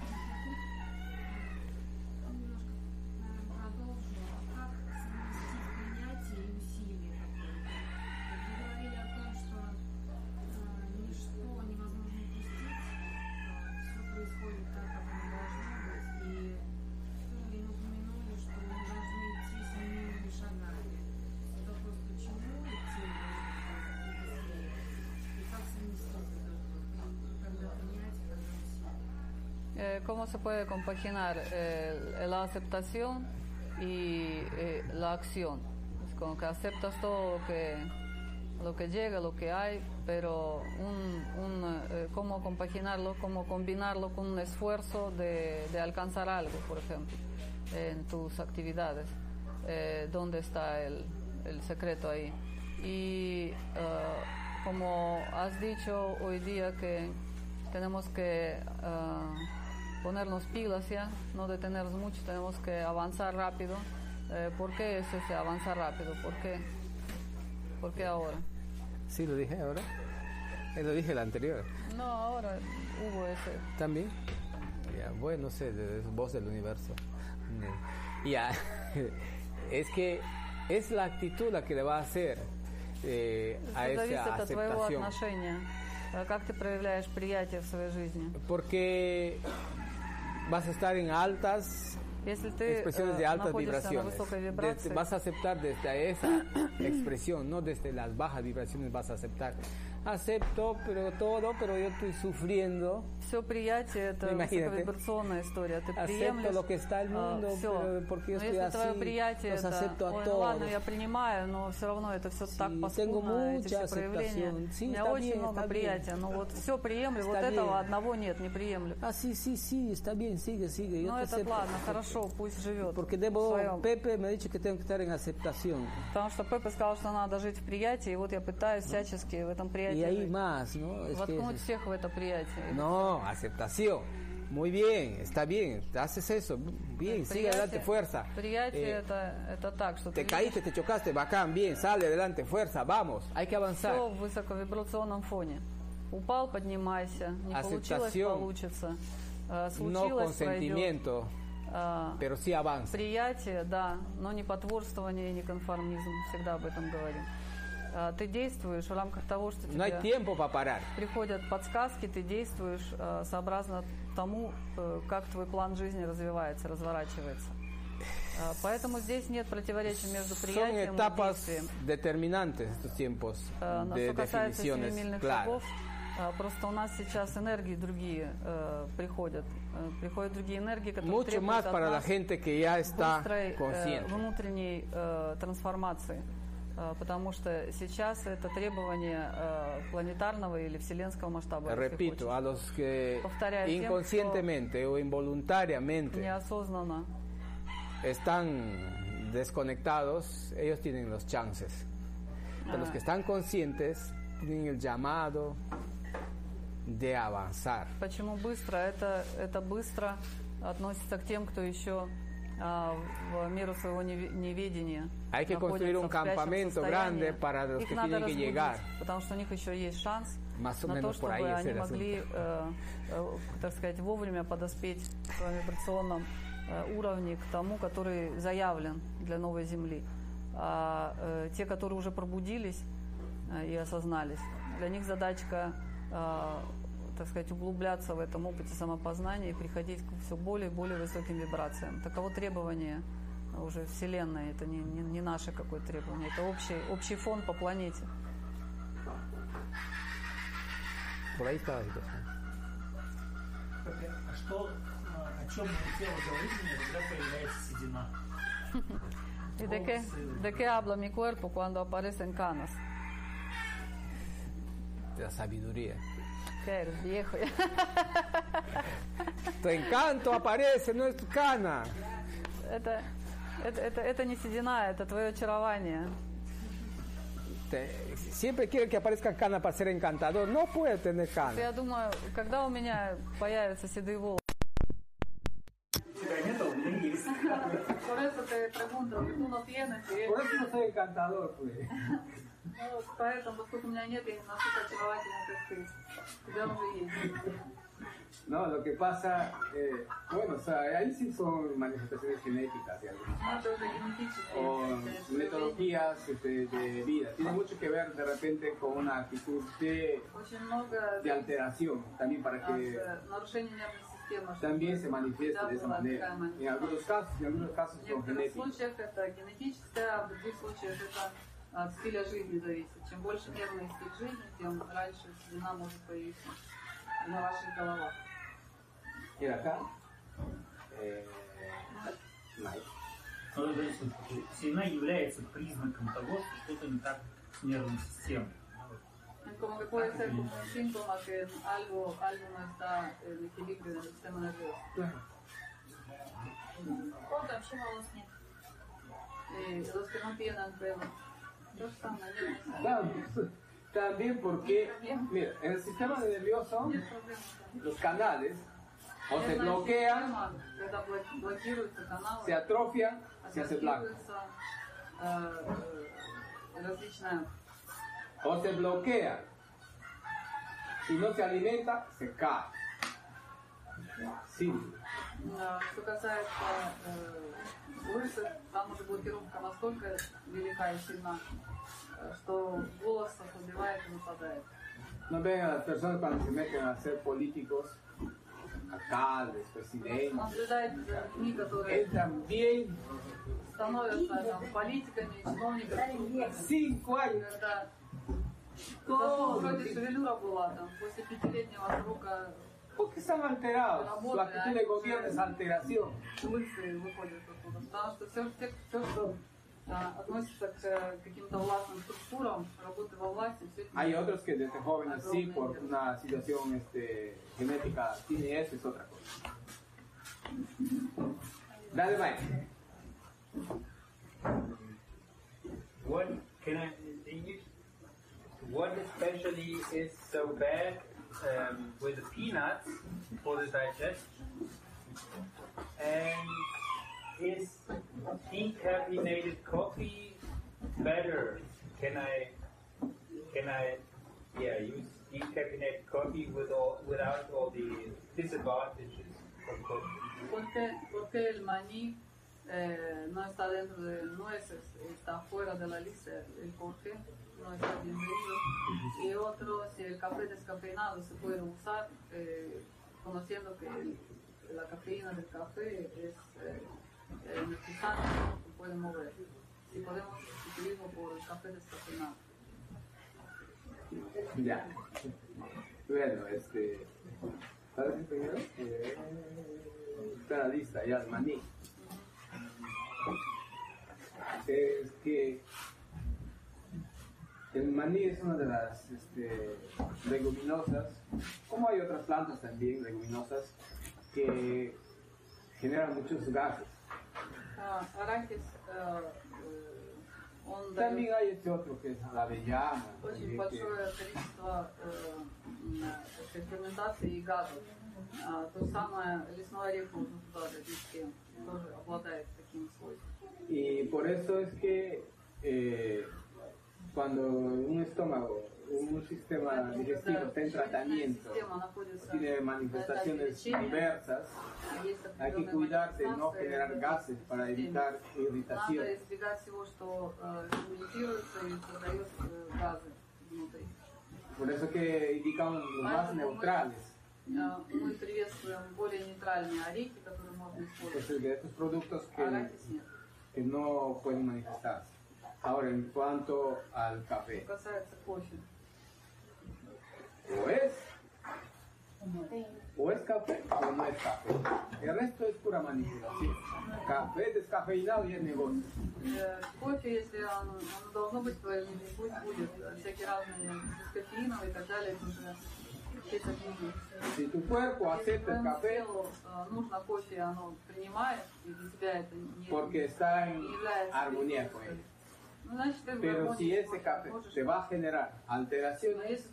Eh, ¿Cómo se puede compaginar eh, la aceptación y eh, la acción? Es como que aceptas todo lo que, lo que llega, lo que hay, pero un, un, eh, cómo compaginarlo, cómo combinarlo con un esfuerzo de, de alcanzar algo, por ejemplo, en tus actividades. Eh, ¿Dónde está el, el secreto ahí? Y eh, como has dicho hoy día que tenemos que ah, ponernos pilas ya, no detenernos mucho, tenemos que avanzar rápido. Eh, ¿Por qué es ese avanzar rápido? ¿Por qué? ¿Por qué ahora? Sí, lo dije ahora. Eh, lo dije el anterior. No, ahora hubo ese. ¿También? Ya, bueno, no sé, de- es voz del universo. Mm. Ya, es que es la actitud la que le va a hacer eh, a Все зависит esa от твоего aceptación. отношения. Э, Как ты проявляешь приятие в своей жизни? Porque vas a estar en altas expresiones de altas vibraciones. Vas a aceptar desde esa expresión, no desde las bajas vibraciones vas a aceptar. Acepto pero todo, pero yo estoy sufriendo. все приятие это Imagínate. высоковибрационная история. Ты приемлешь lo que está el mundo, все. pero porque yo но estoy если твое así, приятие los это, acepto a ой, ну ладно, todos. я принимаю, но все равно это все так tengo паскудно, эти все проявления. Sí, У меня очень bien, много приятия, но вот все приемлю, вот Está этого bien. одного нет, не приемлю. Ah, sí, sí, sí, está bien, sigue, sigue. Yo Ну te это acepto. ладно, хорошо, пусть живет. Porque debo, своем. Pepe me ha dicho que tengo que estar en aceptación. Потому что Пеппа сказал, что надо жить в приятии, и вот я пытаюсь всячески в этом приятии Y hay más, ¿no? Es que. No, aceptación. Muy bien, está bien, haces eso. Bien, sigue adelante, fuerza. Eh, Te caíste, te chocaste, bacán, bien, sale adelante, fuerza, vamos, hay que avanzar. Упал, поднимайся. Не получилось, получится. Э, No Случилось, con пройдет. sentimiento, А, pero sí avanza. Приятие, да, но не потворствование и не конформизм. Всегда об этом говорим. А, Ты действуешь в рамках того, что No тебе parar. приходят подсказки, ты действуешь э, сообразно тому, э, как твой план жизни развивается, разворачивается. А, Поэтому здесь нет противоречия между Son приятием и действием. determinantes estos tiempos de что касается семимильных шагов, просто у нас сейчас энергии другие э, приходят. Э, Приходят другие энергии, которые Mucho требуют más от para la gente que ya está быстрой э, внутренней э, трансформации. Э, Потому что сейчас это требование э, планетарного или вселенского масштаба. Repito, a los que Повторяю, тем, inconscientemente o involuntariamente неосознанно están desconectados, ellos tienen los chances. Pero los Ah. que están conscientes tienen el llamado de avanzar. Почему быстро? Это, это быстро относится к тем, кто еще а, в меру своего неве- неведения. Hay que construir un campamento grande para los que tienen que llegar. потому что у них еще есть шанс Más на то, чтобы они могли, э, э, так сказать, вовремя подоспеть в вибрационном э, уровне к тому, который заявлен для новой Земли. А э, те, которые уже пробудились, э, и осознались. Для них задачка, э, так сказать, углубляться в этом опыте самопознания и приходить к все более и более высоким вибрациям. Таково требование уже Вселенной, это не, не, не наше какое-то требование, это общий, общий фон по планете. А что, а, о чем тело говорит мне, когда появляется седина? ¿Y de qué, de qué habla mi cuerpo cuando aparecen canas? De la sabiduría. ¿Qué eres, viejo? Tu encanto aparece, no es tu cana. это, это, это, это не седина, это твое очарование. Te- siempre quiere que aparezca cana para ser encantador. No puede tener cana. Я думаю, когда у меня появятся седые волосы, а. Por eso te pregunto, tú no tienes, Por eso no soy encantador, pues. Ну, поэтому, поскольку у меня нет, я не настолько очаровательна, как ты. У тебя уже есть. No, lo que pasa, eh, bueno, o sea, ahí sí son manifestaciones genéticas y algo. Ну, это уже генетически. o Это metodologías este, de vida. Tiene mucho que ver de repente con una actitud de, Очень много de alteración, también para от, que э, нарушений нервной системы. чтобы también se manifieste всегда de esa была manera. такая манера. En algunos casos, en algunos casos В son некоторых genéticos. От стиля жизни зависит. Чем больше нервный стиль жизни, тем раньше седина может появиться на ваших головах. De acá, есть, Седина является признаком того, что что-то не так с нервной системой. Como que puede ser como un síntoma que algo, algo no está en equilibrio en el sistema nervioso. Вот вообще волос нет. Los que no tienen pelo, También porque, mira, en el sistema nervioso, los canales o se Нервная bloquean, система, Когда блок- блокируются каналы, se atrofian, se hace blanco. атрofируются, э, э, различная O se bloquea. Si no se alimenta, se cae. Simple. Э, Что касается э, лысых, там уже блокировка настолько велика и сильна, э, что волос ослабевает и выпадает. No ven a las personas cuando se meten a ser políticos, alcaldes, presidentes. Наблюдайте за людьми, которые Entran bien становятся там, политиками, чиновниками. cinco años. Когда зато вроде шевелюра была, там, после пятилетнего срока Porque están alterados. Su actitud de gobierno es alteración. лысые выходят оттуда. Потому что все, все, все что А, относится к э, каким-то властным структурам, работы во власти, все это Hay otros que desde jóvenes sí, por una situación este, genética, tiene eso, es otra cosa. Dale, Mike. What can I? you- What especially is so bad um, with the peanuts for the digestion? And is decaffeinated coffee better? Can I? Can I? Yeah, use decaffeinated coffee with all without all the disadvantages of coffee. ¿Por qué, por qué el maní eh, no está dentro de nueces, está fuera de la lista? ¿El qué no está bienvenido? Y otro, si el café descafeinado se puede usar, eh, conociendo que el- la cafeína del café es eh, energizante, ¿no? que puede mover. Si podemos sustituirlo por el café descafeinado. Ya. Bueno, este. ¿Sabes el primero? Está lista, ya, el maní. Es que el maní es una de las este, leguminosas, como hay otras plantas también leguminosas, que generan muchos gases. Ah, aránquez, ah, eh, он También дает hay este otro que es la avellana. очень también, que- большое количество э, м, э, ферментации и газов. А, то же самое лесной орех можно туда довести, тоже обладает таким свойством. Y por eso es que eh, cuando un estómago, un sistema digestivo está en tratamiento, Система находится tiene на manifestaciones этапе лечения, diversas, есть hay que определенные cuidar de no манифестации generar в gases para системе. evitar Надо irritación. избегать всего, что э, ферментируется и создает э, газы. внутри. Por eso que indicamos los más neutrales. А, Мы приветствуем более нейтральные орехи, которые можно использовать. Entonces, de estos productos que, Арахис нет. que no pueden manifestarse. Ahora, en cuanto al café, Что касается кофе, o es, o es café o no es café. El resto es pura manipulación. Café descafeinado y es negocio. э, кофе, если он, он должно быть правильным, пусть будет. Всякие разные кофеиновые и так далее, это уже чисто бизнес. Si tu cuerpo Если acepta el твоему café телу э, нужно кофе, оно принимает, и для тебя это не, porque está en не является armonía con él. Pero si ese escape te va a generar alteraciones,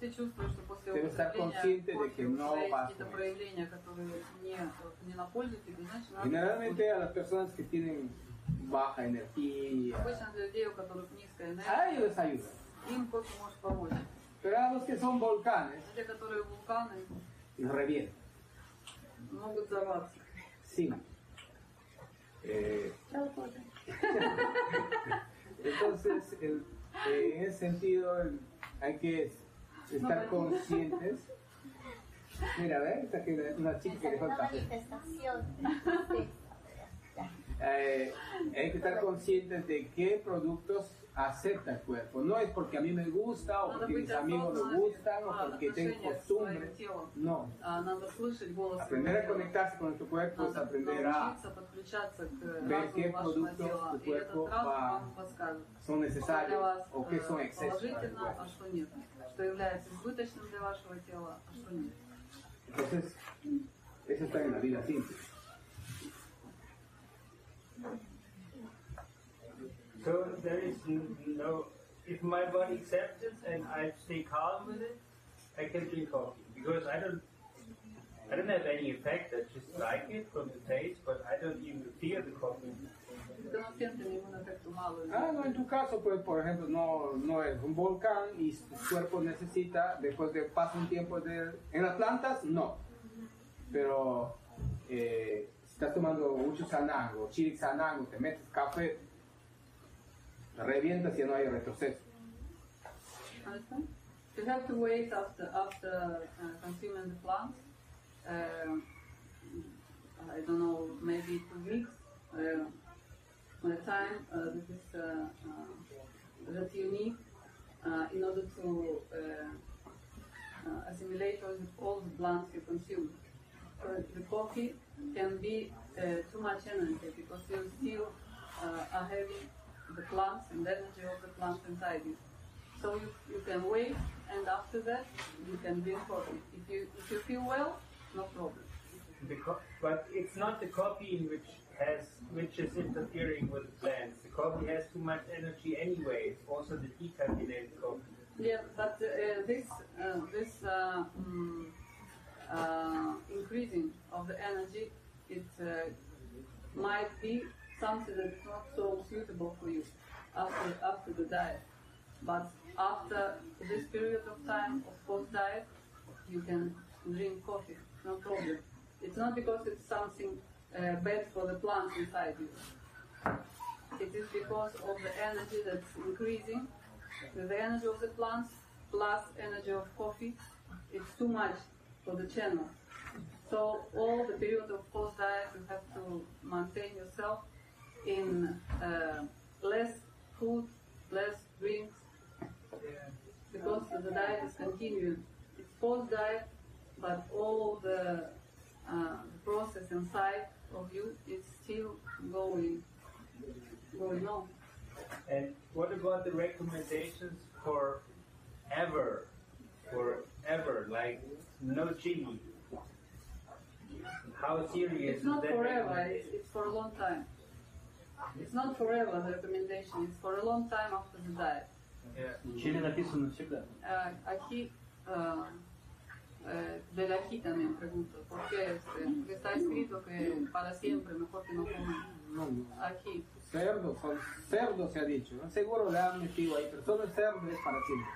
debes estar consciente de que no vas a Generalmente a las personas que tienen baja energía, a ellos les ayuda. Pero a los que son volcanes, los revientan. Sí. Eh... entonces, el- eh, en ese sentido, el- hay que estar conscientes. Mira, ¿ves? Esta que una chica que dejó el café. Eh, hay que estar conscientes de qué productos acepta el cuerpo. No es porque a mí me gusta o porque mis amigos me gustan o porque tengo costumbre. No. Aprender a conectarse con tu cuerpo es aprender a ver qué productos tu cuerpo va, son necesarios o qué son excesos. Entonces, eso está en la vida simple. So there is n- no, if my body accepts it and I stay calm with it, I can drink coffee because I don't, I don't have any effect. I just like it from the taste, but I don't even feel the coffee. No sientes ningún efecto malo. Ah, no, en tu caso, pues, por ejemplo, no, no es un volcán y tu cuerpo necesita, después de pasa un tiempo de... En las plantas, no. Pero eh, si estás tomando mucho sanango, chili sanango, te metes café, revientas y no hay retroceso. Understand? You have to wait after after uh, consuming the plants. Um, I don't know, maybe two weeks. Uh, the time uh, this is uh, uh, that you need uh, in order to uh, uh, assimilate all the, plants you consume. The coffee can be uh, too much energy because you still uh, are having the plants and the energy of the plants inside you. So you, you can wait, and after that you can drink coffee. If you if you feel well, no problem. The co- but it's not the coffee which has which is interfering with the plants. The coffee has too much energy anyway. It's also the decaffeinated coffee. Yeah, but uh, this uh, this uh, mm, uh, increasing of the energy, it uh, might be something that's not so suitable for you after after the diet. But after this period of time of post diet, you can drink coffee, no problem. It's not because it's something uh, bad for the plants inside you. It is because of the energy that's increasing the energy of the plants plus energy of coffee, it's too much for the channel. So all the period of post diet you have to maintain yourself in uh, less food, less drinks, because the diet is continued. It's post diet, but all the, uh, process inside of you is still going going on. And what about the recommendations for ever, for ever, like no chili? How serious It's not is that forever, it's, it's for a long time. It's not forever the recommendation, it's for a long time after the diet. Чили написано всегда. Ah, aquí, ah, eh, del aquí también pregunto, ¿por qué este, porque está escrito que para siempre mejor que no coman No, no. aquí? Cerdo, son cerdo se ha dicho. ¿no? Seguro le han metido ahí, pero solo el cerdo es para siempre.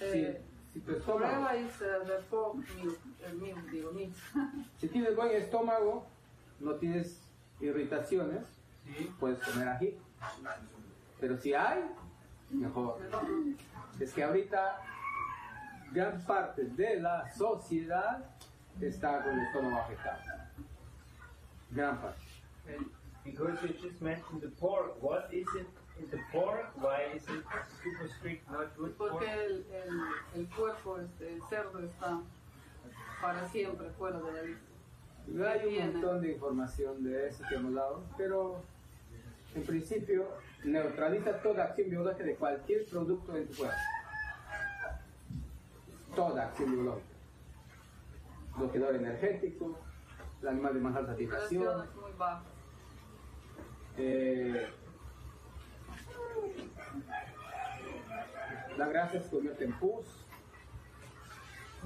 Eh, Si, si tu estómago, Forever is uh, the pork milk, el milk, digo, meat. si tienes buen estómago, no tienes irritaciones, puedes comer ají. Pero si hay, mejor. Es que ahorita gran parte de la sociedad está con el estómago afectado. Gran parte. Because you just mentioned the pork, what is it in the pork? Why is it super strict, not good pork? Porque el, el, el cuerpo, este, el cerdo está para siempre fuera de la vista. Hay un montón de información de eso que hemos dado, pero en principio neutraliza toda acción biológica de cualquier producto en tu cuerpo. Toda acción biológica. Bloqueador energético, el animal de más alta vibración, eh, la grasa se convierte en pus,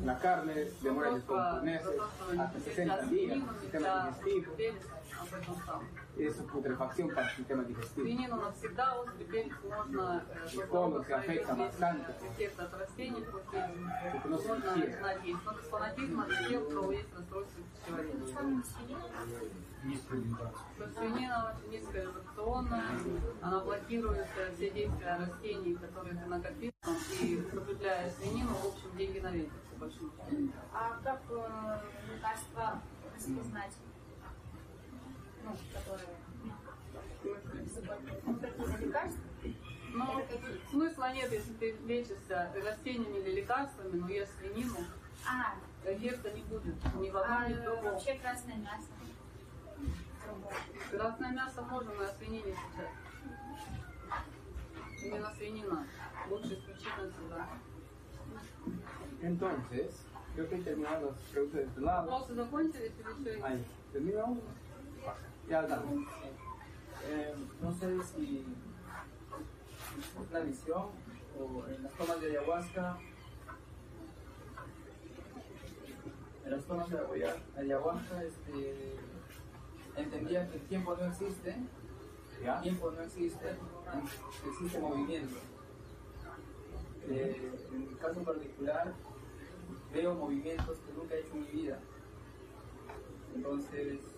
la carne demora descomponerse hasta 60 días sistema digestivo, es putrefacción para el sistema digestivo. Свинину навсегда употребить можно Todo que afecta bastante. эффект от растений, можно начинать есть. Но без фанатизма для тех, у кого есть расстройство пищеварения. Что свинина очень низкоредукционная, она блокирует э, все действия растений, которые ты накопил, и употребляя свинину, в общем, деньги на ветер, по большому счету. А как э, лекарства распознать? Ну, которые... Лекарства? Ну, смысла нет, если ты лечишься растениями или лекарствами, но ешь свинину, А, эффекта не будет ни в а одном, ни в другом. вообще красное мясо. Красное мясо можно на свинине сейчас. Именно свинина. Лучше исключительно сюда. Entonces, creo que he terminado las preguntas de este lado. Вопросы закончились или еще Ahí, termina uno. Ya. Eh, no sé si es la visión o en las tomas de ayahuasca. En las tomas de ayahuasca, ayahuasca, este, entendía que el tiempo no existe. El tiempo no existe, existe movimiento. Eh, en mi caso particular, veo movimientos que nunca he hecho en mi vida. Entonces,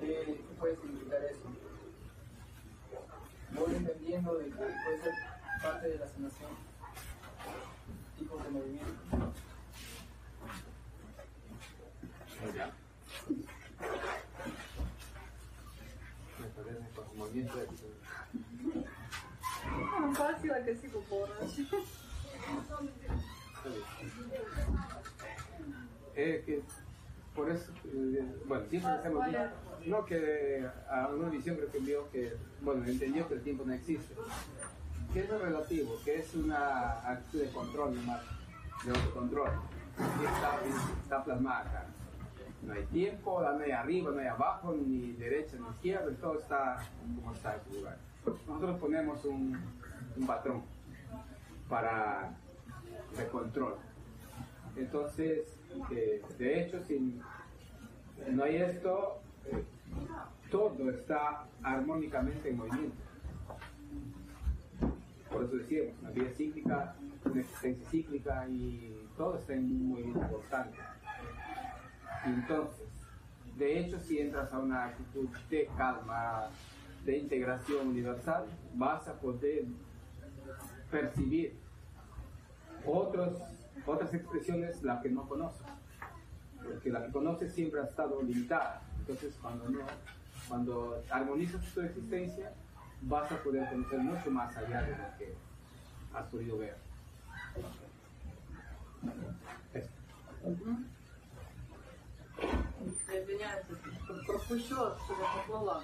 ¿Qué, puede significar eso? Voy entendiendo de que puede ser parte de la sanación, tipos de movimiento. Ya. Me parece que con movimiento de- por eso, eh, bueno, siempre hacemos no que a una visión creo que vio que, bueno, entendió que el tiempo no existe. Que es lo relativo, que es una actitud de control nomás, de autocontrol. Y está, está plasmada acá. No hay tiempo, no hay arriba, no hay abajo, ni derecha, ni izquierda, todo está como está en su lugar. Nosotros ponemos un, un patrón para de control. Entonces, de hecho, si no hay esto, eh, todo está armónicamente en movimiento. Por eso decíamos, una vida cíclica, una existencia cíclica y todo está en un entonces, de hecho, si entras a una actitud de calma, de integración universal, vas a poder percibir otros, otras expresiones las que no conoces. Porque la que conoces siempre ha estado limitada. Entonces, cuando no, cuando armonizas tu existencia, vas a poder conocer mucho más allá de lo que has podido ver. Eso. Я извиняюсь, если пропущу, чтобы я поплыла.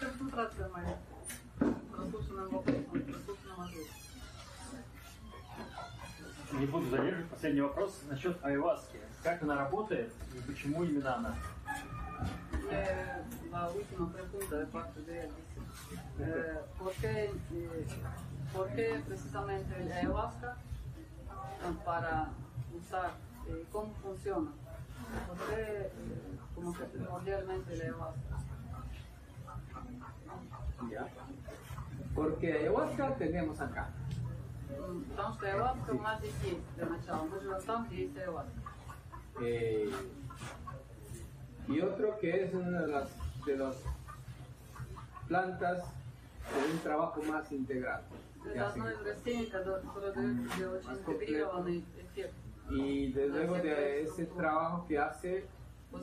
Концентрация моя. Прослушанным вопросом, прослушанным ответом. Не буду задерживать. Последний вопрос насчет айваски. Как она работает и почему именно она? Eh, la última pregunta de parte de él dice, eh, ¿por, qué, eh, ¿por qué precisamente el ayahuasca eh, para usar? eh, ¿Cómo funciona? ¿Por qué eh, como que primordialmente el ayahuasca? ¿Ya? Porque ayahuasca tenemos acá. М, Потому что ayahuasca у нас здесь есть для начала. Мы живем там, где есть ayahuasca. Eh, y otro que es una de las, de las plantas de un trabajo más integral. que Это hacen одно из растений, которое которое дает тебе очень Más интегрированный эффект. y de luego de ese trabajo que hace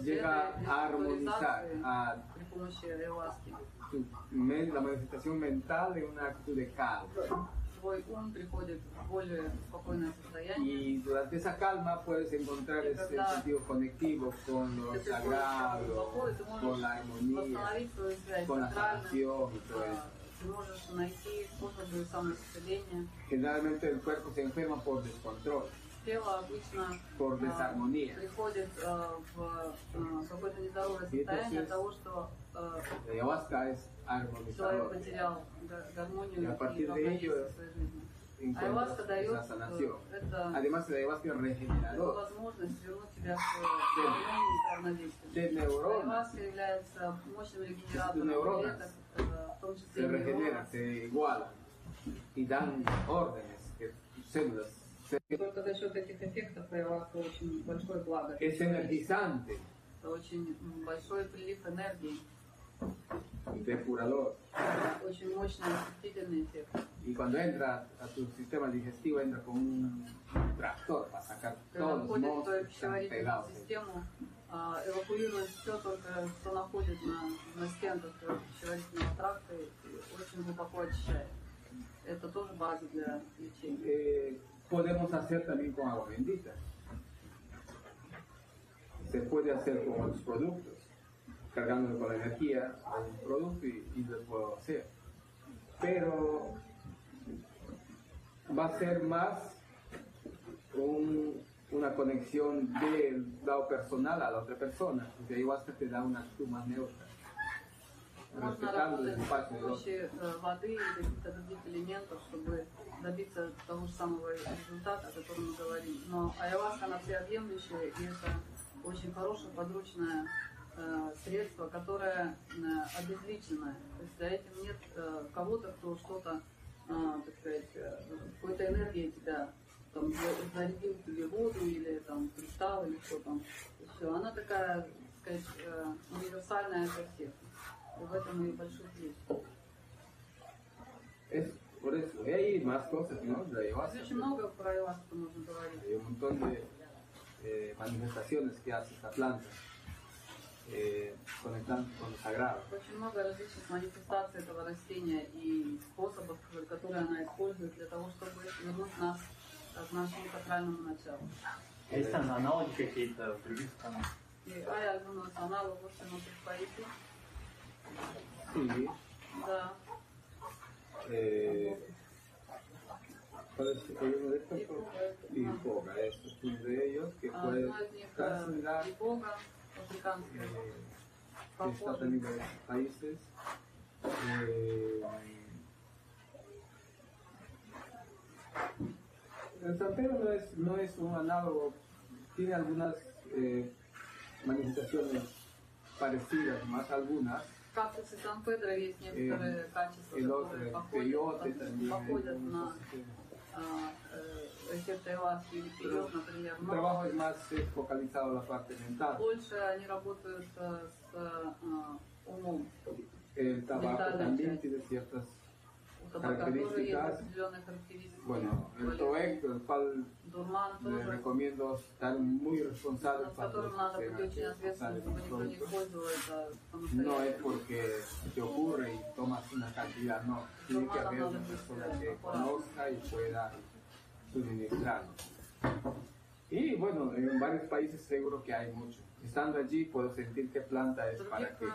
llega a armonizar a При помощи ayahuasca. tu men- la manifestación mental en una actitud de calma. Твой ум приходит в более спокойное состояние. Y durante esa calma puedes encontrar ese sentido conectivo con lo sagrado, con la armonía, Восстановить свою связь con la с сакральным. sanación y todo eso. Ты можешь найти способы самоисцеления. Generalmente el cuerpo se enferma por descontrol, тело обычно Por desarmonía. приходит в какое-то нездоровое состояние от того, что человек потерял гармонию и равновесие в своей жизни. Ayahuasca дает esa sanación. Это, Además, el ayahuasca es regenerador. Del neurona. Tu neuronas se regenera, se iguala y dan órdenes que tus células только за счет этих эффектов ayahuasca очень большое благо. Es energizante, Это очень большой прилив энергии, depurador. очень мощный очистительный эффект. Y cuando entra a tu sistema digestivo, entra con un tractor para sacar Когда todos los твою que están pegados. систему, а, эвакуирует все только, что находит на, на стенках пищеварительного тракта и очень глубоко очищает. Это тоже база для лечения. Podemos hacer también con agua bendita. Se puede hacer con otros productos, cargándolo con la energía a un producto y, y lo puedo hacer. Pero va a ser más un- una conexión del lado personal a la otra persona, porque ayahuasca te da una más neutra, Можно работать при помощи воды или каких-то других элементов, чтобы добиться того же самого результата, о котором мы говорим. Но ayahuasca, она всеобъемлющая, и это очень хорошее подручное э, средство, которое э, обезличенное. То есть за этим нет э, кого-то, кто что-то, так сказать, какой-то энергией тебя там, за- зарядил тебе воду или там кристалл или что там. Все, она такая, так сказать, универсальная для всех. И в этом и большой плюс. Es por eso. Y hay más cosas, ¿no? De ayahuasca. Здесь очень много про ayahuasca можно говорить. Hay un montón de eh, manifestaciones que hace esta planta, eh, conectando con lo sagrado. Очень много различных манифестаций этого растения и способов, которые она использует для того, чтобы вернуть нас к нашему сакральному началу. Есть аналоги какие-то в других странах? Y hay algunos análogos en otros países. Sí. Eh, parece que uno de estos y es uno de ellos que puede cancelar eh, está teniendo países. Eh, el tapero no es, no es un análogo, tiene algunas eh, manifestaciones parecidas, más algunas, кактусы Сан-Педро есть некоторые и, качества, и которые и походят, и там, походят на эффекты Эласки. Вперед, например. Но больше они работают э, с э, умом. El tabaco características. Bueno, el proyecto, el cual les recomiendo estar muy responsable para No es porque te ocurre y tomas una cantidad, no. Tiene que haber una persona que conozca y pueda suministrar. Y bueno, en varios países seguro que hay mucho. Estando allí puedo sentir qué planta es para qué.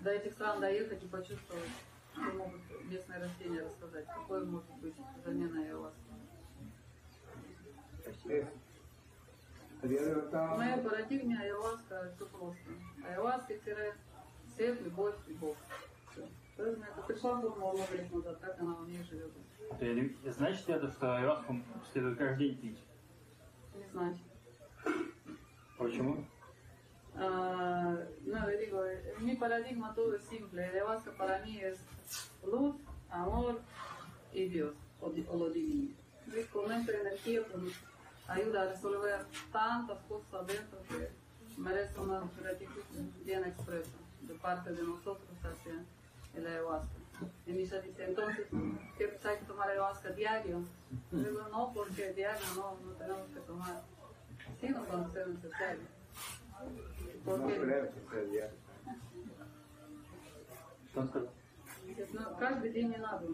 До этих стран доехать и почувствовать, что могут местные растения рассказать, какой может быть замена ayahuasca. De В моей парадигме ayahuasca все просто. Ayahuasca-свет, любовь и Бог. Это пришла формула много лет назад, как она у меня живет. Э, Значит это, что айваску следует каждый день пить? Не знаю. Почему? Ah, no, le digo, eh, mi paradigma todo es simple. Ayahuasca para mí es luz, amor y Dios, o, o lo divino. Y con esta energía pues, ayuda a resolver tantas cosas adentro que merece una gratitud bien expresa de parte de nosotros hacia el ayahuasca. Y Misha dice, entonces, ¿qué hay que tomar ayahuasca diario? Yo digo, no, porque diario no, no tenemos que tomar, sino cuando sea necesario. No Porque creo que sea diario. dices, no, каждый день не надо.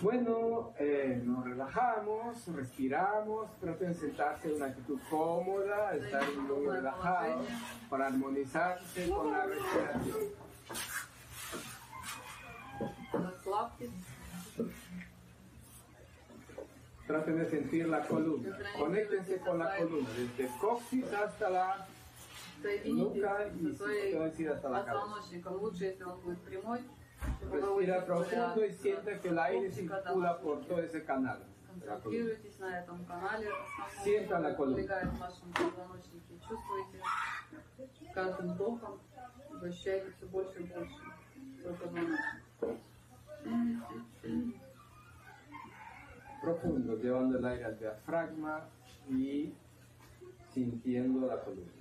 Bueno, eh, nos relajamos, respiramos, traten de sentarse en una actitud cómoda, estar muy relajados para armonizarse con la respiración. Traten de sentir la columna, conéctense con la columna, desde el coxis hasta la Соединитесь nuca y со si своей puede decir hasta la cabeza. позвоночником. Лучше, если он будет прямой. чтобы вы Respira чувствовали profundo y от siente que el aire копчика до circula por todo ese canal. de la columna. Концентрируйтесь на этом канале, основном, Sienta la который columna. пролегает в вашем позвоночнике. Чувствуете с каждым вдохом, вы ощущаете все больше и больше свой позвоночник. Profundo, llevando el aire al diafragma y sintiendo la columna.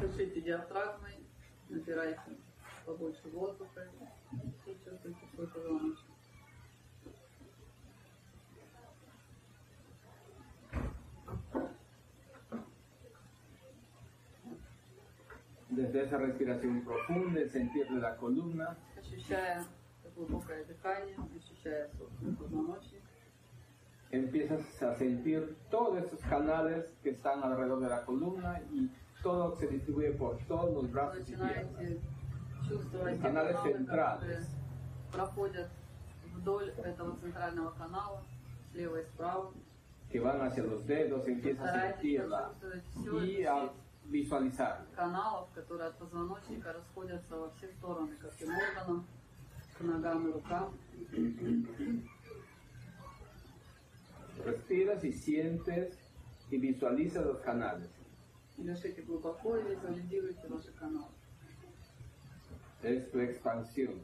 Дышите диафрагмой, набирайте побольше воздуха и чувствуйте свой позвоночник. Desde esa respiración profunda, el sentir de la columna, Ощущая глубокое дыхание, ощущая собственный позвоночник, empiezas a sentir todos esos canales que están alrededor de la columna y todo se distribuye por todos los brazos y piernas. каналы, которые центральные. проходят вдоль этого центрального канала, слева и справа. que van hacia los dedos, empiezas a sentirla y a visualizar. каналов, которые от позвоночника расходятся во все стороны, ко всем органам, Respiras y sientes y visualizas los canales. Es tu expansión.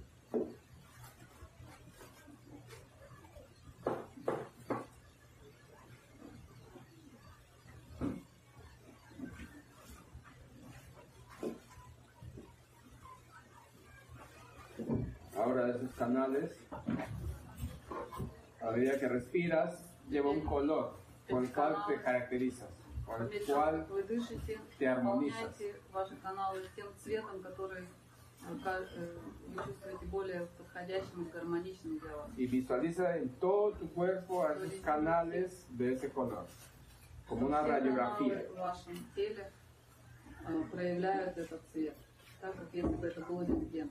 Ahora esos canales, a medida que respiras, lleva un color con el cual te caracterizas, con el По мере cual того, как вы дышите, te armonizas. наполняйте ваши каналы тем цветом, который э, ка- э, вы чувствуете более подходящим и гармоничным для вас. y visualiza en todo tu cuerpo a esos canales de ese color, como una Все radiografía. каналы в вашем теле э, проявляют этот цвет, так как если бы это был рентген.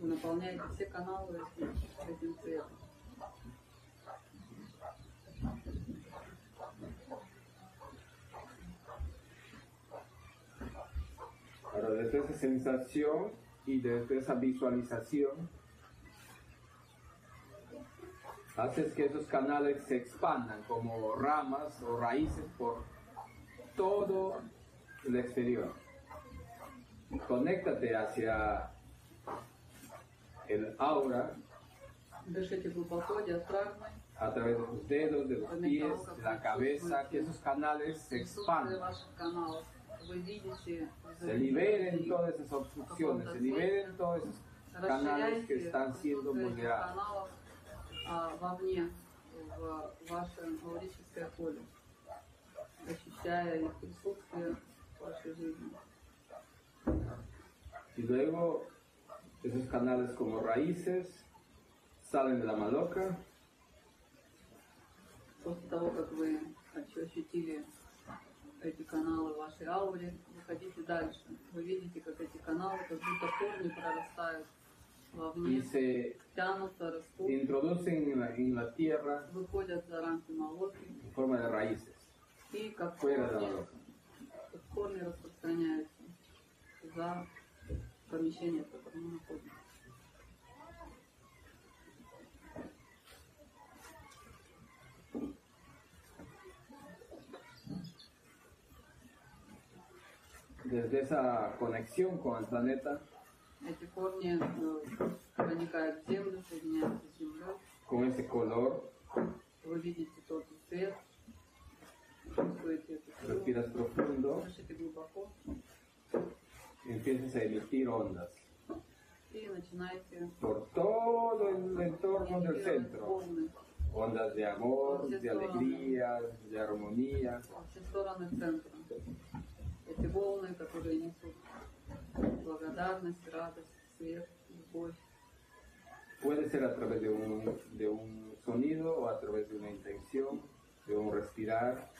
Вы наполняете все каналы этим, этим цветом. Ahora, desde esa sensación y desde esa visualización, haces que esos canales se expandan como ramas o raíces por todo el exterior. Conéctate hacia el aura a través de los dedos, de los pies, de la cabeza, que esos canales se expandan. Se liberen todas esas obstrucciones, se liberen todos esos canales que están siendo vulnerados. Y luego esos canales como raíces salen de la maloca. После того, как вы ощ- ощутили эти каналы в вашей ауре, выходите дальше. Вы видите, как эти каналы, как будто корни прорастают вовне, se тянутся, растут, introducen en la, en la tierra выходят за рамки молотки en forma de raíces, и как fuera de la корни, как корни распространяются за помещение, в котором мы находимся. Desde esa conexión con el planeta, Эти корни э, проникают в землю, соединяются с землей. con ese color, Вы видите тот цвет, Чувствуете эту силу. respiras profundo, Дышите глубоко y empiezas a emitir ondas и начинаете por todo el entorno del эмитировать centro. волны Ondas de amor, de alegría, de armonía. во все стороны центра. Эти волны, которые несут благодарность, радость, свет, любовь. Puede ser a través de un, de un sonido o a través de una intención, de un respirar,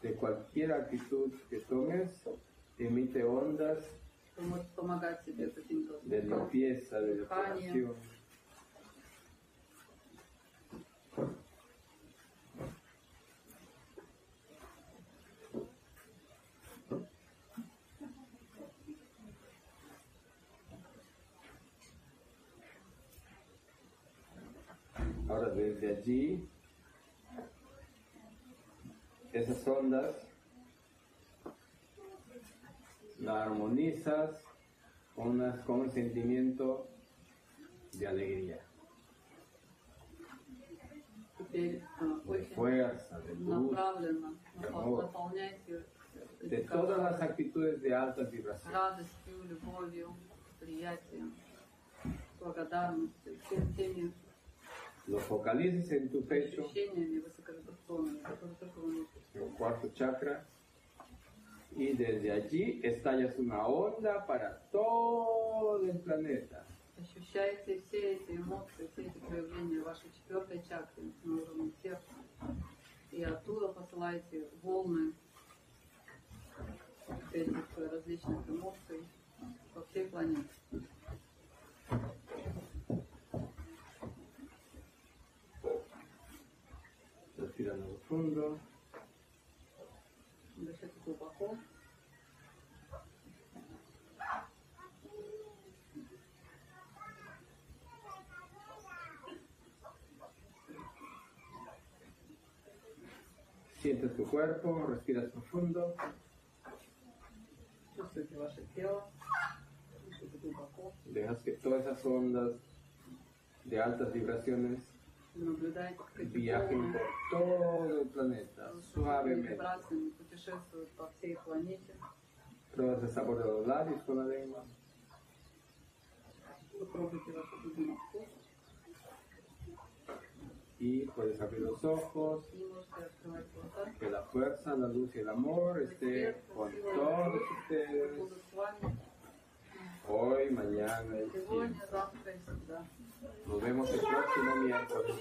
de cualquier actitud que tomes, emite ondas de limpieza, de depuración. Ahora desde allí, esas ondas la armonizas con, un sentimiento de alegría, de fuerza, de de todas las actitudes de alta vibración. Lo focalices en tu pecho, en el cuarto chakra y desde allí estallas una onda para todo el planeta. Ощущайте все эти эмоции, все эти проявления вашей четвертой чакры на уровне сердца. И оттуда посылайте волны этих различных эмоций по всей планете. Respirando profundo. tu cuerpo, respiras profundo. Чувствуйте ваше тело. Дышите глубоко. Dejas que todas esas ondas de altas vibraciones Наблюдайте, как эти viajen волны por todo el planeta, с suavemente. вибрациями путешествуют по всей планете. Pruebas el sabor de los labios con la lengua. Попробуйте ваш любимый вкус. y puedes abrir los ojos, que la fuerza, la luz y el amor esté con todos ustedes hoy, mañana y siempre. Nos vemos el próximo miércoles.